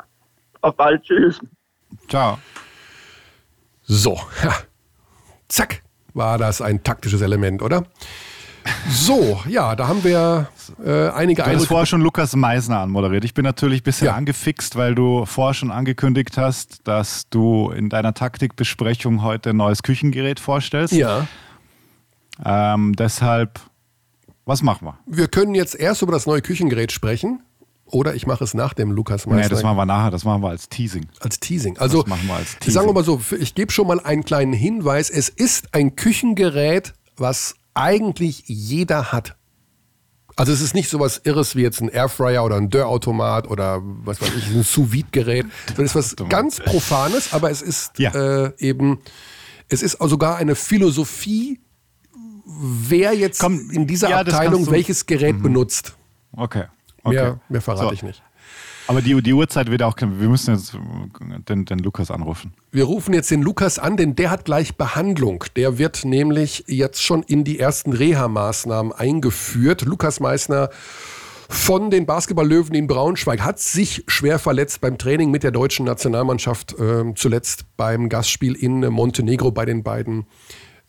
auf bald. Tschüss. Ciao. So, ja. zack, war das ein taktisches Element, oder? So, ja, da haben wir äh, einige Du hast vorher schon Lukas Meisner anmoderiert. Ich bin natürlich ein bisschen ja. angefixt, weil du vorher schon angekündigt hast, dass du in deiner Taktikbesprechung heute ein neues Küchengerät vorstellst. Ja. Ähm, deshalb, was machen wir? Wir können jetzt erst über das neue Küchengerät sprechen. Oder ich mache es nach dem Lukas Meister. Nee, das machen wir nachher, das machen wir als Teasing. Als Teasing. Also, das machen wir als Teasing. sagen wir mal so, ich gebe schon mal einen kleinen Hinweis. Es ist ein Küchengerät, was eigentlich jeder hat. Also es ist nicht so was Irres wie jetzt ein Airfryer oder ein Dörrautomat oder was weiß ich, ein Sous-Vide-Gerät. Das ist was ganz Profanes, aber es ist ja. äh, eben, es ist sogar eine Philosophie, wer jetzt Komm, in dieser ja, Abteilung welches Gerät mhm. benutzt. Okay. okay. Mehr, mehr verrate so. ich nicht. Aber die, die Uhrzeit wird auch, wir müssen jetzt den, den Lukas anrufen. Wir rufen jetzt den Lukas an, denn der hat gleich Behandlung. Der wird nämlich jetzt schon in die ersten Reha-Maßnahmen eingeführt. Lukas Meissner von den Basketball-Löwen in Braunschweig hat sich schwer verletzt beim Training mit der deutschen Nationalmannschaft, äh, zuletzt beim Gastspiel in Montenegro bei den beiden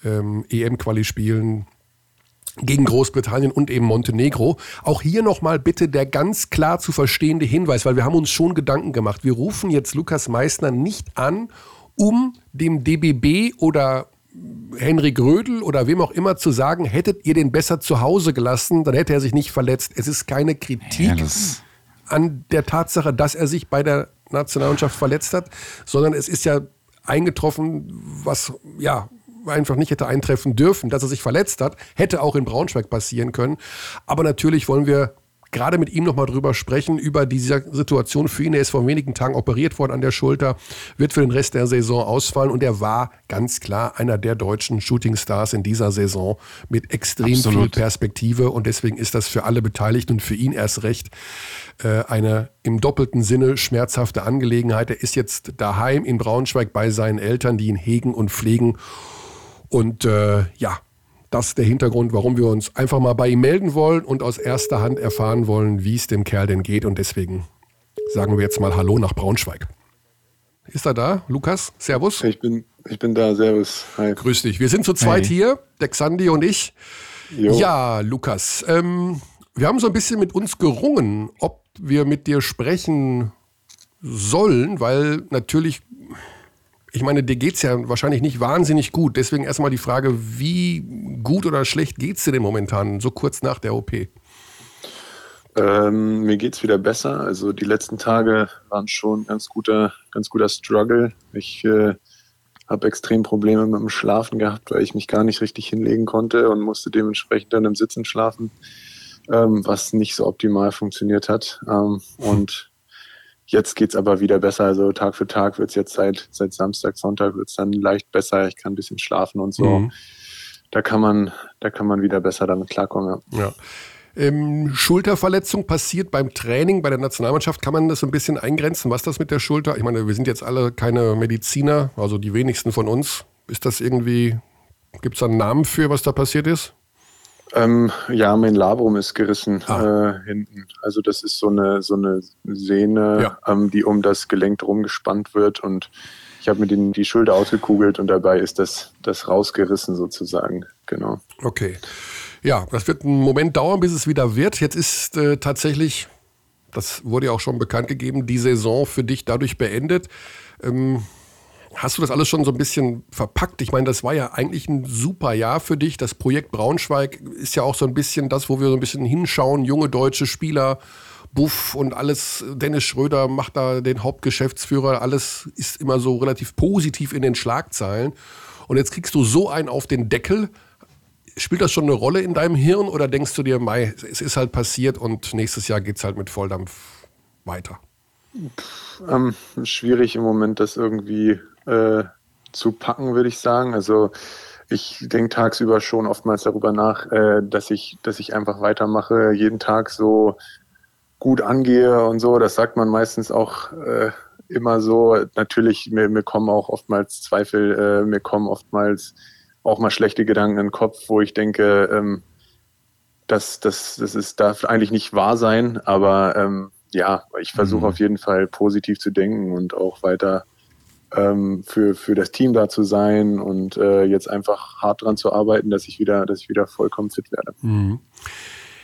ähm, EM-Quali-Spielen gegen Großbritannien und eben Montenegro. Auch hier nochmal bitte der ganz klar zu verstehende Hinweis, weil wir haben uns schon Gedanken gemacht. Wir rufen jetzt Lukas Meissner nicht an, um dem DBB oder Henrik Rödel oder wem auch immer zu sagen, hättet ihr den besser zu Hause gelassen, dann hätte er sich nicht verletzt. Es ist keine Kritik ja, an der Tatsache, dass er sich bei der Nationalmannschaft verletzt hat, sondern es ist ja eingetroffen, was ja einfach nicht hätte eintreffen dürfen, dass er sich verletzt hat. Hätte auch in Braunschweig passieren können. Aber natürlich wollen wir gerade mit ihm nochmal drüber sprechen, über diese Situation für ihn. Er ist vor wenigen Tagen operiert worden an der Schulter, wird für den Rest der Saison ausfallen und er war ganz klar einer der deutschen Shootingstars in dieser Saison mit extrem Absolut. viel Perspektive und deswegen ist das für alle Beteiligten und für ihn erst recht äh, eine im doppelten Sinne schmerzhafte Angelegenheit. Er ist jetzt daheim in Braunschweig bei seinen Eltern, die ihn hegen und pflegen und äh, ja, das ist der Hintergrund, warum wir uns einfach mal bei ihm melden wollen und aus erster Hand erfahren wollen, wie es dem Kerl denn geht. Und deswegen sagen wir jetzt mal Hallo nach Braunschweig. Ist er da? Lukas? Servus. Ich bin, ich bin da. Servus. Hi. Grüß dich. Wir sind zu zweit hey. hier, der Xandi und ich. Jo. Ja, Lukas. Ähm, wir haben so ein bisschen mit uns gerungen, ob wir mit dir sprechen sollen, weil natürlich ich meine, dir geht es ja wahrscheinlich nicht wahnsinnig gut. Deswegen erstmal die Frage, wie gut oder schlecht geht es dir denn momentan, so kurz nach der OP? Ähm, mir geht es wieder besser. Also die letzten Tage waren schon ganz guter, ganz guter Struggle. Ich äh, habe extrem Probleme mit dem Schlafen gehabt, weil ich mich gar nicht richtig hinlegen konnte und musste dementsprechend dann im Sitzen schlafen, ähm, was nicht so optimal funktioniert hat. Ähm, und Jetzt geht's aber wieder besser. Also Tag für Tag wird's jetzt seit, seit Samstag, Sonntag wird's dann leicht besser. Ich kann ein bisschen schlafen und so. Mhm. Da kann man, da kann man wieder besser damit klarkommen. Ja. ja. Ähm, Schulterverletzung passiert beim Training bei der Nationalmannschaft. Kann man das so ein bisschen eingrenzen, was das mit der Schulter? Ich meine, wir sind jetzt alle keine Mediziner, also die wenigsten von uns. Ist das irgendwie, gibt es da einen Namen für, was da passiert ist? Ähm, ja, mein Labrum ist gerissen ah. äh, hinten. Also das ist so eine so eine Sehne, ja. ähm, die um das Gelenk drum gespannt wird und ich habe mir die, die Schulter ausgekugelt und dabei ist das, das rausgerissen sozusagen. Genau. Okay. Ja, das wird einen Moment dauern, bis es wieder wird. Jetzt ist äh, tatsächlich, das wurde ja auch schon bekannt gegeben, die Saison für dich dadurch beendet. Ähm, Hast du das alles schon so ein bisschen verpackt? Ich meine, das war ja eigentlich ein super Jahr für dich. Das Projekt Braunschweig ist ja auch so ein bisschen das, wo wir so ein bisschen hinschauen. Junge deutsche Spieler, Buff und alles. Dennis Schröder macht da den Hauptgeschäftsführer. Alles ist immer so relativ positiv in den Schlagzeilen. Und jetzt kriegst du so einen auf den Deckel. Spielt das schon eine Rolle in deinem Hirn oder denkst du dir, Mai, es ist halt passiert und nächstes Jahr geht es halt mit Volldampf weiter? Ähm, schwierig im Moment, das irgendwie äh, zu packen, würde ich sagen. Also ich denke tagsüber schon oftmals darüber nach, äh, dass ich, dass ich einfach weitermache, jeden Tag so gut angehe und so. Das sagt man meistens auch äh, immer so. Natürlich, mir, mir kommen auch oftmals Zweifel, äh, mir kommen oftmals auch mal schlechte Gedanken in den Kopf, wo ich denke, ähm, das, das, das ist, darf eigentlich nicht wahr sein, aber ähm, ja, ich versuche mhm. auf jeden Fall positiv zu denken und auch weiter ähm, für, für das Team da zu sein und äh, jetzt einfach hart dran zu arbeiten, dass ich wieder, dass ich wieder vollkommen fit werde. Mhm.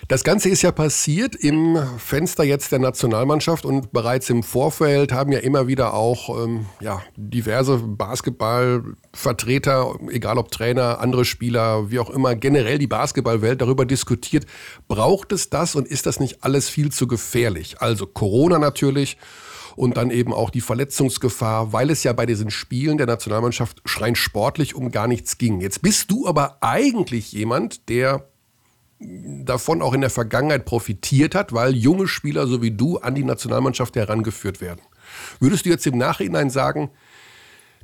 Das Ganze ist ja passiert im Fenster jetzt der Nationalmannschaft und bereits im Vorfeld haben ja immer wieder auch ähm, ja, diverse Basketballvertreter, egal ob Trainer, andere Spieler, wie auch immer, generell die Basketballwelt darüber diskutiert, braucht es das und ist das nicht alles viel zu gefährlich? Also Corona natürlich und dann eben auch die Verletzungsgefahr, weil es ja bei diesen Spielen der Nationalmannschaft schrein sportlich um gar nichts ging. Jetzt bist du aber eigentlich jemand, der davon auch in der Vergangenheit profitiert hat, weil junge Spieler so wie du an die Nationalmannschaft herangeführt werden. Würdest du jetzt im Nachhinein sagen,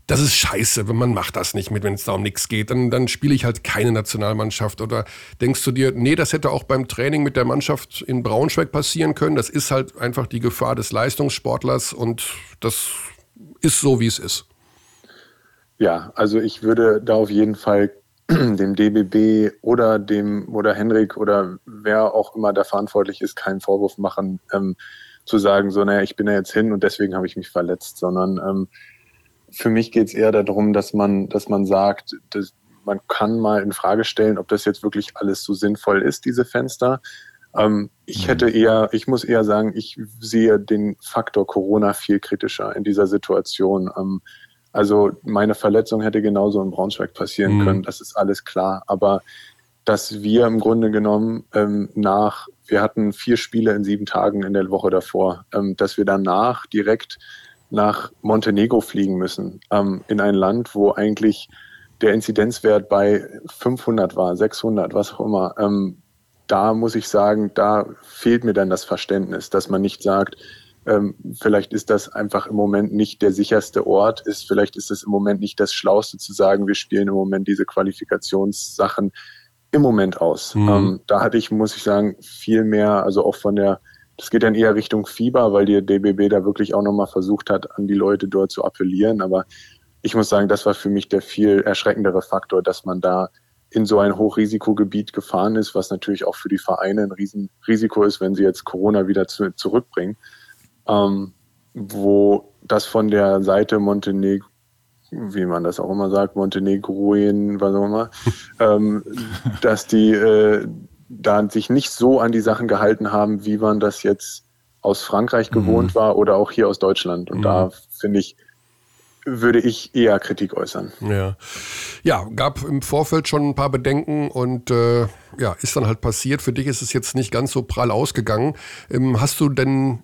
das ist scheiße, wenn man macht das nicht mit, wenn es da um nichts geht, dann, dann spiele ich halt keine Nationalmannschaft. Oder denkst du dir, nee, das hätte auch beim Training mit der Mannschaft in Braunschweig passieren können. Das ist halt einfach die Gefahr des Leistungssportlers und das ist so, wie es ist. Ja, also ich würde da auf jeden Fall dem DBB oder dem oder Henrik oder wer auch immer da verantwortlich ist, keinen Vorwurf machen, ähm, zu sagen, so, naja, ich bin da jetzt hin und deswegen habe ich mich verletzt, sondern ähm, für mich geht es eher darum, dass man, dass man sagt, dass man kann mal in Frage stellen, ob das jetzt wirklich alles so sinnvoll ist, diese Fenster. Ähm, ich hätte mhm. eher, ich muss eher sagen, ich sehe den Faktor Corona viel kritischer in dieser Situation. Ähm, also meine Verletzung hätte genauso in Braunschweig passieren mhm. können, das ist alles klar. Aber dass wir im Grunde genommen ähm, nach, wir hatten vier Spiele in sieben Tagen in der Woche davor, ähm, dass wir danach direkt nach Montenegro fliegen müssen, ähm, in ein Land, wo eigentlich der Inzidenzwert bei 500 war, 600, was auch immer. Ähm, da muss ich sagen, da fehlt mir dann das Verständnis, dass man nicht sagt, ähm, vielleicht ist das einfach im Moment nicht der sicherste Ort, ist vielleicht ist es im Moment nicht das Schlauste zu sagen, wir spielen im Moment diese Qualifikationssachen im Moment aus. Mhm. Ähm, da hatte ich, muss ich sagen, viel mehr, also auch von der das geht dann eher Richtung Fieber, weil die DBB da wirklich auch nochmal versucht hat, an die Leute dort zu appellieren. Aber ich muss sagen, das war für mich der viel erschreckendere Faktor, dass man da in so ein Hochrisikogebiet gefahren ist, was natürlich auch für die Vereine ein Riesenrisiko ist, wenn sie jetzt Corona wieder zu, zurückbringen. Ähm, wo das von der Seite Montenegro, wie man das auch immer sagt, Montenegroen, was auch immer, ähm, dass die äh, da sich nicht so an die Sachen gehalten haben, wie man das jetzt aus Frankreich gewohnt mhm. war oder auch hier aus Deutschland. Und mhm. da finde ich, würde ich eher Kritik äußern. Ja. ja, gab im Vorfeld schon ein paar Bedenken und äh, ja, ist dann halt passiert. Für dich ist es jetzt nicht ganz so prall ausgegangen. Ähm, hast du denn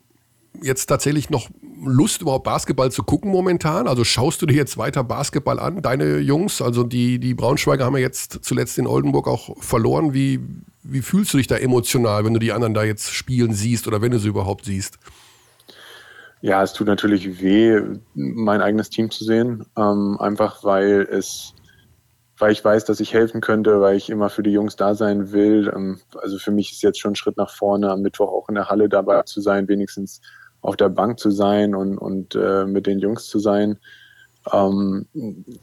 jetzt tatsächlich noch Lust, überhaupt Basketball zu gucken momentan? Also schaust du dir jetzt weiter Basketball an, deine Jungs? Also die, die Braunschweiger haben ja jetzt zuletzt in Oldenburg auch verloren. Wie, wie fühlst du dich da emotional, wenn du die anderen da jetzt spielen siehst oder wenn du sie überhaupt siehst? Ja, es tut natürlich weh, mein eigenes Team zu sehen. Ähm, einfach weil es, weil ich weiß, dass ich helfen könnte, weil ich immer für die Jungs da sein will. Ähm, also für mich ist jetzt schon ein Schritt nach vorne, am Mittwoch auch in der Halle dabei zu sein, wenigstens auf der Bank zu sein und, und äh, mit den Jungs zu sein. Ähm,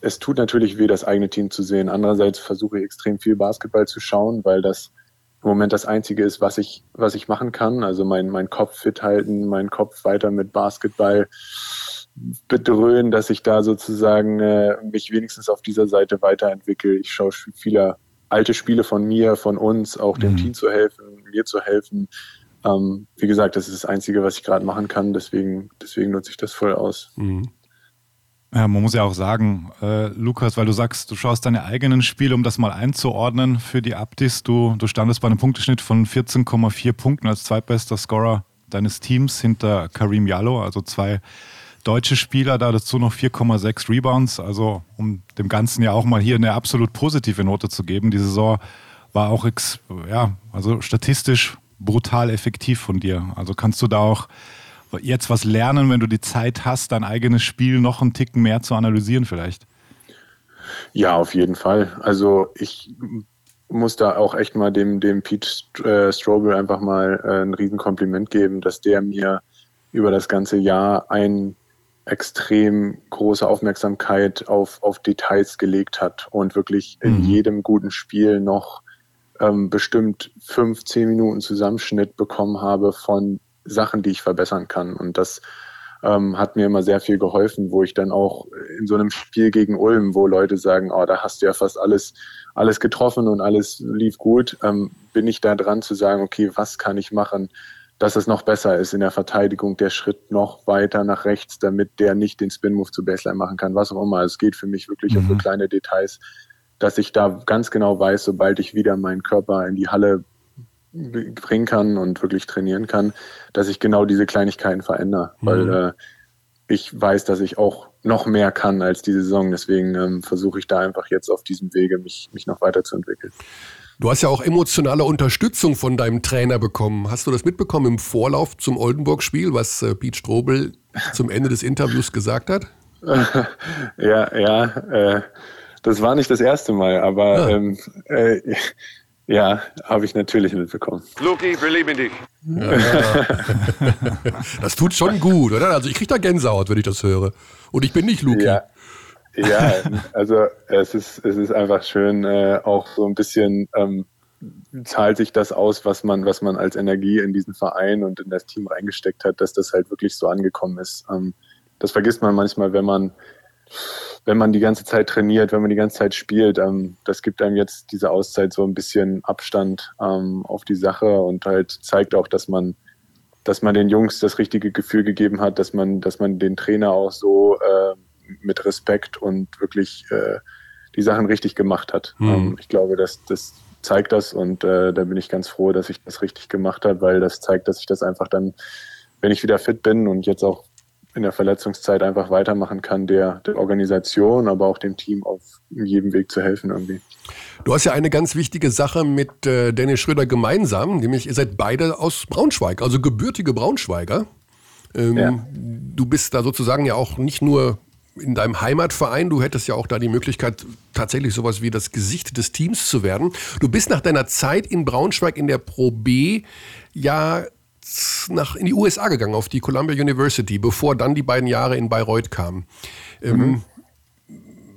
es tut natürlich weh, das eigene Team zu sehen. Andererseits versuche ich extrem viel Basketball zu schauen, weil das im Moment das Einzige ist, was ich, was ich machen kann. Also mein, mein Kopf fit halten, meinen Kopf weiter mit Basketball bedröhen, dass ich da sozusagen äh, mich wenigstens auf dieser Seite weiterentwickle. Ich schaue viele alte Spiele von mir, von uns, auch dem mhm. Team zu helfen, mir zu helfen. Ähm, wie gesagt, das ist das Einzige, was ich gerade machen kann. Deswegen, deswegen nutze ich das voll aus. Mhm. Ja, man muss ja auch sagen, äh, Lukas, weil du sagst, du schaust deine eigenen Spiele, um das mal einzuordnen für die Abdis. Du, du standest bei einem Punkteschnitt von 14,4 Punkten als zweitbester Scorer deines Teams hinter Karim Jallo, also zwei deutsche Spieler, da dazu noch 4,6 Rebounds. Also um dem Ganzen ja auch mal hier eine absolut positive Note zu geben. Die Saison war auch ja, also statistisch brutal effektiv von dir. Also kannst du da auch jetzt was lernen, wenn du die Zeit hast, dein eigenes Spiel noch einen Ticken mehr zu analysieren vielleicht? Ja, auf jeden Fall. Also ich muss da auch echt mal dem, dem Pete äh, Strobel einfach mal äh, ein Riesenkompliment geben, dass der mir über das ganze Jahr ein extrem große Aufmerksamkeit auf, auf Details gelegt hat und wirklich in mhm. jedem guten Spiel noch ähm, bestimmt fünf, zehn Minuten Zusammenschnitt bekommen habe von Sachen, die ich verbessern kann. Und das ähm, hat mir immer sehr viel geholfen, wo ich dann auch in so einem Spiel gegen Ulm, wo Leute sagen, oh, da hast du ja fast alles, alles getroffen und alles lief gut, ähm, bin ich da dran zu sagen, okay, was kann ich machen, dass es noch besser ist in der Verteidigung, der Schritt noch weiter nach rechts, damit der nicht den Spin-Move zu Baseline machen kann, was auch immer. Es geht für mich wirklich mhm. um so kleine Details, dass ich da ganz genau weiß, sobald ich wieder meinen Körper in die Halle bringen kann und wirklich trainieren kann, dass ich genau diese Kleinigkeiten verändere, mhm. weil äh, ich weiß, dass ich auch noch mehr kann als diese Saison. Deswegen ähm, versuche ich da einfach jetzt auf diesem Wege mich, mich noch weiterzuentwickeln. Du hast ja auch emotionale Unterstützung von deinem Trainer bekommen. Hast du das mitbekommen im Vorlauf zum Oldenburg-Spiel, was äh, Pete Strobel zum Ende des Interviews gesagt hat? ja, ja, äh, das war nicht das erste Mal, aber ja, ah. ähm, äh, ja habe ich natürlich mitbekommen. Luki, wir lieben dich. Ja. das tut schon gut, oder? Also ich kriege da Gänsehaut, wenn ich das höre. Und ich bin nicht Luki. Ja. Ja, also es ist, es ist einfach schön, äh, auch so ein bisschen ähm, zahlt sich das aus, was man, was man als Energie in diesen Verein und in das Team reingesteckt hat, dass das halt wirklich so angekommen ist. Ähm, das vergisst man manchmal, wenn man wenn man die ganze Zeit trainiert, wenn man die ganze Zeit spielt, ähm, das gibt einem jetzt diese Auszeit so ein bisschen Abstand ähm, auf die Sache und halt zeigt auch, dass man, dass man den Jungs das richtige Gefühl gegeben hat, dass man, dass man den Trainer auch so äh, mit Respekt und wirklich äh, die Sachen richtig gemacht hat. Mhm. Ähm, ich glaube, dass das zeigt das und äh, da bin ich ganz froh, dass ich das richtig gemacht habe, weil das zeigt, dass ich das einfach dann, wenn ich wieder fit bin und jetzt auch in der Verletzungszeit einfach weitermachen kann, der, der Organisation, aber auch dem Team auf jedem Weg zu helfen irgendwie. Du hast ja eine ganz wichtige Sache mit äh, Dennis Schröder gemeinsam, nämlich ihr seid beide aus Braunschweig, also gebürtige Braunschweiger. Ähm, ja. Du bist da sozusagen ja auch nicht nur in deinem Heimatverein, du hättest ja auch da die Möglichkeit, tatsächlich sowas wie das Gesicht des Teams zu werden. Du bist nach deiner Zeit in Braunschweig in der Pro B ja nach, in die USA gegangen, auf die Columbia University, bevor dann die beiden Jahre in Bayreuth kamen. Ähm, mhm.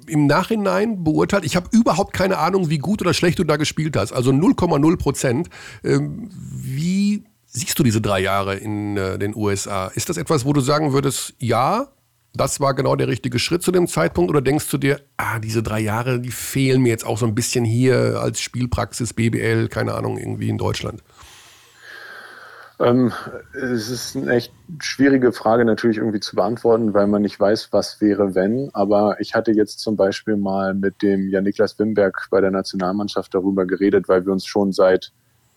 Im Nachhinein beurteilt, ich habe überhaupt keine Ahnung, wie gut oder schlecht du da gespielt hast, also 0,0 Prozent. Ähm, wie siehst du diese drei Jahre in äh, den USA? Ist das etwas, wo du sagen würdest, ja, das war genau der richtige Schritt zu dem Zeitpunkt? Oder denkst du dir, ah, diese drei Jahre, die fehlen mir jetzt auch so ein bisschen hier als Spielpraxis, BBL, keine Ahnung, irgendwie in Deutschland? Ähm, es ist eine echt schwierige Frage natürlich irgendwie zu beantworten, weil man nicht weiß, was wäre, wenn. Aber ich hatte jetzt zum Beispiel mal mit dem Jan-Niklas Wimberg bei der Nationalmannschaft darüber geredet, weil wir uns schon seit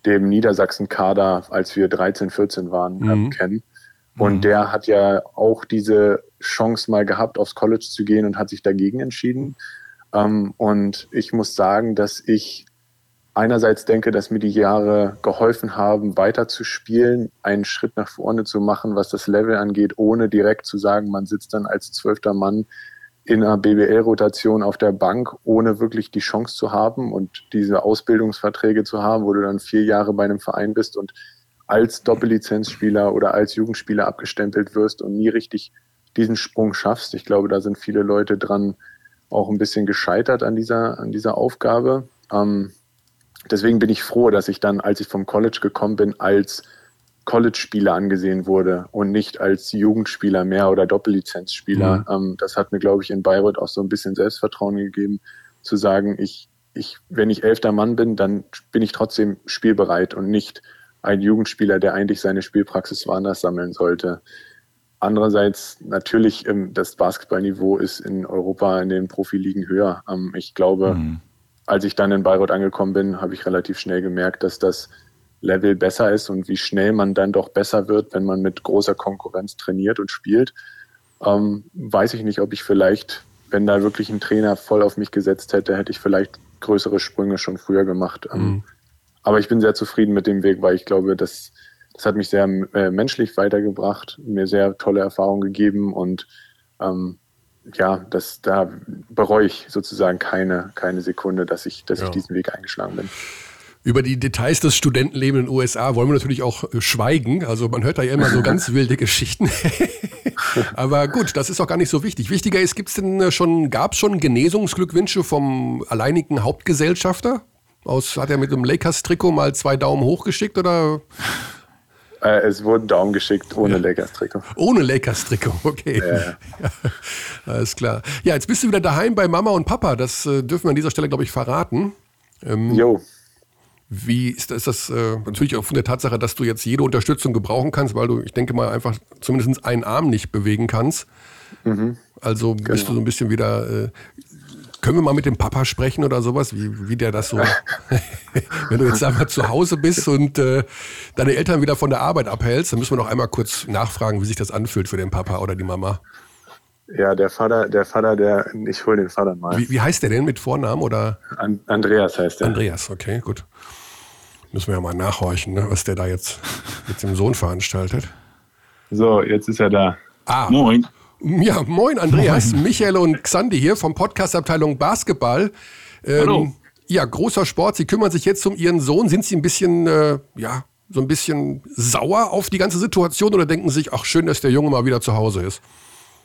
dem Niedersachsen-Kader, als wir 13, 14 waren, mhm. äh, kennen. Und mhm. der hat ja auch diese Chance mal gehabt, aufs College zu gehen und hat sich dagegen entschieden. Ähm, und ich muss sagen, dass ich einerseits denke, dass mir die Jahre geholfen haben, weiter zu spielen, einen Schritt nach vorne zu machen, was das Level angeht, ohne direkt zu sagen, man sitzt dann als zwölfter Mann in einer BBL-Rotation auf der Bank, ohne wirklich die Chance zu haben und diese Ausbildungsverträge zu haben, wo du dann vier Jahre bei einem Verein bist und als Doppellizenzspieler oder als Jugendspieler abgestempelt wirst und nie richtig diesen Sprung schaffst. Ich glaube, da sind viele Leute dran auch ein bisschen gescheitert an dieser, an dieser Aufgabe. Ähm, deswegen bin ich froh, dass ich dann, als ich vom College gekommen bin, als College-Spieler angesehen wurde und nicht als Jugendspieler mehr oder Doppellizenzspieler. Mhm. Ähm, das hat mir, glaube ich, in Bayreuth auch so ein bisschen Selbstvertrauen gegeben, zu sagen, ich, ich, wenn ich elfter Mann bin, dann bin ich trotzdem spielbereit und nicht ein Jugendspieler, der eigentlich seine Spielpraxis woanders sammeln sollte. Andererseits natürlich, ähm, das Basketballniveau ist in Europa in den Profiligen höher. Ähm, ich glaube, mhm als ich dann in Bayreuth angekommen bin, habe ich relativ schnell gemerkt, dass das Level besser ist und wie schnell man dann doch besser wird, wenn man mit großer Konkurrenz trainiert und spielt. Ähm, weiß ich nicht, ob ich vielleicht, wenn da wirklich ein Trainer voll auf mich gesetzt hätte, hätte ich vielleicht größere Sprünge schon früher gemacht. Ähm, mhm. Aber ich bin sehr zufrieden mit dem Weg, weil ich glaube, das, das hat mich sehr äh, menschlich weitergebracht, mir sehr tolle Erfahrungen gegeben und ähm, ja, das, da bereue ich sozusagen keine, keine Sekunde, dass ich, dass ja. ich diesen Weg eingeschlagen bin. Über die Details des Studentenlebens in den USA wollen wir natürlich auch äh, schweigen. Also man hört da ja immer so ganz wilde Geschichten. Aber gut, das ist auch gar nicht so wichtig. Wichtiger ist, gibt's denn äh, schon, gab es schon Genesungsglückwünsche vom alleinigen Hauptgesellschafter? Aus, hat er mit dem Lakers-Trikot mal zwei Daumen hoch geschickt oder? Äh, es wurden Daumen geschickt ohne ja. Lakers-Trikot. Ohne Lakers-Trikot, okay. Ja, ja. Alles klar. Ja, jetzt bist du wieder daheim bei Mama und Papa. Das äh, dürfen wir an dieser Stelle, glaube ich, verraten. Ähm, jo. Wie ist, ist das äh, natürlich auch von der Tatsache, dass du jetzt jede Unterstützung gebrauchen kannst, weil du, ich denke mal, einfach zumindest einen Arm nicht bewegen kannst. Mhm. Also bist genau. du so ein bisschen wieder. Äh, können wir mal mit dem Papa sprechen oder sowas, wie, wie der das so. wenn du jetzt einmal zu Hause bist und äh, deine Eltern wieder von der Arbeit abhältst, dann müssen wir noch einmal kurz nachfragen, wie sich das anfühlt für den Papa oder die Mama. Ja, der Vater, der Vater, der, ich hole den Vater mal. Wie, wie heißt der denn mit Vornamen oder? An, Andreas heißt der. Andreas, okay, gut. Müssen wir ja mal nachhorchen, ne, was der da jetzt mit dem Sohn veranstaltet. So, jetzt ist er da. Ah. Moin. Ja, moin Andreas, moin. Michael und Xandi hier vom Podcast-Abteilung Basketball. Ähm, Hallo. Ja, großer Sport. Sie kümmern sich jetzt um Ihren Sohn. Sind Sie ein bisschen, äh, ja, so ein bisschen sauer auf die ganze Situation oder denken Sie sich, ach schön, dass der Junge mal wieder zu Hause ist?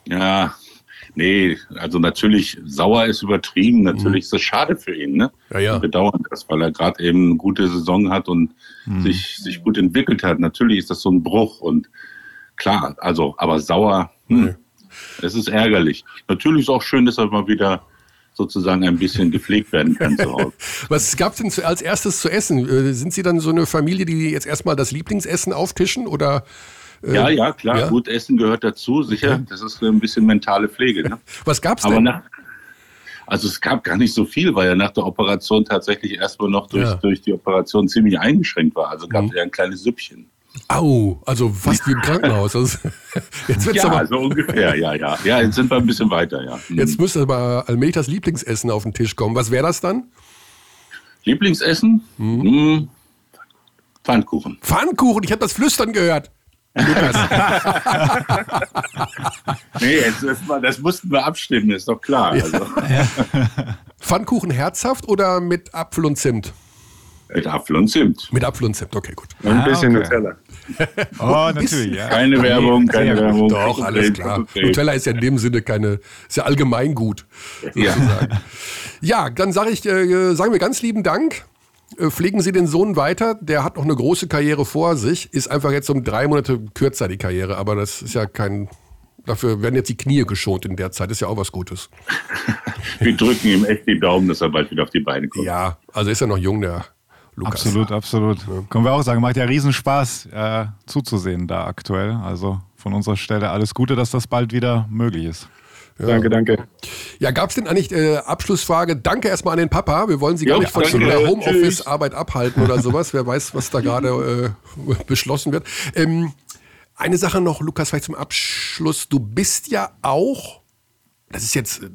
Ja, nee, also natürlich sauer ist übertrieben. Natürlich mhm. ist das schade für ihn, ne? Ja, ja. Bedauern das, weil er gerade eben eine gute Saison hat und mhm. sich, sich gut entwickelt hat. Natürlich ist das so ein Bruch und klar, also, aber sauer, hm, mhm. Es ist ärgerlich. Natürlich ist auch schön, dass er mal wieder sozusagen ein bisschen gepflegt werden kann zu Hause. Was gab es denn als erstes zu essen? Äh, sind Sie dann so eine Familie, die jetzt erstmal das Lieblingsessen auftischen oder ja, ja, klar. Ja? Gut Essen gehört dazu, sicher. Das ist ein bisschen mentale Pflege. Ne? Was gab es denn? Nach, also es gab gar nicht so viel, weil er nach der Operation tatsächlich erstmal noch durch, ja. durch die Operation ziemlich eingeschränkt war. Also gab es mhm. ja ein kleines Süppchen. Au, also fast wie im Krankenhaus. Also, jetzt wird's ja, aber, so ungefähr, ja, ja. Ja, jetzt sind wir ein bisschen weiter, ja. Mhm. Jetzt müsste aber das Lieblingsessen auf den Tisch kommen. Was wäre das dann? Lieblingsessen? Mhm. Hm. Pfannkuchen. Pfannkuchen, ich habe das Flüstern gehört. Lukas. nee, jetzt, das, das, mussten wir abstimmen, ist doch klar. Ja. Also. Pfannkuchen herzhaft oder mit Apfel und Zimt? Mit Apfel und Zimt. Mit Apfel und Zimt, okay, gut. Und ein bisschen okay. Nutella. oh, natürlich, ja. Keine Werbung, keine Werbung. Doch, alles klar. Nutella ist ja in dem Sinne keine, ist ja allgemeingut. Ja. ja, dann sage ich, äh, sagen wir ganz lieben Dank äh, pflegen Sie den Sohn weiter. Der hat noch eine große Karriere vor sich. Ist einfach jetzt um drei Monate kürzer die Karriere. Aber das ist ja kein. Dafür werden jetzt die Knie geschont in der Zeit. Ist ja auch was Gutes. Wir drücken ihm echt die Daumen, dass er bald wieder auf die Beine kommt. Ja, also ist er noch jung, der Lukas. Absolut, absolut. Ja. Können wir auch sagen, macht ja Riesenspaß äh, zuzusehen da aktuell. Also von unserer Stelle alles Gute, dass das bald wieder möglich ist. Ja. Danke, danke. Ja, gab es denn eigentlich äh, Abschlussfrage? Danke erstmal an den Papa. Wir wollen Sie gar jo, nicht von der Homeoffice-Arbeit abhalten oder sowas. Wer weiß, was da gerade äh, beschlossen wird. Ähm, eine Sache noch, Lukas, vielleicht zum Abschluss. Du bist ja auch, das ist jetzt äh,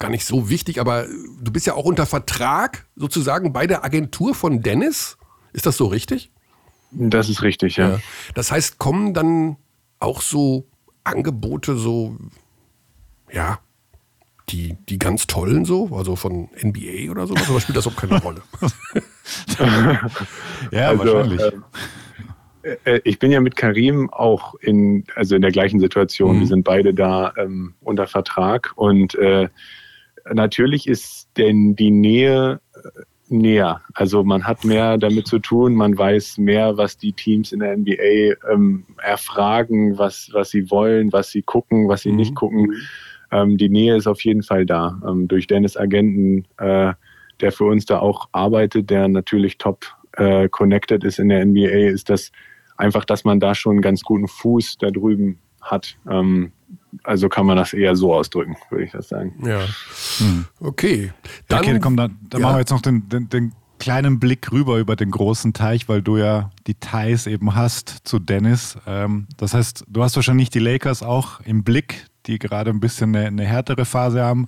gar nicht so wichtig, aber du bist ja auch unter Vertrag sozusagen bei der Agentur von Dennis. Ist das so richtig? Das ist richtig, ja. ja. Das heißt, kommen dann auch so Angebote, so ja, die, die ganz tollen so, also von NBA oder sowas, oder spielt das auch keine Rolle? ja, also, wahrscheinlich. Ähm, äh, ich bin ja mit Karim auch in, also in der gleichen Situation. Mhm. Wir sind beide da ähm, unter Vertrag und äh, natürlich ist denn die Nähe äh, näher. Also man hat mehr damit zu tun, man weiß mehr, was die Teams in der NBA ähm, erfragen, was, was sie wollen, was sie gucken, was sie mhm. nicht gucken ähm, die Nähe ist auf jeden Fall da. Ähm, durch Dennis Agenten, äh, der für uns da auch arbeitet, der natürlich top äh, connected ist in der NBA, ist das einfach, dass man da schon einen ganz guten Fuß da drüben hat. Also kann man das eher so ausdrücken, würde ich das sagen. Ja. Hm. Okay. Dann, okay, komm, dann, dann ja. machen wir jetzt noch den, den, den kleinen Blick rüber über den großen Teich, weil du ja die Ties eben hast zu Dennis. Ähm, das heißt, du hast wahrscheinlich die Lakers auch im Blick, die gerade ein bisschen eine, eine härtere Phase haben.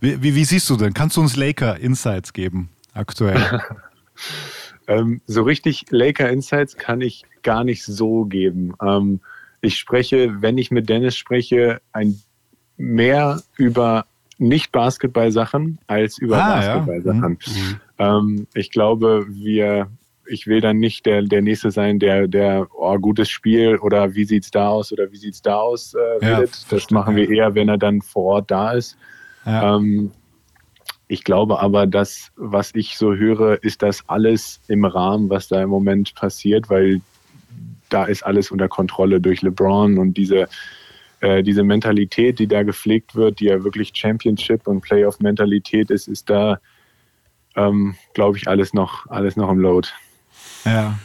Wie, wie, wie, siehst du denn? Kannst du uns Laker Insights geben aktuell? ähm, so richtig Laker Insights kann ich gar nicht so geben. Ähm, ich spreche, wenn ich mit Dennis spreche, ein mehr über nicht Basketball-Sachen als über ah, Basketball-Sachen. Ja. Mhm. Ähm, ich glaube, wir ich will dann nicht der, der Nächste sein, der, der, oh, gutes Spiel oder wie sieht's da aus oder wie sieht's da aus äh, ja, redet. Das machen wir eher, wenn er dann vor Ort da ist. Ja. Ähm, ich glaube aber, dass, was ich so höre, ist das alles im Rahmen, was da im Moment passiert, weil da ist alles unter Kontrolle durch LeBron und diese, äh, diese Mentalität, die da gepflegt wird, die ja wirklich Championship und Playoff-Mentalität ist, ist da, ähm, glaube ich, alles noch, alles noch im Load. Ja.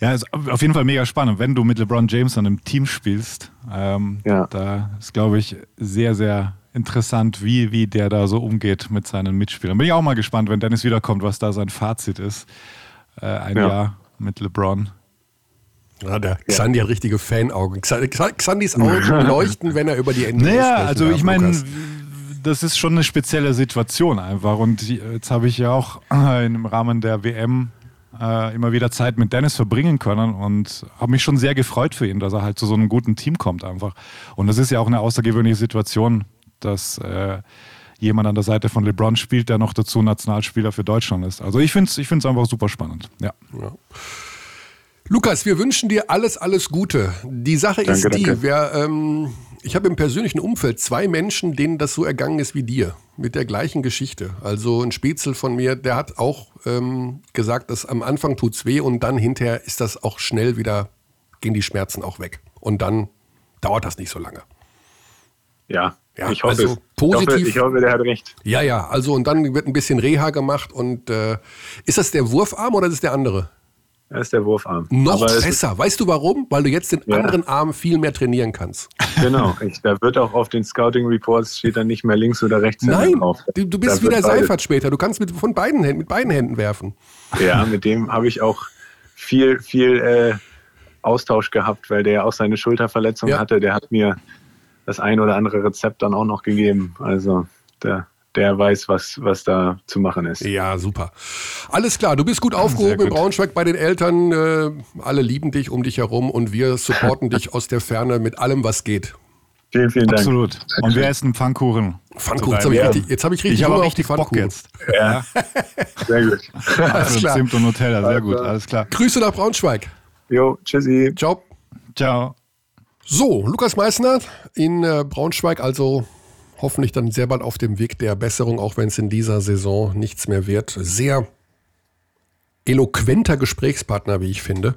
Ja, ist auf jeden Fall mega spannend, wenn du mit LeBron James an einem Team spielst. Ähm, ja. Da ist, glaube ich, sehr, sehr interessant, wie, wie der da so umgeht mit seinen Mitspielern. Bin ich auch mal gespannt, wenn Dennis wiederkommt, was da sein Fazit ist. Äh, ein ja. Jahr mit LeBron. Ja, der Xandi hat richtige Fanaugen. Xandis Augen leuchten, wenn er über die Ende Naja, also ich meine, das ist schon eine spezielle Situation einfach. Und jetzt habe ich ja auch im Rahmen der WM äh, immer wieder Zeit mit Dennis verbringen können und habe mich schon sehr gefreut für ihn, dass er halt zu so einem guten Team kommt einfach. Und das ist ja auch eine außergewöhnliche Situation, dass äh, jemand an der Seite von LeBron spielt, der noch dazu Nationalspieler für Deutschland ist. Also ich finde es ich find's einfach super spannend. Ja. ja. Lukas, wir wünschen dir alles, alles Gute. Die Sache danke, ist die, danke. wir, ähm, ich habe im persönlichen Umfeld zwei Menschen, denen das so ergangen ist wie dir, mit der gleichen Geschichte. Also ein Spätzel von mir, der hat auch ähm, gesagt, dass am Anfang tut es weh und dann hinterher ist das auch schnell wieder, gehen die Schmerzen auch weg. Und dann dauert das nicht so lange. Ja, ja, ich hoffe also positiv. Ich hoffe, ich hoffe, der hat recht. Ja, ja, also und dann wird ein bisschen Reha gemacht und äh, ist das der Wurfarm oder ist es der andere? Das ist der Wurfarm. Noch besser. Weißt du warum? Weil du jetzt den ja. anderen Arm viel mehr trainieren kannst. Genau. Ich, da wird auch auf den Scouting Reports steht dann nicht mehr links oder rechts Nein, drauf. Du, du bist da wieder Seifert später. Du kannst mit, von beiden Händen, mit beiden Händen werfen. Ja, mit dem habe ich auch viel, viel äh, Austausch gehabt, weil der auch seine Schulterverletzung ja. hatte. Der hat mir das ein oder andere Rezept dann auch noch gegeben. Also der, der weiß, was, was da zu machen ist. Ja, super. Alles klar, du bist gut aufgehoben gut. in Braunschweig bei den Eltern. Äh, alle lieben dich um dich herum und wir supporten dich aus der Ferne mit allem, was geht. Vielen, vielen Dank. Absolut. Und wir essen Pfannkuchen. Pfannkuchen, jetzt habe ich richtig, jetzt hab ich richtig ich Hunger auf die Pfannkuchen. jetzt. Ja, sehr gut. Alles klar. Zimt und Nutella, sehr gut, alles klar. Grüße nach Braunschweig. Jo, tschüssi. Ciao. Ciao. So, Lukas Meissner in äh, Braunschweig, also hoffentlich dann sehr bald auf dem Weg der Besserung, auch wenn es in dieser Saison nichts mehr wird. Sehr eloquenter Gesprächspartner, wie ich finde,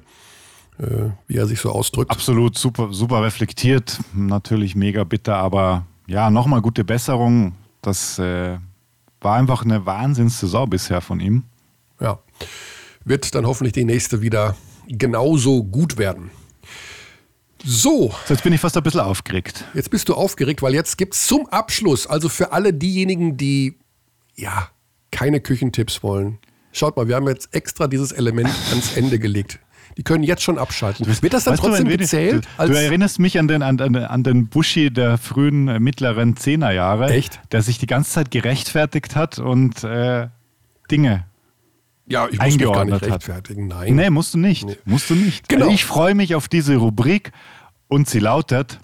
äh, wie er sich so ausdrückt. Absolut super, super reflektiert, natürlich mega bitter, aber ja, nochmal gute Besserung. Das äh, war einfach eine Wahnsinnssaison bisher von ihm. Ja, wird dann hoffentlich die nächste wieder genauso gut werden. So. Jetzt bin ich fast ein bisschen aufgeregt. Jetzt bist du aufgeregt, weil jetzt gibt es zum Abschluss, also für alle diejenigen, die ja keine Küchentipps wollen. Schaut mal, wir haben jetzt extra dieses Element ans Ende gelegt. Die können jetzt schon abschalten. Wird das dann weißt trotzdem du, gezählt? Du, du, erinnerst mich an den, an, an den Buschi der frühen, äh, mittleren Zehnerjahre. Echt? Der sich die ganze Zeit gerechtfertigt hat und äh, Dinge ja, ich muss mich gar nicht rechtfertigen. Nein. Nee, musst du nicht. Nee. Musst du nicht. Genau. Ich freue mich auf diese Rubrik und sie lautet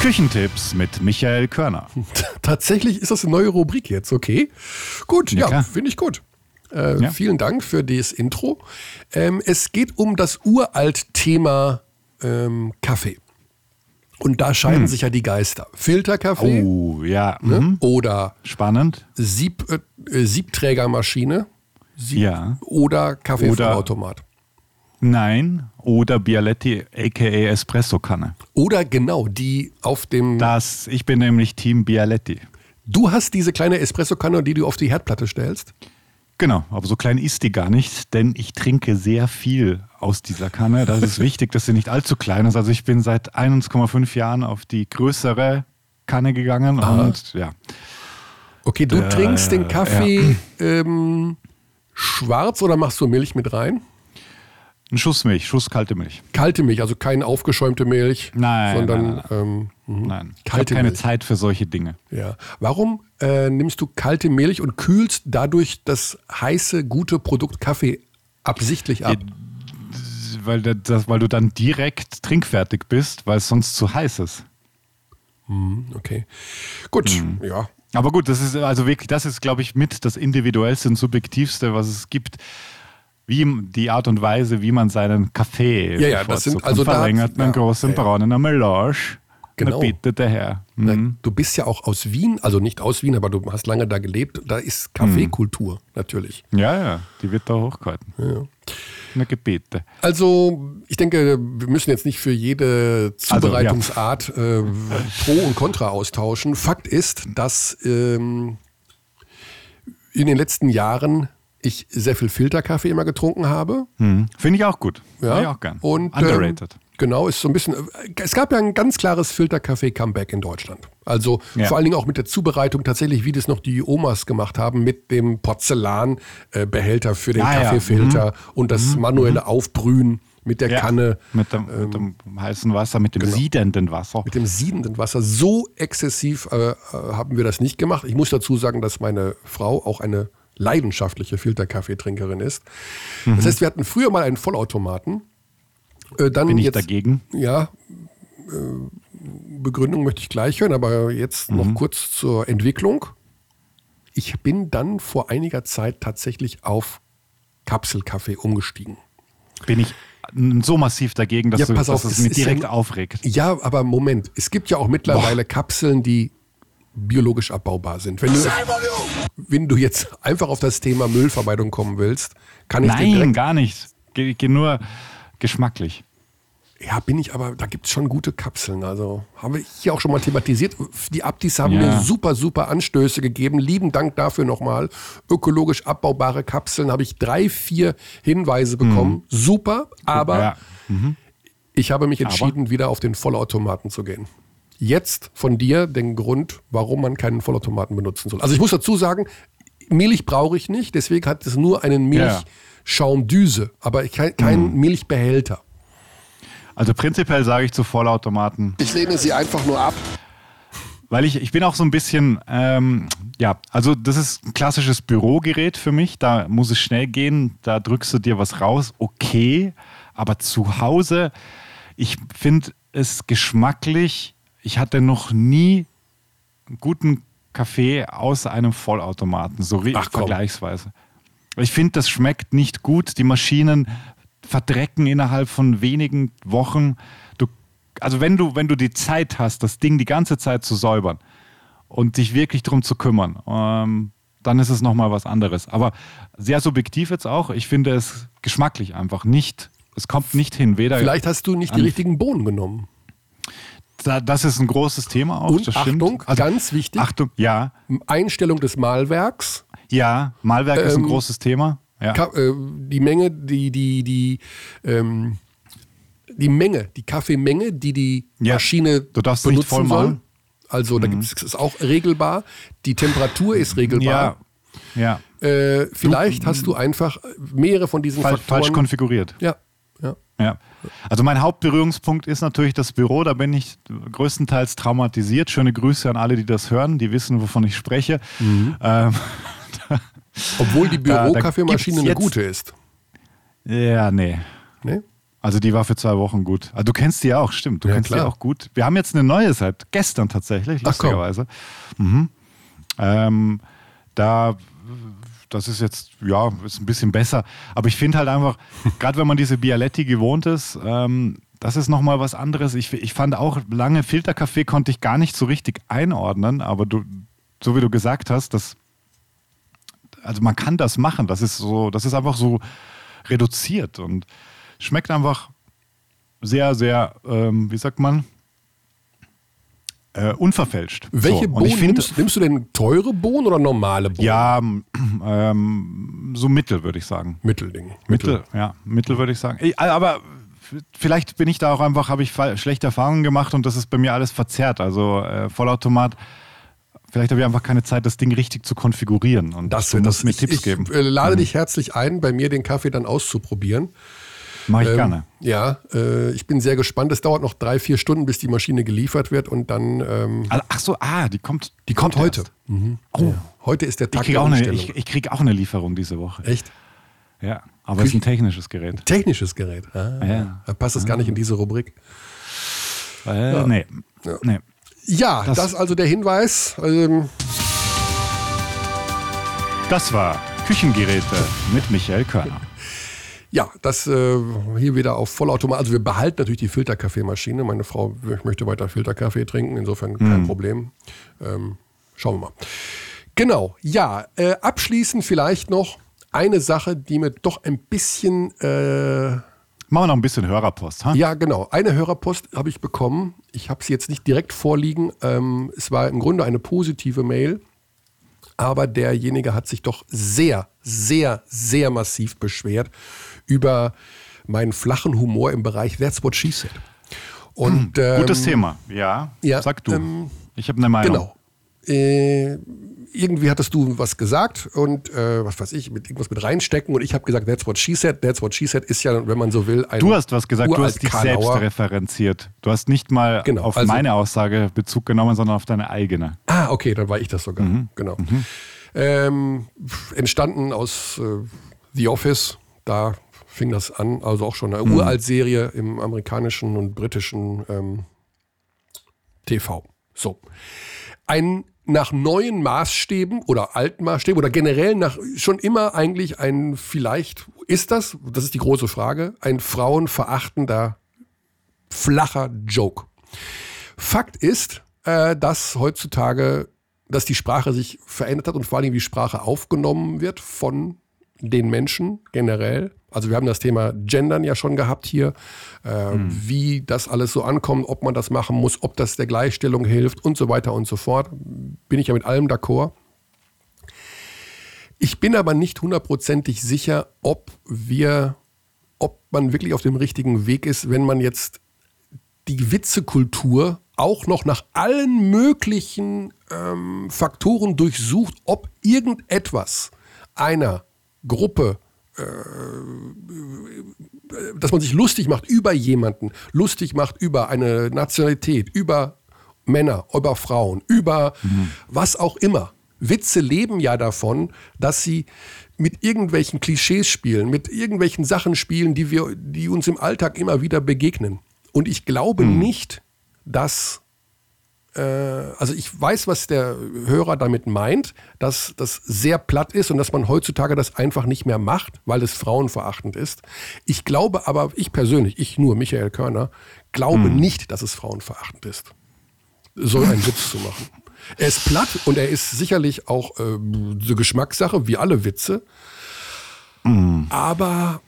Küchentipps mit Michael Körner. Tatsächlich ist das eine neue Rubrik jetzt, okay? Gut, ja, ja finde ich gut. Äh, ja. Vielen Dank für das Intro. Ähm, es geht um das uralt Thema ähm, Kaffee. Und da scheiden hm. sich ja die Geister. Filterkaffee. Oh, ja. Ne? Mhm. Oder spannend. Sieb, äh, Siebträgermaschine. Sieb, ja. Oder Kaffeeautomat. Nein, oder Bialetti aka Espresso-Kanne. Oder genau, die auf dem. Das, ich bin nämlich Team Bialetti. Du hast diese kleine Espresso-Kanne, die du auf die Herdplatte stellst? Genau, aber so klein ist die gar nicht, denn ich trinke sehr viel aus dieser Kanne. Das ist wichtig, dass sie nicht allzu klein ist. Also ich bin seit 1,5 Jahren auf die größere Kanne gegangen Aha. und ja. Okay, du äh, trinkst den Kaffee ja. ähm, schwarz oder machst du Milch mit rein? Ein Schuss Milch, Schuss kalte Milch. Kalte Milch, also keine aufgeschäumte Milch. Nein, sondern nein, nein. Ähm, mhm. nein. ich habe keine Milch. Zeit für solche Dinge. Ja. Warum äh, nimmst du kalte Milch und kühlst dadurch das heiße, gute Produkt Kaffee absichtlich ab? weil, das, weil du dann direkt trinkfertig bist, weil es sonst zu heiß ist. Mhm, okay. Gut, mhm. ja. Aber gut, das ist also wirklich, das ist, glaube ich, mit das individuellste und subjektivste, was es gibt wie die Art und Weise, wie man seinen Kaffee ja, ja, das sind also verlängert da, einen ja, großen ja, braunen Melange Genau. bitte der Herr. Mhm. Du bist ja auch aus Wien, also nicht aus Wien, aber du hast lange da gelebt. Da ist Kaffeekultur mhm. natürlich. Ja, ja, die wird da hochgehalten. Ja. Eine Gebete. Also, ich denke, wir müssen jetzt nicht für jede Zubereitungsart also, ja. äh, Pro und Contra austauschen. Fakt ist, dass ähm, in den letzten Jahren ich sehr viel Filterkaffee immer getrunken habe. Hm. Finde ich auch gut. Ja. ich auch gern. Und, Underrated. Ähm, genau, ist so ein bisschen. Es gab ja ein ganz klares Filterkaffee-Comeback in Deutschland. Also ja. vor allen Dingen auch mit der Zubereitung tatsächlich, wie das noch die Omas gemacht haben, mit dem Porzellanbehälter für den ja, Kaffeefilter ja. mhm. und das mhm. manuelle mhm. Aufbrühen mit der ja, Kanne. Mit dem, ähm, mit dem, heißen Wasser, mit dem genau, siedenden Wasser. Mit dem siedenden Wasser. So exzessiv äh, äh haben wir das nicht gemacht. Ich muss dazu sagen, dass meine Frau auch eine leidenschaftliche Filterkaffeetrinkerin ist. Mhm. Das heißt, wir hatten früher mal einen Vollautomaten. Äh, dann Bin ich jetzt, dagegen? Ja, äh, Begründung möchte ich gleich hören, aber jetzt mhm. noch kurz zur Entwicklung. Ich bin dann vor einiger Zeit tatsächlich auf Kapselkaffee umgestiegen. Bin ich so massiv dagegen, dass, ja, du, dass auf, es, es mich direkt ja, aufregt. Ja, aber Moment, es gibt ja auch mittlerweile Boah. Kapseln, die biologisch abbaubar sind. Wenn du, wenn du jetzt einfach auf das Thema Müllvermeidung kommen willst, kann ich Nein, gar nicht. Geht geh nur geschmacklich. Ja, bin ich, aber da gibt es schon gute Kapseln. Also haben wir hier auch schon mal thematisiert. Die Abdis haben ja. mir super, super Anstöße gegeben. Lieben Dank dafür nochmal. Ökologisch abbaubare Kapseln habe ich drei, vier Hinweise bekommen. Mhm. Super, aber ja. mhm. ich habe mich entschieden, aber? wieder auf den Vollautomaten zu gehen jetzt von dir den Grund, warum man keinen Vollautomaten benutzen soll. Also ich muss dazu sagen, Milch brauche ich nicht, deswegen hat es nur einen Milchschaumdüse, aber kein, kein mhm. Milchbehälter. Also prinzipiell sage ich zu Vollautomaten. Ich lehne sie einfach nur ab. Weil ich, ich bin auch so ein bisschen, ähm, ja, also das ist ein klassisches Bürogerät für mich. Da muss es schnell gehen, da drückst du dir was raus, okay. Aber zu Hause, ich finde es geschmacklich ich hatte noch nie einen guten Kaffee aus einem Vollautomaten, so Ach, vergleichsweise. Ich finde, das schmeckt nicht gut. Die Maschinen verdrecken innerhalb von wenigen Wochen. Du, also wenn du, wenn du die Zeit hast, das Ding die ganze Zeit zu säubern und dich wirklich darum zu kümmern, ähm, dann ist es nochmal was anderes. Aber sehr subjektiv jetzt auch. Ich finde es geschmacklich einfach nicht. Es kommt nicht hin. Weder Vielleicht hast du nicht die richtigen Bohnen genommen. Da, das ist ein großes Thema auch. Und Achtung, also, ganz wichtig. Achtung, ja. Einstellung des Malwerks. Ja, Malwerk ähm, ist ein ähm, großes Thema. Ja. Äh, die Menge, die, die, die, ähm, die Menge, die Kaffeemenge, die die ja. Maschine du darfst benutzen nicht voll soll. Also da mhm. gibt es auch regelbar. Die Temperatur ist regelbar. Ja. ja. Äh, vielleicht du, hast du einfach mehrere von diesen falsch, Faktoren. Falsch konfiguriert. Ja. Ja. ja. Also mein Hauptberührungspunkt ist natürlich das Büro. Da bin ich größtenteils traumatisiert. Schöne Grüße an alle, die das hören, die wissen, wovon ich spreche. Mhm. Ähm, Obwohl die Bürokaffeemaschine eine gute ist. Ja, nee. Nee? Also die war für zwei Wochen gut. Also du kennst die ja auch, stimmt. Du ja, kennst klar. die auch gut. Wir haben jetzt eine neue seit gestern tatsächlich, lustigerweise. Mhm. Ähm, da das ist jetzt, ja, ist ein bisschen besser. Aber ich finde halt einfach, gerade wenn man diese Bialetti gewohnt ist, ähm, das ist nochmal was anderes. Ich, ich fand auch, lange Filterkaffee konnte ich gar nicht so richtig einordnen, aber du, so wie du gesagt hast, das, also man kann das machen. Das ist so, das ist einfach so reduziert und schmeckt einfach sehr, sehr, ähm, wie sagt man, äh, unverfälscht. Welche so, Bohnen find, nimmst, nimmst, du denn teure Bohnen oder normale Bohnen? Ja, ähm, so Mittel würde ich sagen. Mittelding. Mittel, Mittel, ja, Mittel würde ich sagen. Aber vielleicht bin ich da auch einfach, habe ich schlechte Erfahrungen gemacht und das ist bei mir alles verzerrt. Also äh, Vollautomat. Vielleicht habe ich einfach keine Zeit, das Ding richtig zu konfigurieren. Und das, du musst mir ich, Tipps ich, geben. Ich äh, lade mhm. dich herzlich ein, bei mir den Kaffee dann auszuprobieren. Mache ich ähm, gerne. Ja, äh, ich bin sehr gespannt. Es dauert noch drei, vier Stunden, bis die Maschine geliefert wird und dann. Ähm, also, ach so, ah, die kommt. Die kommt, kommt heute. Mhm. Oh. Ja. Heute ist der Tag ich krieg, auch eine, ich, ich kriege auch eine Lieferung diese Woche. Echt? Ja, aber es ist ein technisches Gerät. Technisches Gerät. Ah, ja. Da passt es ah. gar nicht in diese Rubrik. Äh, ja. Nee. Ja, nee. Ja das, das also der Hinweis. Ähm, das war Küchengeräte mit Michael Körner. ja, das äh, hier wieder auf Vollautomat. Also wir behalten natürlich die Filterkaffeemaschine. Meine Frau möchte weiter Filterkaffee trinken, insofern kein mhm. Problem. Ähm, schauen wir mal. Genau, ja. Äh, abschließend vielleicht noch eine Sache, die mir doch ein bisschen. Äh, Machen wir noch ein bisschen Hörerpost. Ha? Ja, genau. Eine Hörerpost habe ich bekommen. Ich habe sie jetzt nicht direkt vorliegen. Ähm, es war im Grunde eine positive Mail. Aber derjenige hat sich doch sehr, sehr, sehr massiv beschwert über meinen flachen Humor im Bereich That's What She Said. Und, hm, gutes ähm, Thema, ja. ja Sag du. Ähm, ich habe eine Meinung. Genau. Äh, irgendwie hattest du was gesagt und äh, was weiß ich, mit irgendwas mit reinstecken und ich habe gesagt, that's what she said, that's what she said ist ja, wenn man so will, ein Du hast was gesagt, du hast dich Karlauer. selbst referenziert. Du hast nicht mal genau, auf also, meine Aussage Bezug genommen, sondern auf deine eigene. Ah, okay, dann war ich das sogar. Mhm. Genau. Mhm. Ähm, entstanden aus äh, The Office, da fing das an, also auch schon eine mhm. Uralt-Serie im amerikanischen und britischen ähm, TV. So. Ein nach neuen Maßstäben oder alten Maßstäben oder generell nach schon immer eigentlich ein vielleicht ist das, das ist die große Frage, ein frauenverachtender flacher Joke. Fakt ist, äh, dass heutzutage, dass die Sprache sich verändert hat und vor allem wie Sprache aufgenommen wird von den Menschen generell. Also wir haben das Thema Gendern ja schon gehabt hier, äh, mhm. wie das alles so ankommt, ob man das machen muss, ob das der Gleichstellung hilft und so weiter und so fort. Bin ich ja mit allem d'accord. Ich bin aber nicht hundertprozentig sicher, ob wir, ob man wirklich auf dem richtigen Weg ist, wenn man jetzt die Witzekultur auch noch nach allen möglichen ähm, Faktoren durchsucht, ob irgendetwas einer Gruppe dass man sich lustig macht über jemanden, lustig macht über eine Nationalität, über Männer, über Frauen, über mhm. was auch immer. Witze leben ja davon, dass sie mit irgendwelchen Klischees spielen, mit irgendwelchen Sachen spielen, die wir, die uns im Alltag immer wieder begegnen. Und ich glaube mhm. nicht, dass äh, also ich weiß, was der Hörer damit meint, dass das sehr platt ist und dass man heutzutage das einfach nicht mehr macht, weil es frauenverachtend ist. Ich glaube aber, ich persönlich, ich nur, Michael Körner, glaube hm. nicht, dass es frauenverachtend ist, so einen Witz zu machen. Er ist platt und er ist sicherlich auch äh, so Geschmackssache, wie alle Witze. Hm. Aber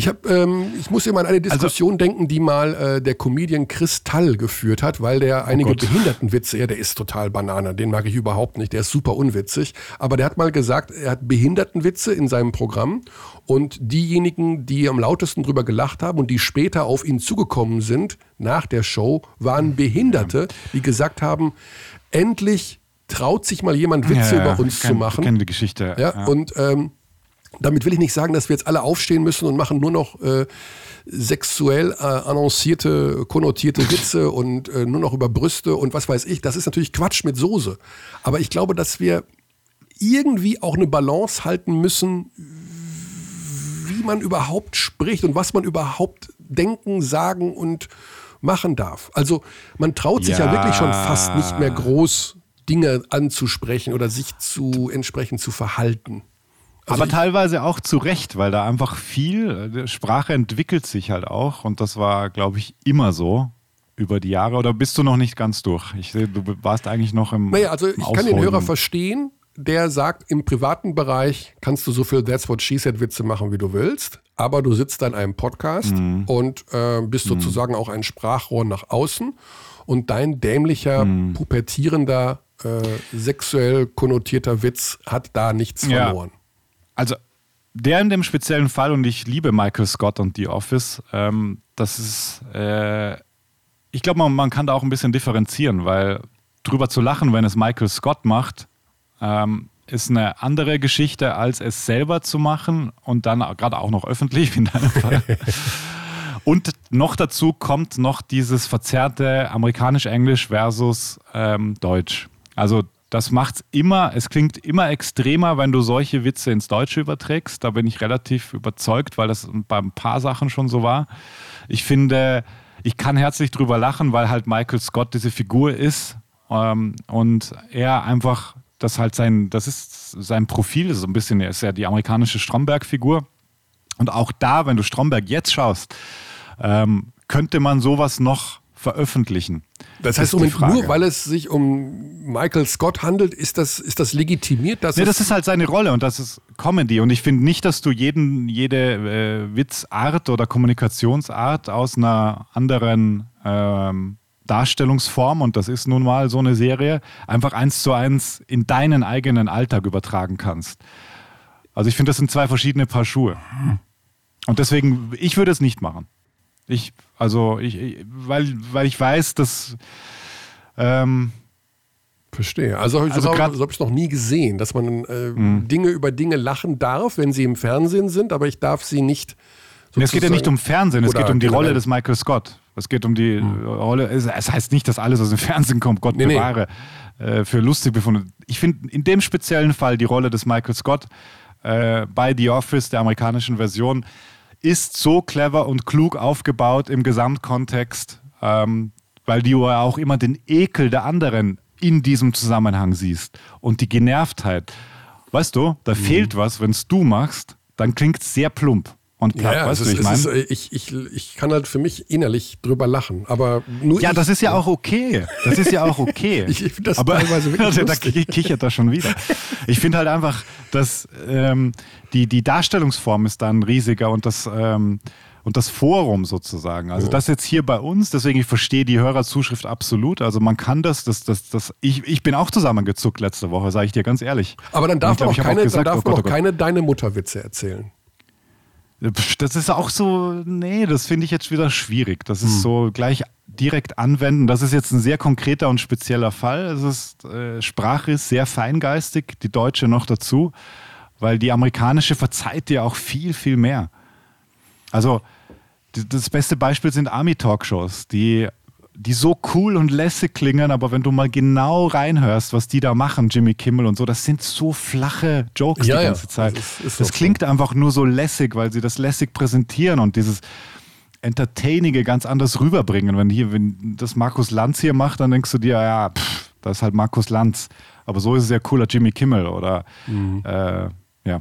ich, hab, ähm, ich muss immer an eine also Diskussion also, denken, die mal äh, der Comedian Kristall geführt hat, weil der oh einige oh Behindertenwitze, ja, der ist total Banane, den mag ich überhaupt nicht, der ist super unwitzig. Aber der hat mal gesagt, er hat Behindertenwitze in seinem Programm und diejenigen, die am lautesten drüber gelacht haben und die später auf ihn zugekommen sind nach der Show, waren Behinderte, die gesagt haben, endlich traut sich mal jemand Witze ja, über uns kenn, zu machen. Ich kenne die Geschichte. Ja, ja. und ähm, damit will ich nicht sagen, dass wir jetzt alle aufstehen müssen und machen nur noch äh, sexuell äh, annoncierte, konnotierte Witze und äh, nur noch über Brüste und was weiß ich. Das ist natürlich Quatsch mit Soße. Aber ich glaube, dass wir irgendwie auch eine Balance halten müssen, wie man überhaupt spricht und was man überhaupt denken, sagen und machen darf. Also man traut sich ja, ja wirklich schon fast nicht mehr groß Dinge anzusprechen oder sich zu entsprechend zu verhalten. Also Aber teilweise auch zu Recht, weil da einfach viel, äh, Sprache entwickelt sich halt auch und das war, glaube ich, immer so über die Jahre oder bist du noch nicht ganz durch? Ich sehe, du warst eigentlich noch im. Naja, also ich kann den Hörer verstehen, der sagt, im privaten Bereich kannst du so viel That's What She Said Witze machen, wie du willst, aber du sitzt an einem Podcast mhm. und äh, bist mhm. sozusagen auch ein Sprachrohr nach außen und dein dämlicher, mhm. pubertierender, äh, sexuell konnotierter Witz hat da nichts verloren. Ja also der in dem speziellen Fall, und ich liebe Michael Scott und The Office, ähm, das ist, äh, ich glaube, man, man kann da auch ein bisschen differenzieren, weil drüber zu lachen, wenn es Michael Scott macht, ähm, ist eine andere Geschichte, als es selber zu machen und dann gerade auch noch öffentlich, wie in deinem Fall. und noch dazu kommt noch dieses verzerrte amerikanisch-englisch versus ähm, Deutsch. Also das macht's immer, es klingt immer extremer, wenn du solche Witze ins Deutsche überträgst. Da bin ich relativ überzeugt, weil das bei ein paar Sachen schon so war. Ich finde, ich kann herzlich drüber lachen, weil halt Michael Scott diese Figur ist ähm, und er einfach, das halt sein, das ist sein Profil, so ein bisschen, er ist ja die amerikanische Stromberg-Figur. Und auch da, wenn du Stromberg jetzt schaust, ähm, könnte man sowas noch veröffentlichen. Das heißt, Moment, nur weil es sich um Michael Scott handelt, ist das, ist das legitimiert? Dass nee, das ist halt seine Rolle und das ist Comedy. Und ich finde nicht, dass du jeden, jede äh, Witzart oder Kommunikationsart aus einer anderen ähm, Darstellungsform, und das ist nun mal so eine Serie, einfach eins zu eins in deinen eigenen Alltag übertragen kannst. Also ich finde, das sind zwei verschiedene Paar Schuhe. Und deswegen, ich würde es nicht machen. Ich, also, ich, weil, weil ich weiß, dass. Ähm, Verstehe. Also, also so habe ich es noch nie gesehen, dass man äh, mhm. Dinge über Dinge lachen darf, wenn sie im Fernsehen sind, aber ich darf sie nicht. Es geht ja nicht um Fernsehen, es geht um die Rolle des Michael Scott. Es geht um die mhm. Rolle. Es, es, heißt nicht, dass alles aus dem Fernsehen kommt, Gott nee, bewahre, nee. Äh, für lustig befunden. Ich finde in dem speziellen Fall die Rolle des Michael Scott äh, bei The Office, der amerikanischen Version, ist so clever und klug aufgebaut im Gesamtkontext, ähm, weil du ja auch immer den Ekel der anderen in diesem Zusammenhang siehst und die Genervtheit. Weißt du, da mhm. fehlt was, wenn es du machst, dann klingt es sehr plump und platt, ja, weißt du, ich meine? Ich, ich, ich kann halt für mich innerlich drüber lachen, aber nur Ja, das ist ja auch okay. Das ist ja auch okay. ich finde das aber, teilweise wirklich Da kichert er schon wieder. Ich finde halt einfach, dass ähm, die, die Darstellungsform ist dann riesiger und das... Ähm, und das Forum sozusagen. Also ja. das jetzt hier bei uns, deswegen ich verstehe die Hörerzuschrift absolut. Also man kann das, das, das, das ich, ich bin auch zusammengezuckt letzte Woche, sage ich dir ganz ehrlich. Aber dann darf man auch keine, auch gesagt, dann darf oh man auch oh keine Deine Mutterwitze erzählen. Das ist auch so, nee, das finde ich jetzt wieder schwierig. Das ist hm. so gleich direkt anwenden. Das ist jetzt ein sehr konkreter und spezieller Fall. Es ist, äh, Sprache ist sehr feingeistig, die deutsche noch dazu, weil die amerikanische verzeiht dir auch viel, viel mehr. Also, das beste Beispiel sind Army-Talkshows, die die so cool und lässig klingen, aber wenn du mal genau reinhörst, was die da machen, Jimmy Kimmel und so, das sind so flache Jokes ja, die ganze ja. Zeit. Das, ist, ist das klingt so. einfach nur so lässig, weil sie das lässig präsentieren und dieses Entertainige ganz anders rüberbringen. Wenn hier, wenn das Markus Lanz hier macht, dann denkst du dir, ja, pff, das ist halt Markus Lanz. Aber so ist es ja cooler Jimmy Kimmel oder mhm. äh, ja.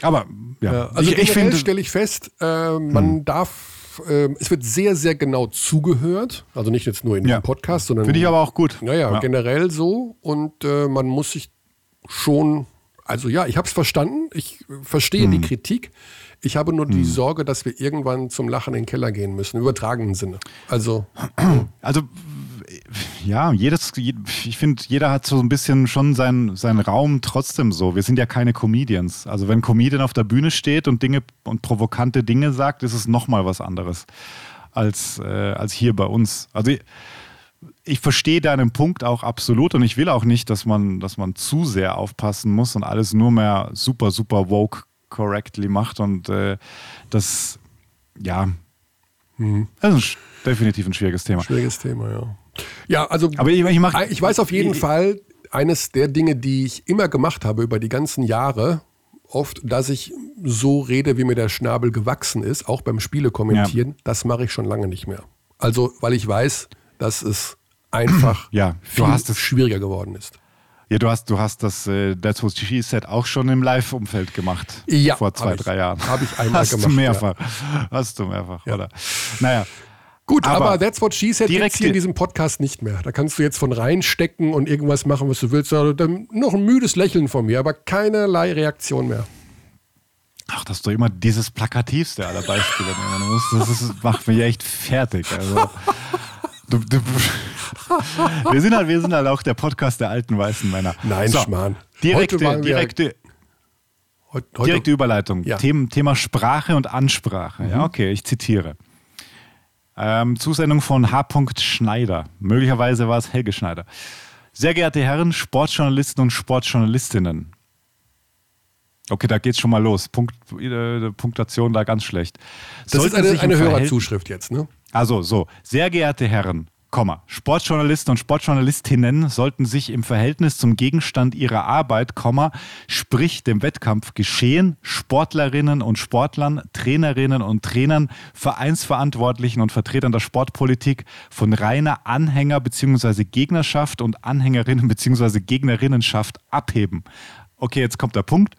Aber ja, ja also ich, ich finde, stelle ich fest, äh, man hm. darf äh, es wird sehr, sehr genau zugehört. Also nicht jetzt nur in ja. dem Podcast, sondern. Finde ich aber auch gut. Naja, ja. generell so. Und äh, man muss sich schon. Also ja, ich habe es verstanden. Ich verstehe hm. die Kritik. Ich habe nur hm. die Sorge, dass wir irgendwann zum Lachen in den Keller gehen müssen, im übertragenen Sinne. Also. Also ja, jedes, ich finde, jeder hat so ein bisschen schon seinen, seinen Raum trotzdem so. Wir sind ja keine Comedians. Also wenn ein Comedian auf der Bühne steht und Dinge und provokante Dinge sagt, ist es nochmal was anderes als, äh, als hier bei uns. Also ich, ich verstehe deinen Punkt auch absolut und ich will auch nicht, dass man, dass man zu sehr aufpassen muss und alles nur mehr super, super woke correctly macht und äh, das, ja, mhm. das ist definitiv ein schwieriges Thema. Schwieriges Thema, ja. Ja, also Aber ich, ich, mach, ich weiß auf jeden ich, Fall, eines der Dinge, die ich immer gemacht habe über die ganzen Jahre, oft, dass ich so rede, wie mir der Schnabel gewachsen ist, auch beim Spiele kommentieren, ja. das mache ich schon lange nicht mehr. Also, weil ich weiß, dass es einfach ja, viel schwieriger geworden ist. Ja, du hast, du hast das äh, That's What She Said auch schon im Live-Umfeld gemacht. Ja. Vor zwei, drei Jahren. Habe ich einmal hast gemacht. Du mehrfach. Ja. Hast du mehrfach, ja. oder? Naja, Gut, aber, aber That's What She Said direkt hier in diesem Podcast nicht mehr. Da kannst du jetzt von reinstecken und irgendwas machen, was du willst. Dann noch ein müdes Lächeln von mir, aber keinerlei Reaktion mehr. Ach, dass du immer dieses plakativste aller Beispiele musst, das ist, macht mich echt fertig. Also, du, du, wir, sind halt, wir sind halt auch der Podcast der alten weißen Männer. Nein, so, Schmarrn. Direkte, direkte, heute, heute, direkte Überleitung. Ja. Thema, Thema Sprache und Ansprache. Mhm. Ja, okay, ich zitiere. Ähm, Zusendung von H. Schneider. Möglicherweise war es Helge Schneider. Sehr geehrte Herren, Sportjournalisten und Sportjournalistinnen. Okay, da geht's schon mal los. Punkt, äh, Punktation da ganz schlecht. Das Sollten ist eine, eine Hörerzuschrift jetzt, ne? Also, so. Sehr geehrte Herren, Komma. Sportjournalisten und Sportjournalistinnen sollten sich im Verhältnis zum Gegenstand ihrer Arbeit, Komma, sprich dem Wettkampf geschehen, Sportlerinnen und Sportlern, Trainerinnen und Trainern, Vereinsverantwortlichen und Vertretern der Sportpolitik von reiner Anhänger- bzw. Gegnerschaft und Anhängerinnen bzw. Gegnerinnenschaft abheben. Okay, jetzt kommt der Punkt.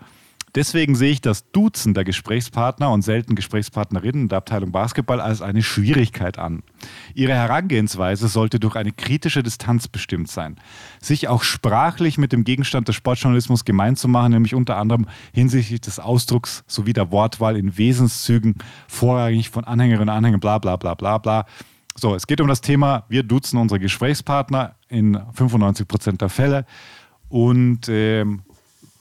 Deswegen sehe ich das Duzen der Gesprächspartner und selten Gesprächspartnerinnen der Abteilung Basketball als eine Schwierigkeit an. Ihre Herangehensweise sollte durch eine kritische Distanz bestimmt sein. Sich auch sprachlich mit dem Gegenstand des Sportjournalismus gemein zu machen, nämlich unter anderem hinsichtlich des Ausdrucks sowie der Wortwahl in Wesenszügen, vorrangig von Anhängerinnen und Anhängern, bla bla bla bla bla. So, es geht um das Thema, wir duzen unsere Gesprächspartner in 95 Prozent der Fälle und ähm,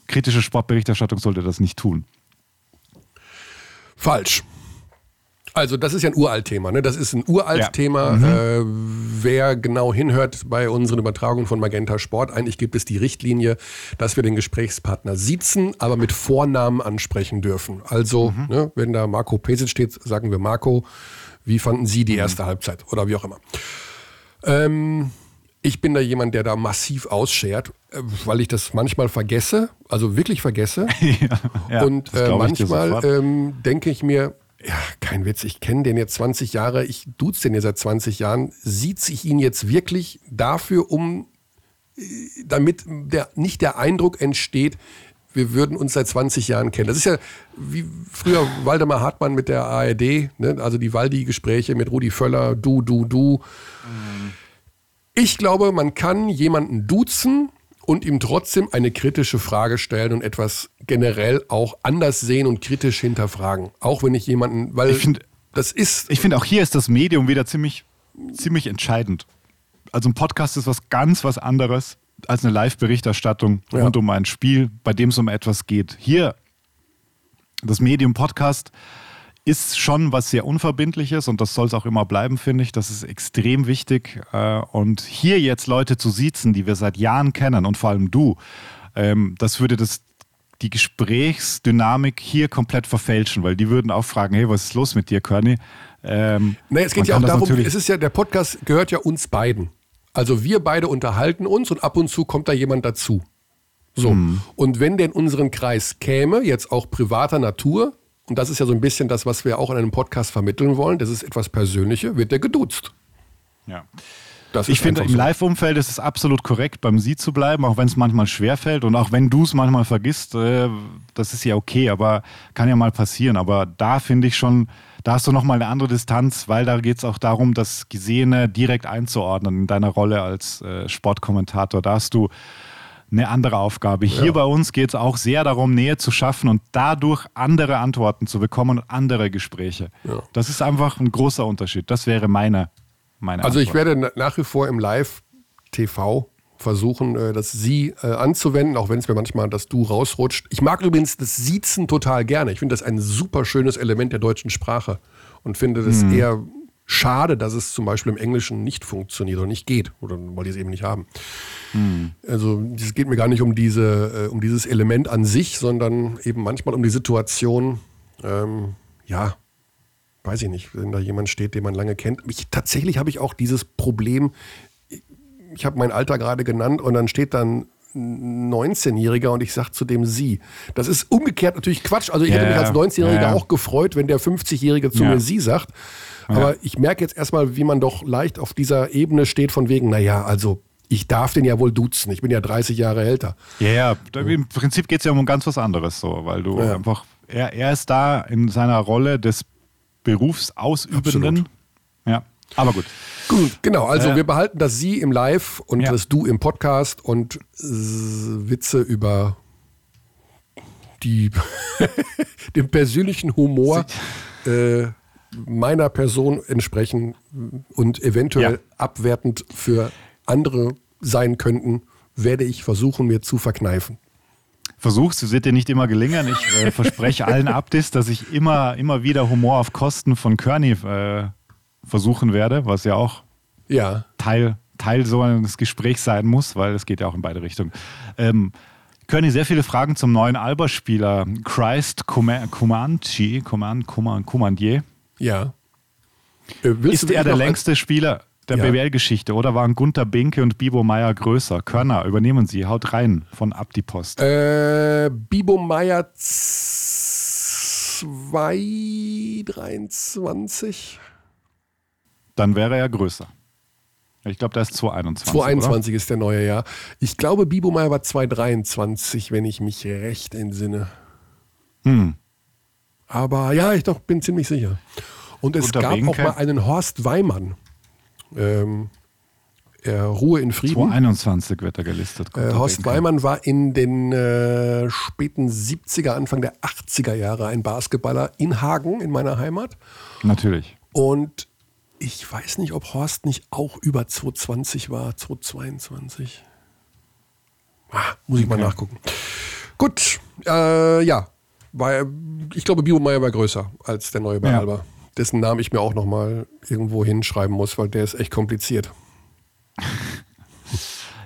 kritische Sportberichterstattung sollte das nicht tun. Falsch. Also das ist ja ein Uralt-Thema. Ne? Das ist ein Uralt-Thema. Ja. Mhm. Äh, wer genau hinhört bei unseren Übertragungen von Magenta Sport, eigentlich gibt es die Richtlinie, dass wir den Gesprächspartner sitzen, aber mit Vornamen ansprechen dürfen. Also mhm. ne, wenn da Marco Pesic steht, sagen wir Marco, wie fanden Sie die mhm. erste mhm. Halbzeit oder wie auch immer. Ähm, ich bin da jemand, der da massiv ausschert, äh, weil ich das manchmal vergesse, also wirklich vergesse. ja, ja, und äh, manchmal ähm, denke ich mir, ja, kein Witz, ich kenne den jetzt 20 Jahre, ich duze den jetzt seit 20 Jahren. Sieht sich ihn jetzt wirklich dafür um, äh, damit der, nicht der Eindruck entsteht, wir würden uns seit 20 Jahren kennen. Das ist ja wie früher Waldemar Hartmann mit der ARD, ne? also die Waldi-Gespräche mit Rudi Völler, du, du, du. Mhm. Ich glaube, man kann jemanden duzen und ihm trotzdem eine kritische Frage stellen und etwas generell auch anders sehen und kritisch hinterfragen. Auch wenn ich jemanden, weil ich find, das ist. Ich finde auch hier ist das Medium wieder ziemlich, ziemlich entscheidend. Also ein Podcast ist was ganz was anderes als eine Live-Berichterstattung ja. rund um ein Spiel, bei dem es um etwas geht. Hier, das Medium Podcast ist schon was sehr Unverbindliches und das soll es auch immer bleiben, finde ich. Das ist extrem wichtig. Äh, und hier jetzt Leute zu siezen, die wir seit Jahren kennen und vor allem du, ähm, das würde das, die Gesprächsdynamik hier komplett verfälschen, weil die würden auch fragen, hey, was ist los mit dir, Körny? Ähm, nee, es geht ja auch darum, es ist ja, der Podcast gehört ja uns beiden. Also wir beide unterhalten uns und ab und zu kommt da jemand dazu. So. Hm. Und wenn der in unseren Kreis käme, jetzt auch privater Natur, und das ist ja so ein bisschen das, was wir auch in einem Podcast vermitteln wollen, das ist etwas Persönliche, wird der geduzt. Ja. ich finde, im Live-Umfeld ist es absolut korrekt, beim Sie zu bleiben, auch wenn es manchmal schwerfällt und auch wenn du es manchmal vergisst, äh, das ist ja okay, aber kann ja mal passieren. Aber da finde ich schon, da hast du nochmal eine andere Distanz, weil da geht es auch darum, das Gesehene direkt einzuordnen in deiner Rolle als äh, Sportkommentator. Da hast du eine andere Aufgabe. Hier ja. bei uns geht es auch sehr darum, Nähe zu schaffen und dadurch andere Antworten zu bekommen und andere Gespräche. Ja. Das ist einfach ein großer Unterschied. Das wäre meine, meine Also Antwort. ich werde nach wie vor im Live-TV versuchen, äh, das Sie äh, anzuwenden, auch wenn es mir manchmal das Du rausrutscht. Ich mag übrigens das Siezen total gerne. Ich finde das ein super schönes Element der deutschen Sprache und finde das hm. eher schade, dass es zum Beispiel im Englischen nicht funktioniert oder nicht geht, oder weil die es eben nicht haben. Hm. Also es geht mir gar nicht um, diese, äh, um dieses Element an sich, sondern eben manchmal um die Situation, ähm, ja, weiß ich nicht, wenn da jemand steht, den man lange kennt. Ich, tatsächlich habe ich auch dieses Problem, ich habe mein Alter gerade genannt und dann steht dann 19-Jähriger und ich sage zu dem Sie. Das ist umgekehrt natürlich Quatsch. Also ich yeah, hätte mich als 19-Jähriger yeah. auch gefreut, wenn der 50-Jährige zu yeah. mir Sie sagt. Aber ja. ich merke jetzt erstmal, wie man doch leicht auf dieser Ebene steht, von wegen, naja, also ich darf den ja wohl duzen. Ich bin ja 30 Jahre älter. Ja, ja. im Prinzip geht es ja um ganz was anderes, so, weil du ja. einfach, er, er ist da in seiner Rolle des Berufsausübenden. Absolut. Ja, aber gut. Gut, genau. Also äh, wir behalten das Sie im Live und ja. das Du im Podcast und äh, Witze über die, den persönlichen Humor. Äh, meiner Person entsprechen und eventuell ja. abwertend für andere sein könnten, werde ich versuchen, mir zu verkneifen. Versuchst, du wird dir nicht immer gelingen. Ich äh, verspreche allen Abdis, dass ich immer, immer wieder Humor auf Kosten von Kearney äh, versuchen werde, was ja auch ja. Teil, Teil so eines Gesprächs sein muss, weil es geht ja auch in beide Richtungen. Ähm, Kearney, sehr viele Fragen zum neuen Alba-Spieler Christ Comanche, Command, Command, Commandier. Ja. Äh, ist er der längste Spieler der ja. BWL-Geschichte oder waren Gunther Binke und Bibo Meier größer? Körner, übernehmen Sie, haut rein von Abdipost. Äh, Bibo Meier 223. Dann wäre er größer. Ich glaube, der ist 221. 221 ist der neue, ja. Ich glaube, Bibo Meier war 223, wenn ich mich recht entsinne. Hm. Aber ja, ich doch bin ziemlich sicher. Und es Unter gab auch mal einen Horst Weimann. Ähm, er Ruhe in Frieden. 2021 wird er gelistet. Äh, Horst Weimann war in den äh, späten 70er, Anfang der 80er Jahre ein Basketballer in Hagen, in meiner Heimat. Natürlich. Und ich weiß nicht, ob Horst nicht auch über 220 war, 222. Ah, muss ich okay. mal nachgucken. Gut, äh, ja. War, ich glaube, Biomeyer war größer als der neue bei ja. Alba. Dessen Namen ich mir auch nochmal irgendwo hinschreiben muss, weil der ist echt kompliziert.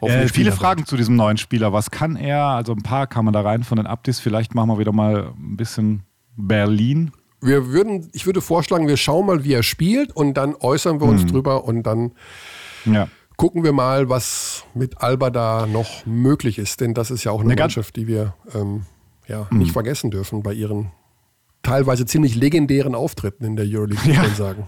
Äh, viele Fragen zu diesem neuen Spieler. Was kann er? Also ein paar kann man da rein von den Updates. Vielleicht machen wir wieder mal ein bisschen Berlin. Wir würden, ich würde vorschlagen, wir schauen mal, wie er spielt und dann äußern wir uns hm. drüber und dann ja. gucken wir mal, was mit Alba da noch möglich ist. Denn das ist ja auch eine, eine Mannschaft, die wir ähm, ja, hm. nicht vergessen dürfen bei ihren teilweise ziemlich legendären Auftritten in der Euroleague, muss ja. man sagen.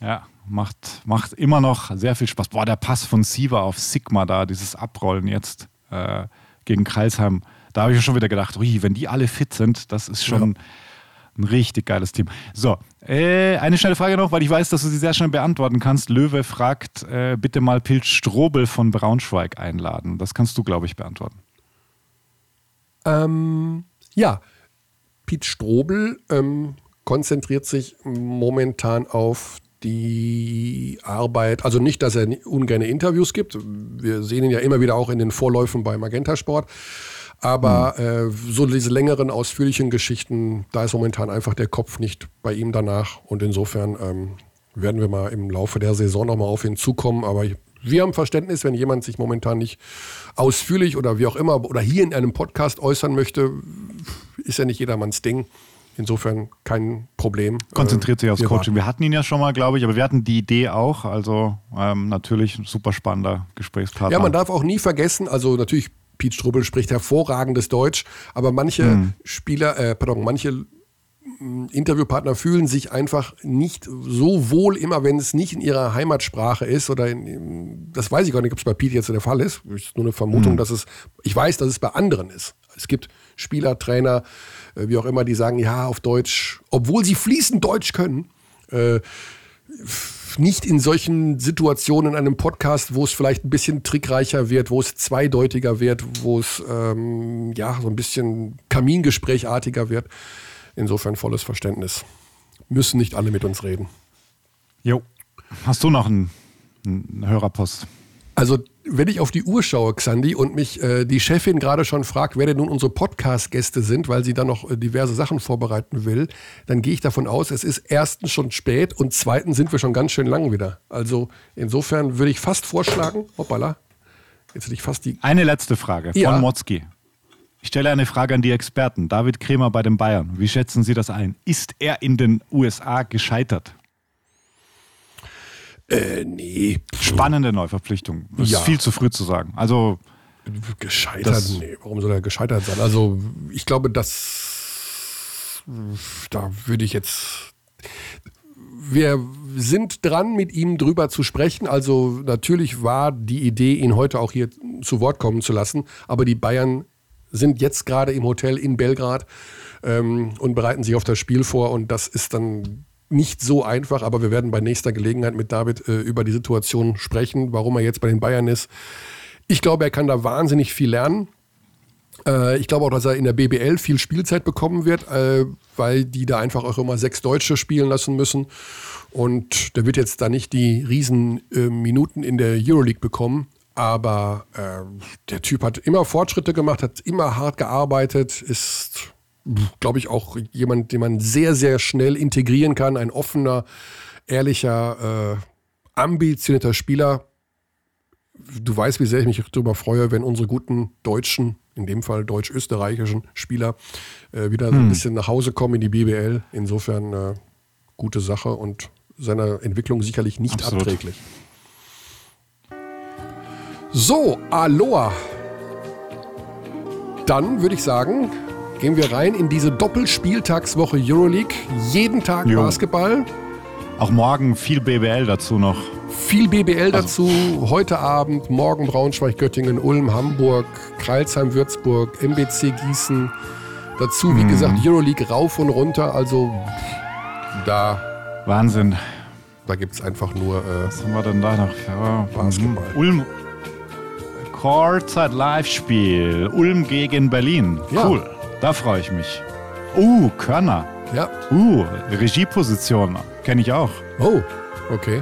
Ja, macht, macht immer noch sehr viel Spaß. Boah, der Pass von Siva auf Sigma da, dieses Abrollen jetzt äh, gegen Kreisheim, da habe ich schon wieder gedacht, ui, wenn die alle fit sind, das ist schon ja. ein richtig geiles Team. So, äh, eine schnelle Frage noch, weil ich weiß, dass du sie sehr schnell beantworten kannst. Löwe fragt, äh, bitte mal Pilz Strobel von Braunschweig einladen. Das kannst du, glaube ich, beantworten. Ähm, ja, Piet Strobel ähm, konzentriert sich momentan auf die Arbeit, also nicht, dass er ungerne Interviews gibt. Wir sehen ihn ja immer wieder auch in den Vorläufen bei Magenta Sport. Aber mhm. äh, so diese längeren, ausführlichen Geschichten, da ist momentan einfach der Kopf nicht bei ihm danach. Und insofern ähm, werden wir mal im Laufe der Saison nochmal auf ihn zukommen. Aber wir haben Verständnis, wenn jemand sich momentan nicht ausführlich oder wie auch immer oder hier in einem Podcast äußern möchte, ist ja nicht jedermanns Ding. Insofern kein Problem. Konzentriert sich aufs Coaching. Wir hatten ihn ja schon mal, glaube ich, aber wir hatten die Idee auch. Also ähm, natürlich ein super spannender Gesprächspartner. Ja, man darf auch nie vergessen, also natürlich, Piet Strubbel spricht hervorragendes Deutsch, aber manche mhm. Spieler, äh, pardon, manche Interviewpartner fühlen sich einfach nicht so wohl immer, wenn es nicht in ihrer Heimatsprache ist oder in, das weiß ich gar nicht, ob es bei Piet jetzt der Fall ist. Das ist nur eine Vermutung, mhm. dass es, ich weiß, dass es bei anderen ist. Es gibt Spieler, Trainer, äh, wie auch immer, die sagen, ja, auf Deutsch, obwohl sie fließend Deutsch können, äh, nicht in solchen Situationen in einem Podcast, wo es vielleicht ein bisschen trickreicher wird, wo es zweideutiger wird, wo es ähm, ja so ein bisschen Kamingesprächartiger wird. Insofern volles Verständnis. Müssen nicht alle mit uns reden. Jo. Hast du noch einen, einen Hörerpost? Also, wenn ich auf die Uhr schaue, Xandi, und mich äh, die Chefin gerade schon fragt, wer denn nun unsere Podcast-Gäste sind, weil sie dann noch äh, diverse Sachen vorbereiten will, dann gehe ich davon aus, es ist erstens schon spät und zweitens sind wir schon ganz schön lang wieder. Also, insofern würde ich fast vorschlagen, hoppala, jetzt hätte ich fast die. Eine letzte Frage von ja. Motzki. Ich stelle eine Frage an die Experten. David Kremer bei den Bayern. Wie schätzen Sie das ein? Ist er in den USA gescheitert? Äh, nee. Spannende Neuverpflichtung. Das ja. ist viel zu früh zu sagen. Also. Gescheitert? Nee, warum soll er gescheitert sein? Also, ich glaube, dass. Da würde ich jetzt. Wir sind dran, mit ihm drüber zu sprechen. Also, natürlich war die Idee, ihn heute auch hier zu Wort kommen zu lassen. Aber die Bayern sind jetzt gerade im Hotel in Belgrad ähm, und bereiten sich auf das Spiel vor. Und das ist dann nicht so einfach, aber wir werden bei nächster Gelegenheit mit David äh, über die Situation sprechen, warum er jetzt bei den Bayern ist. Ich glaube, er kann da wahnsinnig viel lernen. Äh, ich glaube auch, dass er in der BBL viel Spielzeit bekommen wird, äh, weil die da einfach auch immer sechs Deutsche spielen lassen müssen. Und der wird jetzt da nicht die riesen äh, Minuten in der Euroleague bekommen. Aber äh, der Typ hat immer Fortschritte gemacht, hat immer hart gearbeitet, ist glaube ich, auch jemand, den man sehr, sehr schnell integrieren kann. Ein offener, ehrlicher, äh, ambitionierter Spieler. Du weißt, wie sehr ich mich darüber freue, wenn unsere guten deutschen, in dem Fall deutsch-österreichischen Spieler äh, wieder hm. so ein bisschen nach Hause kommen in die BBL. Insofern äh, gute Sache und seiner Entwicklung sicherlich nicht Absolut. abträglich. So, Aloha. Dann würde ich sagen, gehen wir rein in diese Doppelspieltagswoche Euroleague. Jeden Tag jo. Basketball. Auch morgen viel BBL dazu noch. Viel BBL also. dazu. Heute Abend, morgen Braunschweig, Göttingen, Ulm, Hamburg, Kreilsheim, Würzburg, MBC Gießen, Dazu, wie mhm. gesagt, Euroleague rauf und runter. Also da. Wahnsinn. Da gibt es einfach nur. Äh, Was haben wir denn da noch? Ja, Basketball. Ulm. Kurzzeit Live-Spiel. Ulm gegen Berlin. Ja. Cool. Da freue ich mich. Uh, Körner. Ja. Uh, Regieposition. Kenne ich auch. Oh, okay.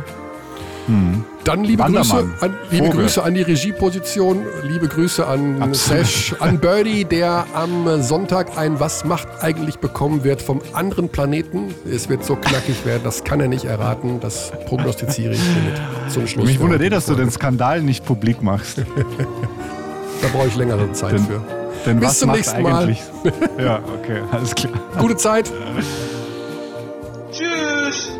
Hm. Dann liebe, Grüße an, liebe Grüße an die Regieposition, liebe Grüße an Absolut. Sesh, an Birdie, der am Sonntag ein Was macht eigentlich bekommen wird vom anderen Planeten. Es wird so knackig werden, das kann er nicht erraten. Das prognostiziere ich hiermit zum Schluss. Mich wundert eh, dass du den Skandal nicht publik machst. da brauche ich längere Zeit denn, für. Denn Bis zum nächsten Mal. ja, okay, alles klar. Gute Zeit. Tschüss.